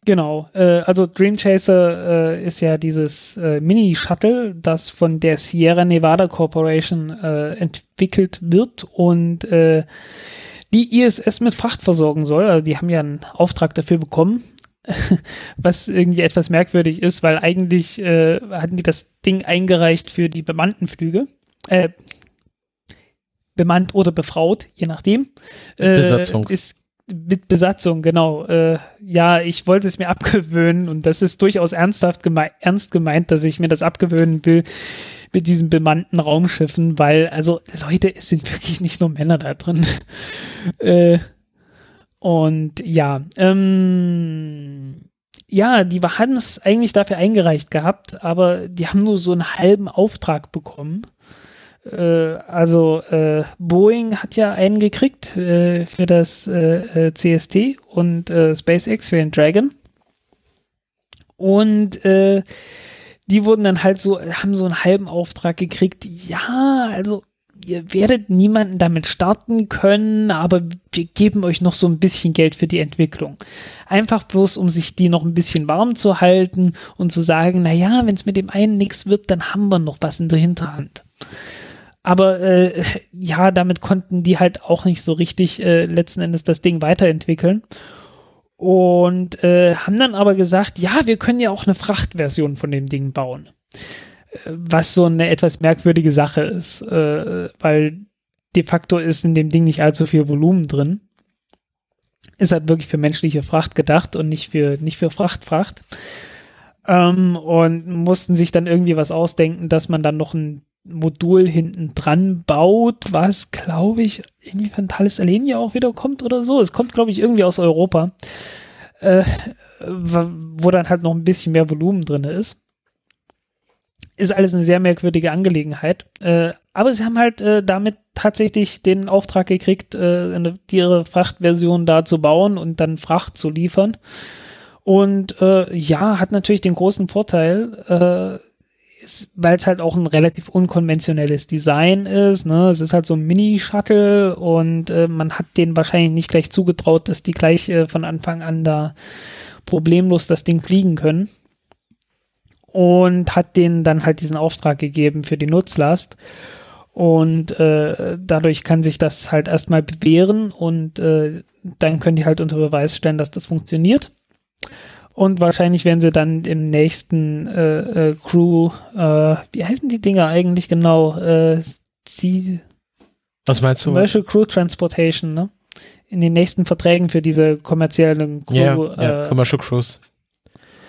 Genau, äh, also Dream Chaser äh, ist ja dieses äh, Mini-Shuttle, das von der Sierra Nevada Corporation äh, entwickelt wird und äh, die ISS mit Fracht versorgen soll. Also die haben ja einen Auftrag dafür bekommen (laughs) was irgendwie etwas merkwürdig ist, weil eigentlich äh, hatten die das Ding eingereicht für die bemannten Flüge. Äh, bemannt oder befraut, je nachdem. Äh, Besatzung. Ist mit Besatzung, genau. Äh, ja, ich wollte es mir (laughs) abgewöhnen und das ist durchaus ernsthaft geme ernst gemeint, dass ich mir das abgewöhnen will mit diesen bemannten Raumschiffen, weil, also Leute, es sind wirklich nicht nur Männer da drin. (laughs) äh, und ja, ähm, ja, die haben es eigentlich dafür eingereicht gehabt, aber die haben nur so einen halben Auftrag bekommen. Äh, also äh, Boeing hat ja einen gekriegt äh, für das äh, äh, CST und äh, SpaceX für den Dragon. Und die wurden dann halt so, haben so einen halben Auftrag gekriegt. Ja, also ihr werdet niemanden damit starten können, aber wir geben euch noch so ein bisschen Geld für die Entwicklung. Einfach bloß, um sich die noch ein bisschen warm zu halten und zu sagen, na ja, wenn es mit dem einen nichts wird, dann haben wir noch was in der Hinterhand. Aber äh, ja, damit konnten die halt auch nicht so richtig äh, letzten Endes das Ding weiterentwickeln. Und äh, haben dann aber gesagt, ja, wir können ja auch eine Frachtversion von dem Ding bauen was so eine etwas merkwürdige Sache ist, äh, weil de facto ist in dem Ding nicht allzu viel Volumen drin. Ist halt wirklich für menschliche Fracht gedacht und nicht für, nicht für Frachtfracht. Ähm, und mussten sich dann irgendwie was ausdenken, dass man dann noch ein Modul hinten dran baut, was, glaube ich, irgendwie von Thales Alenia auch wieder kommt oder so. Es kommt, glaube ich, irgendwie aus Europa, äh, wo dann halt noch ein bisschen mehr Volumen drin ist ist alles eine sehr merkwürdige Angelegenheit. Äh, aber sie haben halt äh, damit tatsächlich den Auftrag gekriegt, äh, eine, ihre Frachtversion da zu bauen und dann Fracht zu liefern. Und äh, ja, hat natürlich den großen Vorteil, äh, weil es halt auch ein relativ unkonventionelles Design ist. Ne? Es ist halt so ein Mini-Shuttle und äh, man hat denen wahrscheinlich nicht gleich zugetraut, dass die gleich von Anfang an da problemlos das Ding fliegen können und hat denen dann halt diesen Auftrag gegeben für die Nutzlast. Und äh, dadurch kann sich das halt erstmal bewähren und äh, dann können die halt unter Beweis stellen, dass das funktioniert. Und wahrscheinlich werden sie dann im nächsten äh, äh Crew, äh, wie heißen die Dinger eigentlich genau? Äh, C Was meinst du? Commercial Crew Transportation, ne? In den nächsten Verträgen für diese kommerziellen Crew. Ja, yeah, Commercial Crews.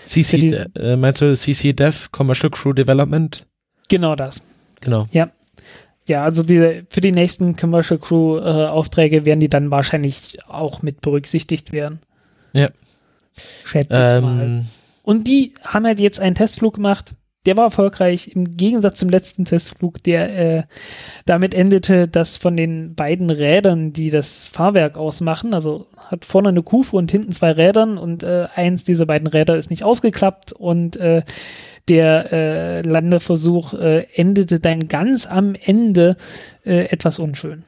CC, äh, meinst du CC Dev, Commercial Crew Development? Genau das. Genau. Ja. Ja, also die, für die nächsten Commercial Crew äh, Aufträge werden die dann wahrscheinlich auch mit berücksichtigt werden. Ja. Schätze ich ähm, mal. Und die haben halt jetzt einen Testflug gemacht. Der war erfolgreich im Gegensatz zum letzten Testflug, der äh, damit endete, dass von den beiden Rädern, die das Fahrwerk ausmachen, also hat vorne eine Kufe und hinten zwei Rädern und äh, eins dieser beiden Räder ist nicht ausgeklappt und äh, der äh, Landeversuch äh, endete dann ganz am Ende äh, etwas unschön.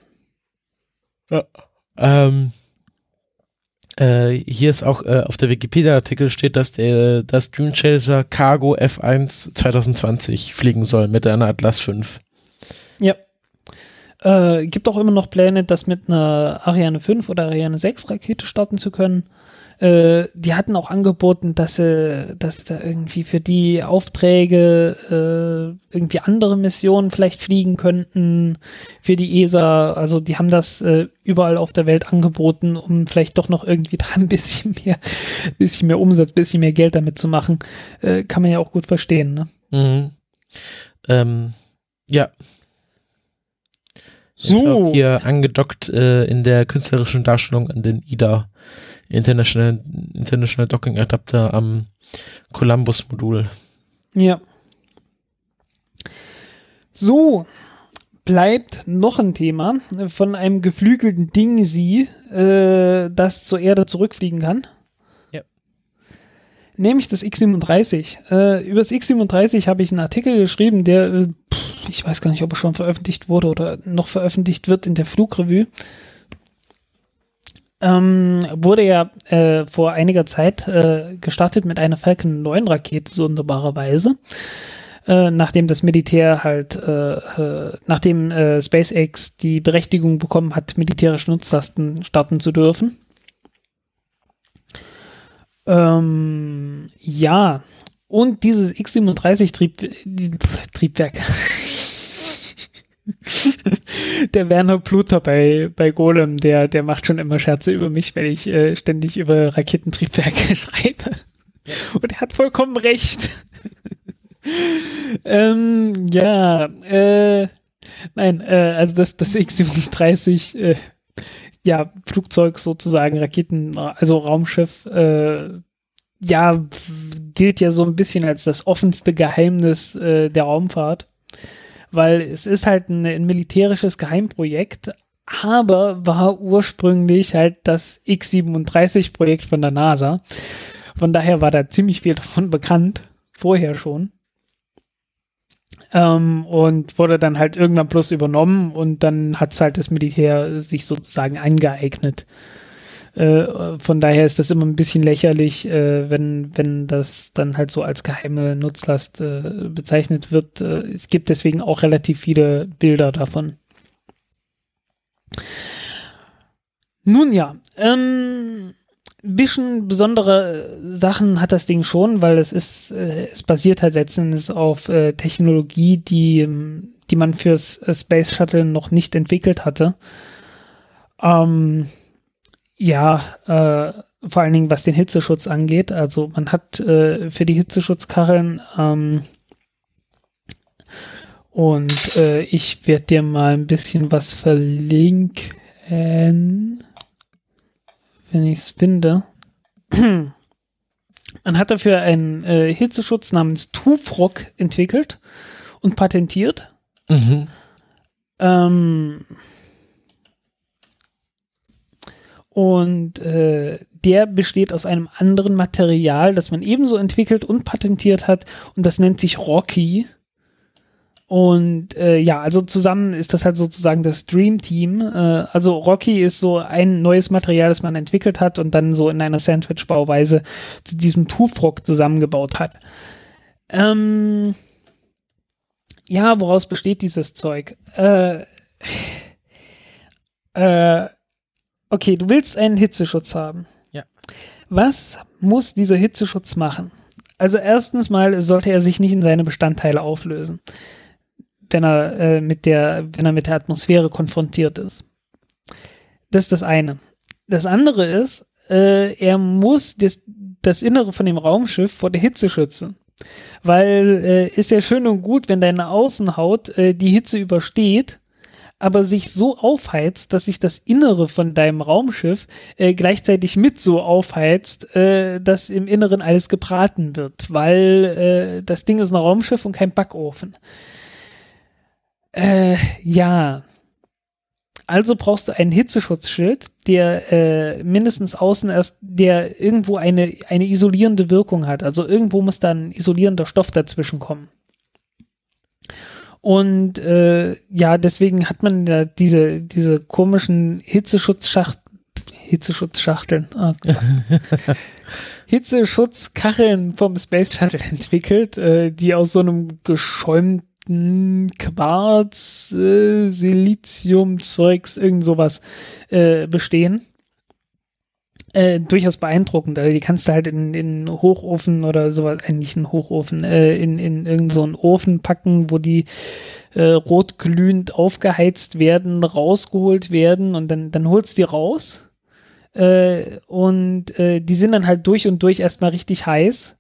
Ja. Ähm, Äh, hier ist auch äh, auf der Wikipedia-Artikel steht, dass der das Dream Chaser Cargo F1 2020 fliegen soll mit einer Atlas 5. Ja. Äh, gibt auch immer noch Pläne, das mit einer Ariane 5 oder Ariane 6 Rakete starten zu können. Äh, die hatten auch angeboten, dass sie, dass da irgendwie für die Aufträge äh, irgendwie andere Missionen vielleicht fliegen könnten für die ESA. Also die haben das äh, überall auf der Welt angeboten, um vielleicht doch noch irgendwie (laughs) da ein bisschen mehr, bisschen mehr Umsatz, bisschen mehr Geld damit zu machen. Äh, kann man ja auch gut verstehen. Ne? Mhm. Ähm, ja. So. Ist auch hier angedockt äh, in der künstlerischen Darstellung an den IDA International, International Docking Adapter am Columbus-Modul. Ja. So, bleibt noch ein Thema von einem geflügelten Ding sie, äh, das zur Erde zurückfliegen kann. Ja. Nämlich das X37. Äh, über das X37 habe ich einen Artikel geschrieben, der, äh, ich weiß gar nicht, ob er schon veröffentlicht wurde oder noch veröffentlicht wird in der Flugrevue. Ähm, wurde ja äh, vor einiger Zeit äh, gestartet mit einer Falcon 9 Rakete, sonderbarerweise. Äh, nachdem das Militär halt, äh, äh, nachdem äh, SpaceX die Berechtigung bekommen hat, militärische Nutzlasten starten zu dürfen. Ähm, ja, und dieses X37-Triebwerk. (laughs) der Werner Pluter bei, bei Golem, der, der macht schon immer Scherze über mich, wenn ich äh, ständig über Raketentriebwerke (laughs) schreibe. Und er hat vollkommen recht. (laughs) ähm, ja, äh, nein, äh, also das, das X-37, äh, ja, Flugzeug sozusagen, Raketen, also Raumschiff, äh, ja, gilt ja so ein bisschen als das offenste Geheimnis äh, der Raumfahrt weil es ist halt ein, ein militärisches Geheimprojekt, aber war ursprünglich halt das X-37-Projekt von der NASA. Von daher war da ziemlich viel (laughs) davon bekannt, vorher schon. Ähm, und wurde dann halt irgendwann plus übernommen und dann hat es halt das Militär sich sozusagen angeeignet. Äh, von daher ist das immer ein bisschen lächerlich, äh, wenn, wenn das dann halt so als geheime Nutzlast äh, bezeichnet wird. Äh, es gibt deswegen auch relativ viele Bilder davon. Nun ja, ähm, bisschen besondere Sachen hat das Ding schon, weil es ist, äh, es basiert halt letztendlich auf äh, Technologie, die, ähm, die man fürs Space Shuttle noch nicht entwickelt hatte. Ähm, ja, äh, vor allen Dingen was den Hitzeschutz angeht. Also man hat äh, für die Hitzeschutzkarren ähm, und äh, ich werde dir mal ein bisschen was verlinken, wenn ich es finde. (clears throat) Man hat dafür einen äh, Hitzeschutz namens Tufrock entwickelt und patentiert. Mhm. Ähm, und äh, der besteht aus einem anderen Material, das man ebenso entwickelt und patentiert hat. Und das nennt sich Rocky. Und äh, ja, also zusammen ist das halt sozusagen das Dream Team. Äh, also Rocky ist so ein neues Material, das man entwickelt hat und dann so in einer Sandwich-Bauweise zu diesem Tufrock zusammengebaut hat. Ähm, ja, woraus besteht dieses Zeug? Äh, äh, okay, du willst einen Hitzeschutz haben. Ja. Was muss dieser Hitzeschutz machen? Also erstens mal sollte er sich nicht in seine Bestandteile auflösen, wenn er äh, mit der, wenn er mit der Atmosphäre konfrontiert ist. Das ist das eine. Das andere ist, äh, er muss das, das Innere von dem Raumschiff vor der Hitze schützen. Weil äh, ist ja schön und gut, wenn deine Außenhaut äh, die Hitze übersteht, aber sich so aufheizt, dass sich das Innere von deinem Raumschiff äh, gleichzeitig mit so aufheizt, äh, dass im Inneren alles gebraten wird, weil äh, das Ding ist ein Raumschiff und kein Backofen. Äh, ja. Also brauchst du einen Hitzeschutzschild, der äh, mindestens außen erst, der irgendwo eine, eine isolierende Wirkung hat. Also irgendwo muss da ein isolierender Stoff dazwischen kommen. Und äh, ja, deswegen hat man da diese, diese komischen Hitzeschutzschacht, Hitzeschutzschachteln. Oh (laughs) Hitzeschutzkacheln vom Space Shuttle (laughs) entwickelt, äh, die aus so einem geschäumten Quarz, äh, Silizium-Zeugs, irgend sowas äh, bestehen. Äh, durchaus beeindruckend. Also die kannst du halt in, in Hochofen oder sowas, äh, nicht in Hochofen, äh, in, in irgendeinen so Ofen packen, wo die äh, rotglühend aufgeheizt werden, rausgeholt werden und dann, dann holst die raus. Äh, und äh, die sind dann halt durch und durch erstmal richtig heiß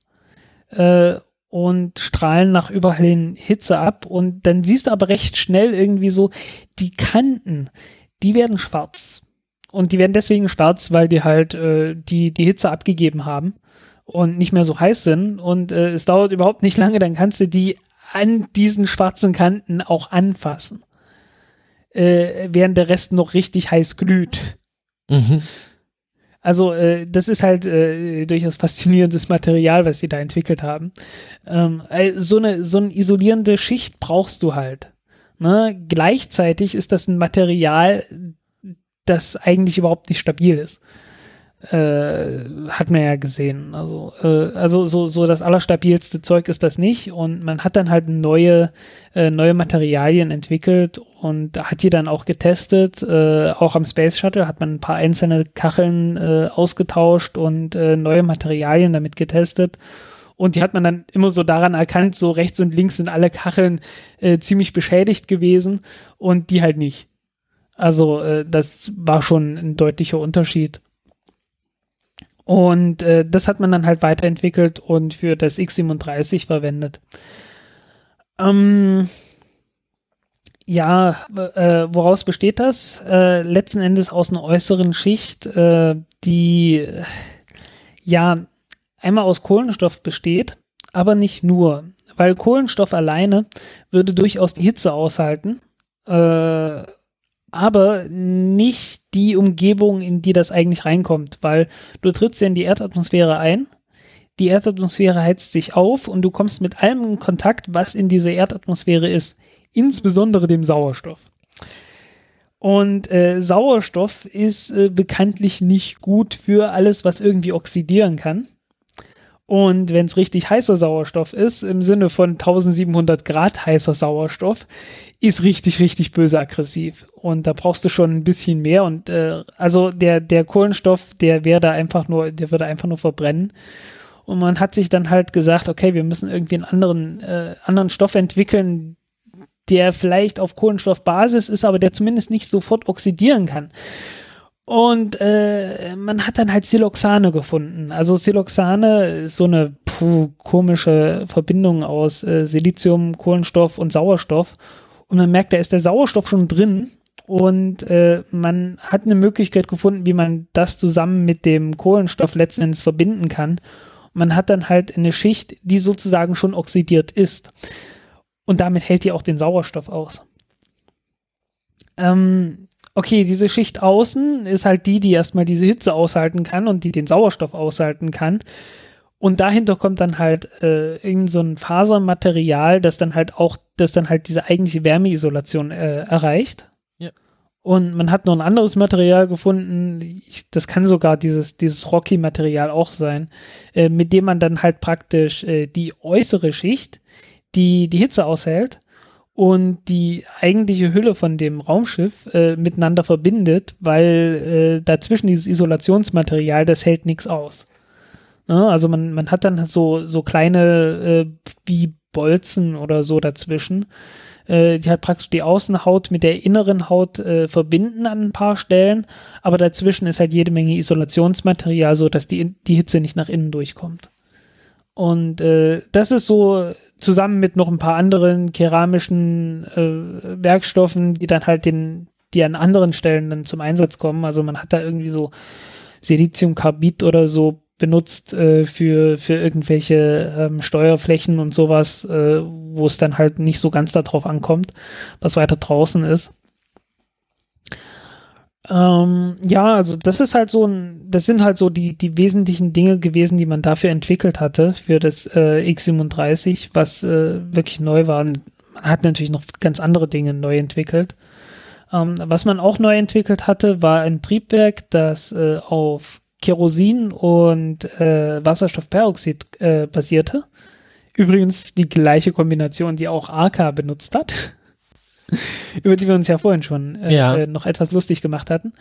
äh, und strahlen nach überall hin Hitze ab. Und dann siehst du aber recht schnell irgendwie so, die Kanten, die werden schwarz und die werden deswegen schwarz, weil die halt äh, die, die Hitze abgegeben haben und nicht mehr so heiß sind. Und äh, es dauert überhaupt nicht lange, dann kannst du die an diesen schwarzen Kanten auch anfassen. Äh, während der Rest noch richtig heiß glüht. Mhm. Also äh, das ist halt äh, durchaus faszinierendes Material, was sie da entwickelt haben. Ähm, äh, so, eine, so eine isolierende Schicht brauchst du halt. Ne? Gleichzeitig ist das ein Material, das eigentlich überhaupt nicht stabil ist. Äh, hat man ja gesehen. Also, äh, also so, so das allerstabilste Zeug ist das nicht. Und man hat dann halt neue, äh, neue Materialien entwickelt und hat die dann auch getestet. Äh, auch am Space Shuttle hat man ein paar einzelne Kacheln äh, ausgetauscht und äh, neue Materialien damit getestet. Und die hat man dann immer so daran erkannt, so rechts und links sind alle Kacheln ziemlich beschädigt gewesen und die halt nicht. Also äh, das war schon ein deutlicher Unterschied. Und äh, das hat man dann halt weiterentwickelt und für das X37 verwendet. Ähm, ja, äh, woraus besteht das? Äh, letzten Endes aus einer äußeren Schicht, äh, die ja einmal aus Kohlenstoff besteht, aber nicht nur, weil Kohlenstoff alleine würde durchaus die Hitze aushalten. Äh, aber nicht die Umgebung, in die das eigentlich reinkommt, weil du trittst ja in die Erdatmosphäre ein, die Erdatmosphäre heizt sich auf und du kommst mit allem in Kontakt, was in dieser Erdatmosphäre ist, insbesondere dem Sauerstoff. Und äh, Sauerstoff ist äh, bekanntlich nicht gut für alles, was irgendwie oxidieren kann. Und wenn es richtig heißer Sauerstoff ist, im Sinne von 1700 Grad heißer Sauerstoff, ist richtig, richtig böse aggressiv. Und da brauchst du schon ein bisschen mehr. Und äh, also der, der Kohlenstoff, der wäre da einfach nur, der würde einfach nur verbrennen. Und man hat sich dann halt gesagt, okay, wir müssen irgendwie einen anderen, äh, anderen Stoff entwickeln, der vielleicht auf Kohlenstoffbasis ist, aber der zumindest nicht sofort oxidieren kann. Und äh, man hat dann halt Siloxane gefunden. Also Siloxane ist so eine puh, komische Verbindung aus äh, Silizium, Kohlenstoff und Sauerstoff. Und man merkt, da ist der Sauerstoff schon drin. Und äh, man hat eine Möglichkeit gefunden, wie man das zusammen mit dem Kohlenstoff letzten Endes verbinden kann. Man hat dann halt eine Schicht, die sozusagen schon oxidiert ist. Und damit hält die auch den Sauerstoff aus. Ähm, okay, diese Schicht außen ist halt die, die erstmal diese Hitze aushalten kann und die den Sauerstoff aushalten kann. Und dahinter kommt dann halt äh, irgend so ein Fasermaterial, das dann halt auch, das dann halt diese eigentliche Wärmeisolation äh, erreicht. Ja. Und man hat noch ein anderes Material gefunden, ich, das kann sogar dieses, dieses Rocky-Material auch sein, äh, mit dem man dann halt praktisch äh, die äußere Schicht, die die Hitze aushält, und die eigentliche Hülle von dem Raumschiff äh, miteinander verbindet, weil äh, dazwischen dieses Isolationsmaterial, das hält nichts aus. Ne? Also man, man hat dann so, so kleine äh, wie Bolzen oder so dazwischen, äh, die halt praktisch die Außenhaut mit der inneren Haut äh, verbinden an ein paar Stellen, aber dazwischen ist halt jede Menge Isolationsmaterial, so dass die, die Hitze nicht nach innen durchkommt. Und äh, das ist so zusammen mit noch ein paar anderen keramischen äh, Werkstoffen, die dann halt den, die an anderen Stellen dann zum Einsatz kommen. Also man hat da irgendwie so Siliziumkarbid oder so benutzt äh, für, für irgendwelche ähm, Steuerflächen und sowas, äh, wo es dann halt nicht so ganz darauf ankommt, was weiter draußen ist. Ähm, ja, also das ist halt so ein, das sind halt so die, die wesentlichen Dinge gewesen, die man dafür entwickelt hatte, für das äh, X37, was äh, wirklich neu war. Man hat natürlich noch ganz andere Dinge neu entwickelt. Ähm, was man auch neu entwickelt hatte, war ein Triebwerk, das äh, auf Kerosin und äh, Wasserstoffperoxid äh, basierte. Übrigens die gleiche Kombination, die auch AK benutzt hat. (laughs) über die wir uns ja vorhin schon äh, Ja. äh, noch etwas lustig gemacht hatten.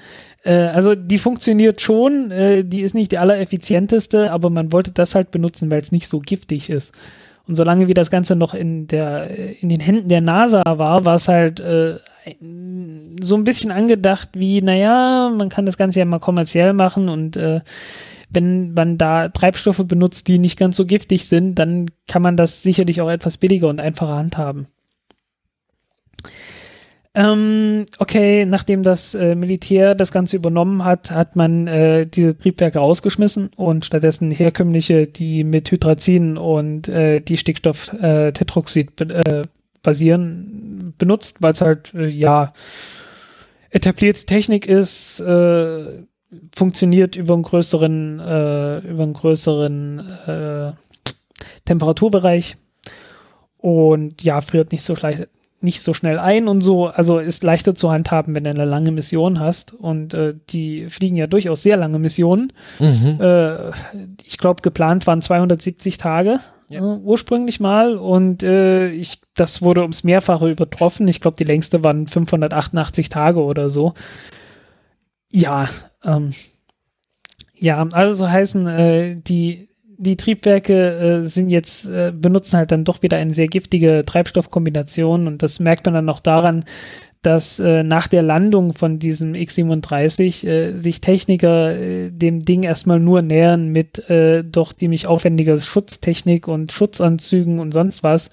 Äh, also die funktioniert schon, äh, die ist nicht die allereffizienteste, aber man wollte das halt benutzen, weil es nicht so giftig ist. Und solange wie das Ganze noch in der äh, in den Händen der NASA war, war es halt äh, so ein bisschen angedacht wie, naja, man kann das Ganze ja mal kommerziell machen und äh, wenn man da Treibstoffe benutzt, die nicht ganz so giftig sind, dann kann man das sicherlich auch etwas billiger und einfacher handhaben. Ähm, okay, nachdem das äh, Militär das Ganze übernommen hat, hat man äh, diese Triebwerke rausgeschmissen und stattdessen herkömmliche, die mit Hydrazin und äh, die Stickstoff äh, be äh, basieren, benutzt, weil es halt äh, ja etablierte Technik ist, funktioniert über einen größeren, über einen größeren Temperaturbereich und ja, friert nicht so leicht, nicht so schnell ein und so, also ist leichter zu handhaben, wenn du eine lange Mission hast und äh, die fliegen ja durchaus sehr lange Missionen. Mhm. Äh, ich glaube, geplant waren 270 Tage Ja. äh, ursprünglich mal und äh, ich, das wurde ums Mehrfache übertroffen. Ich glaube, die längste waren 588 Tage oder so. Ja, ähm, ja, also so heißen, äh, die, die Triebwerke äh, sind jetzt, äh, benutzen halt dann doch wieder eine sehr giftige Treibstoffkombination und das merkt man dann noch daran, dass äh, nach der Landung von diesem X-37 äh, sich Techniker äh, dem Ding erstmal nur nähern mit äh, doch ziemlich aufwendiger Schutztechnik und Schutzanzügen und sonst was.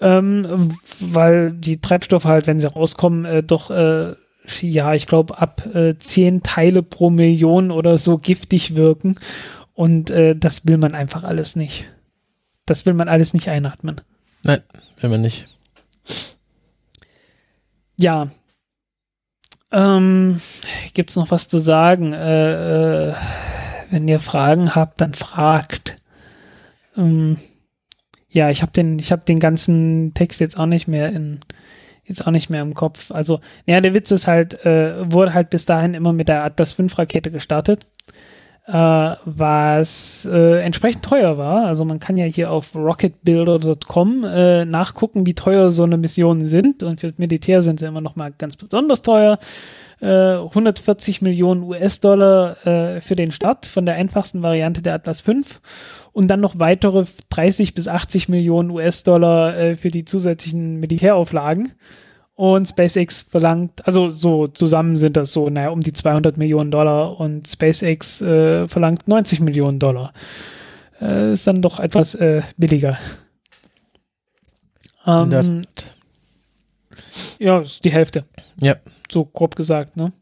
Ähm, weil die Treibstoffe halt, wenn sie rauskommen, äh, doch, äh, ja, ich glaube, ab äh, 10 Teile pro Million oder so giftig wirken. Und äh, das will man einfach alles nicht. Das will man alles nicht einatmen. Nein, wenn man nicht. Ja. Ähm, Gibt es noch was zu sagen? Äh, äh, wenn ihr Fragen habt, dann fragt. Ähm, ja, ich habe den, ich habe den ganzen Text jetzt auch nicht mehr in, jetzt auch nicht mehr im Kopf. Also, ja, der Witz ist halt, äh, wurde halt bis dahin immer mit der Atlas 5 Rakete gestartet, äh, was äh, entsprechend teuer war. Also man kann ja hier auf rocketbuilder.com äh, nachgucken, wie teuer so eine Missionen sind. Und für das Militär sind sie immer noch mal ganz besonders teuer. Äh, 140 Millionen US-Dollar äh, für den Start von der einfachsten Variante der Atlas 5 und dann noch weitere 30 bis 80 Millionen US-Dollar äh, für die zusätzlichen Militärauflagen. Und SpaceX verlangt, also so zusammen sind das so, naja, um die 200 Millionen Dollar und SpaceX äh, verlangt 90 Millionen Dollar. Äh, ist dann doch etwas äh, billiger. Ähm, ja, ist die Hälfte. Ja. So grob gesagt, ne?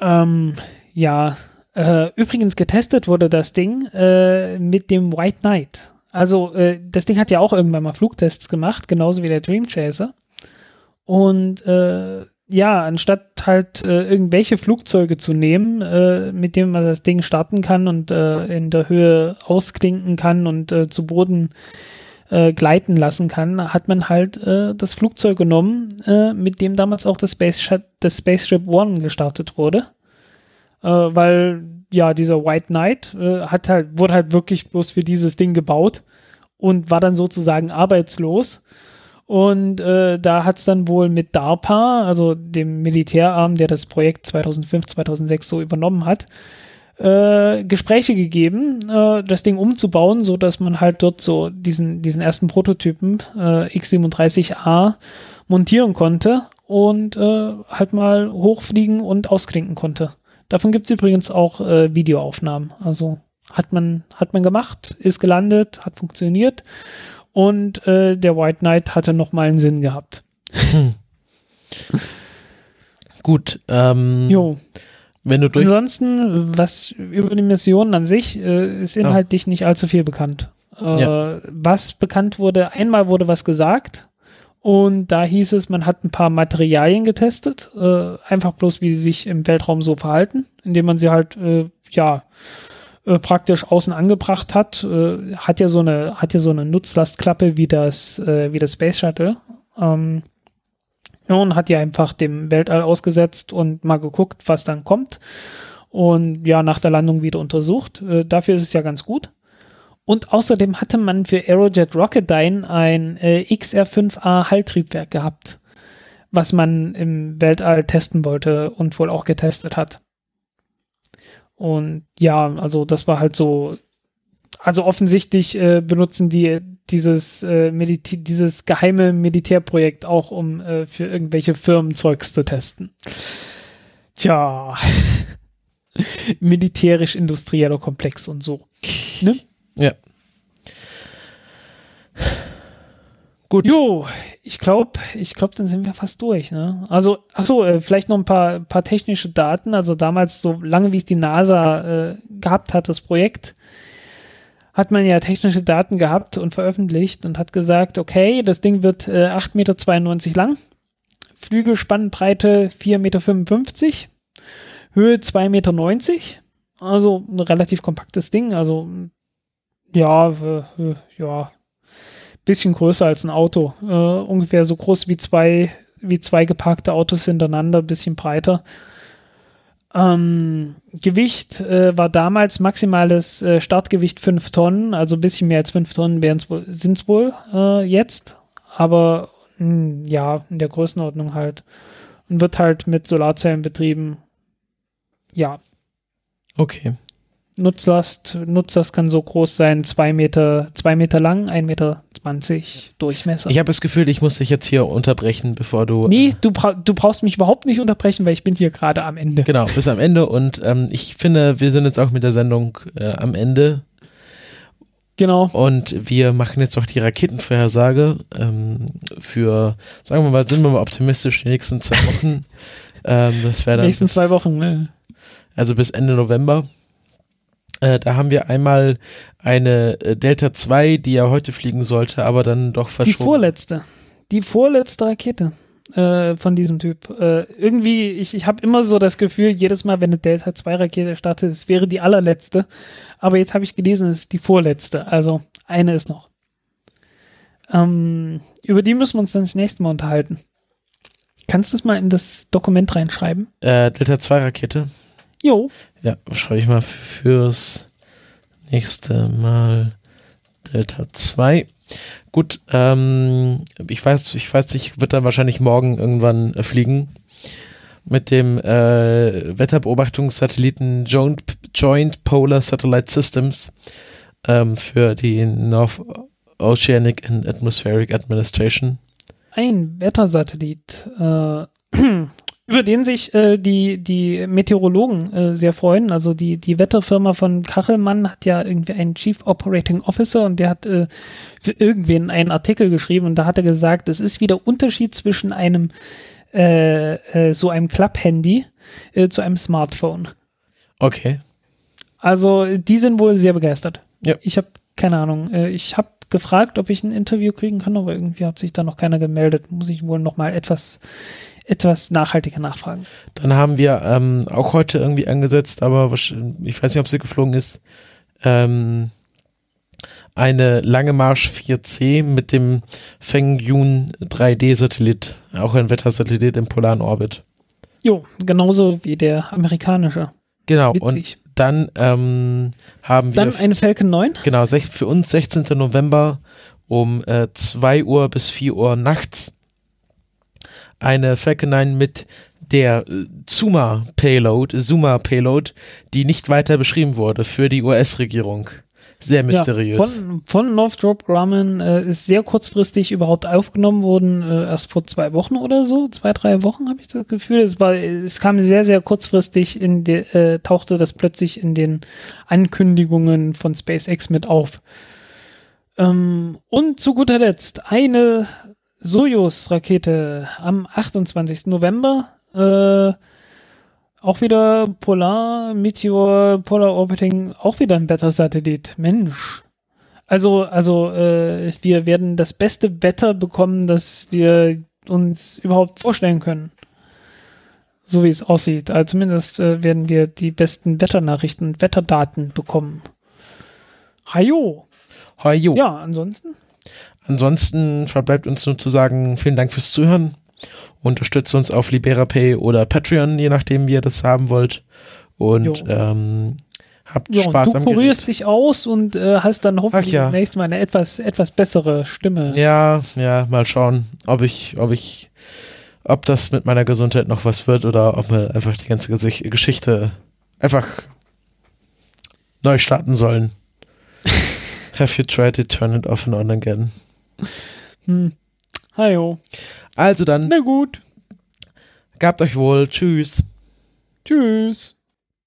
Ähm, ja, äh, übrigens getestet wurde das Ding äh, mit dem White Knight. Also, äh, das Ding hat ja auch irgendwann mal Flugtests gemacht, genauso wie der Dream Chaser. Und äh, ja, anstatt halt äh, irgendwelche Flugzeuge zu nehmen, äh, mit denen man das Ding starten kann und äh, in der Höhe ausklinken kann und äh, zu Boden äh, gleiten lassen kann, hat man halt äh, das Flugzeug genommen, mit dem damals auch das, Space Shut- das Spaceship One gestartet wurde. Weil ja, dieser White Knight hat halt, wurde halt wirklich bloß für dieses Ding gebaut und war dann sozusagen arbeitslos. Und äh, da hat es dann wohl mit DARPA, also dem Militärarm, der das Projekt 2005, 2006 so übernommen hat, äh, Gespräche gegeben, äh, das Ding umzubauen, so dass man halt dort so diesen, diesen ersten Prototypen äh, X37A montieren konnte und äh, halt mal hochfliegen und ausklinken konnte. Davon gibt es übrigens auch äh, Videoaufnahmen. Also hat man, hat man gemacht, ist gelandet, hat funktioniert und äh, der White Knight hatte nochmal einen Sinn gehabt. (laughs) Gut, ähm, Jo. wenn du durch. Ansonsten, was über die Mission an sich, äh, ist inhaltlich nicht allzu viel bekannt. Äh, Ja. Was bekannt wurde, einmal wurde was gesagt und da hieß es, man hat ein paar Materialien getestet, äh, einfach bloß, wie sie sich im Weltraum so verhalten, indem man sie halt, äh, ja, äh, praktisch außen angebracht hat, äh, hat ja so eine, hat ja so eine Nutzlastklappe wie das, äh, wie das Space Shuttle. Ähm, und hat die einfach dem Weltall ausgesetzt und mal geguckt, was dann kommt. Und ja, nach der Landung wieder untersucht. Äh, dafür ist es ja ganz gut. Und außerdem hatte man für Aerojet Rocketdyne ein äh, XR5A Halltriebwerk gehabt, was man im Weltall testen wollte und wohl auch getestet hat. Und ja, also das war halt so, also offensichtlich äh, benutzen die dieses, äh, dieses geheime Militärprojekt auch, um äh, für irgendwelche Firmen Zeugs zu testen. Tja, (laughs) militärisch-industrieller Komplex und so. Ne? Ja. Gut. Jo, ich glaube, ich glaube, dann sind wir fast durch. Ne? Also, achso, äh, vielleicht noch ein paar, paar technische Daten. Also damals, so lange wie es die NASA äh, gehabt hat, das Projekt, hat man ja technische Daten gehabt und veröffentlicht und hat gesagt, okay, das Ding wird äh, 8,92 Meter lang, Flügelspannbreite 4,55 Meter, Höhe 2,90 Meter, also ein relativ kompaktes Ding, also ja, äh, ja, bisschen größer als ein Auto. Äh, ungefähr so groß wie zwei, wie zwei geparkte Autos hintereinander, bisschen breiter. Ähm, Gewicht äh, war damals maximales äh, Startgewicht 5 Tonnen, also ein bisschen mehr als 5 Tonnen sind es wohl äh, jetzt, aber mh, hm, ja, in der Größenordnung halt. Und wird halt mit Solarzellen betrieben. Ja. Okay. Nutzlast, Nutzlast kann so groß sein, zwei Meter, zwei Meter lang, ein Meter zwanzig Durchmesser. Ich habe das Gefühl, ich muss dich jetzt hier unterbrechen, bevor du. Nee, äh, du, bra du brauchst mich überhaupt nicht unterbrechen, weil ich bin hier gerade am Ende. Genau, bis am Ende und ähm, ich finde, wir sind jetzt auch mit der Sendung äh, am Ende. Genau. Und wir machen jetzt auch die Raketenvorhersage ähm, für, sagen wir mal, sind wir mal optimistisch, die nächsten zwei Wochen. ähm, das wäre dann. Die nächsten bis, zwei Wochen, ne? Also bis Ende November. Äh, da haben wir einmal eine äh, Delta 2, die ja heute fliegen sollte, aber dann doch verschoben. Die vorletzte. Die vorletzte Rakete äh, von diesem Typ. Äh, irgendwie, ich, ich habe immer so das Gefühl, jedes Mal, wenn eine Delta 2 Rakete startet, es wäre die allerletzte. Aber jetzt habe ich gelesen, es ist die vorletzte. Also eine ist noch. Ähm, über die müssen wir uns dann das nächste Mal unterhalten. Kannst du das mal in das Dokument reinschreiben? Äh, Delta 2 Rakete. Jo. Ja, schreibe ich mal fürs nächste Mal Delta 2. Gut, ähm, ich weiß, ich weiß, ich wird dann wahrscheinlich morgen irgendwann äh, fliegen mit dem äh, Wetterbeobachtungssatelliten Joint, Joint Polar Satellite Systems ähm, für die North Oceanic and Atmospheric Administration. Ein Wettersatellit. Äh, (clears throat) über den sich äh, die, die Meteorologen äh, sehr freuen. Also die, die Wetterfirma von Kachelmann hat ja irgendwie einen Chief Operating Officer und der hat äh, für irgendwen einen Artikel geschrieben und da hat er gesagt, es ist wieder Unterschied zwischen einem äh, äh, so einem Klapp-Handy äh, zu einem Smartphone. Okay. Also die sind wohl sehr begeistert. Ja. Ich habe keine Ahnung. ich habe gefragt, ob ich ein Interview kriegen kann, aber irgendwie hat sich da noch keiner gemeldet. Muss ich wohl noch mal etwas etwas nachhaltiger nachfragen. Dann haben wir ähm, auch heute irgendwie angesetzt, aber ich weiß nicht, ob sie geflogen ist, ähm, eine Lange Marsch 4C mit dem Feng Yun 3D-Satellit, auch ein Wettersatellit im polaren Orbit. Jo, genauso wie der amerikanische. Genau, Witzig. und dann ähm, haben wir. Dann eine Falcon 9? Genau, für uns 16. November um äh, 2 Uhr bis 4 Uhr nachts eine Falcon 9 mit der Zuma Payload, Zuma Payload, die nicht weiter beschrieben wurde für die US-Regierung. Sehr mysteriös. Ja, von, von Northrop Grumman äh, ist sehr kurzfristig überhaupt aufgenommen worden, äh, erst vor zwei Wochen oder so, zwei, drei Wochen habe ich das Gefühl. Es, war, es kam sehr, sehr kurzfristig in de, äh, tauchte das plötzlich in den Ankündigungen von SpaceX mit auf. Ähm, und zu guter Letzt eine Soyuz-Rakete am 28. November. Äh, auch wieder Polar, Meteor, Polar Orbiting, auch wieder ein Wettersatellit. Mensch. Also, also äh, wir werden das beste Wetter bekommen, das wir uns überhaupt vorstellen können. So wie es aussieht. Also zumindest äh, werden wir die besten Wetternachrichten und Wetterdaten bekommen. Hajo. Hajo. Ja, ansonsten. Ansonsten verbleibt uns nur zu sagen, vielen Dank fürs Zuhören. Unterstützt uns auf LiberaPay oder Patreon, je nachdem, wie ihr das haben wollt. Und Jo. ähm, habt Ja, Spaß du am kurierst Gerät. dich aus und äh, hast dann hoffentlich ja. demnächst mal eine etwas, etwas bessere Stimme. Ja, ja, mal schauen, ob ich, ob ich, ob das mit meiner Gesundheit noch was wird oder ob wir einfach die ganze Geschichte einfach neu starten sollen. (laughs) Have you tried to turn it off and on again? Hm. Hajo. Also dann, Na gut. gabt euch wohl, tschüss. Tschüss.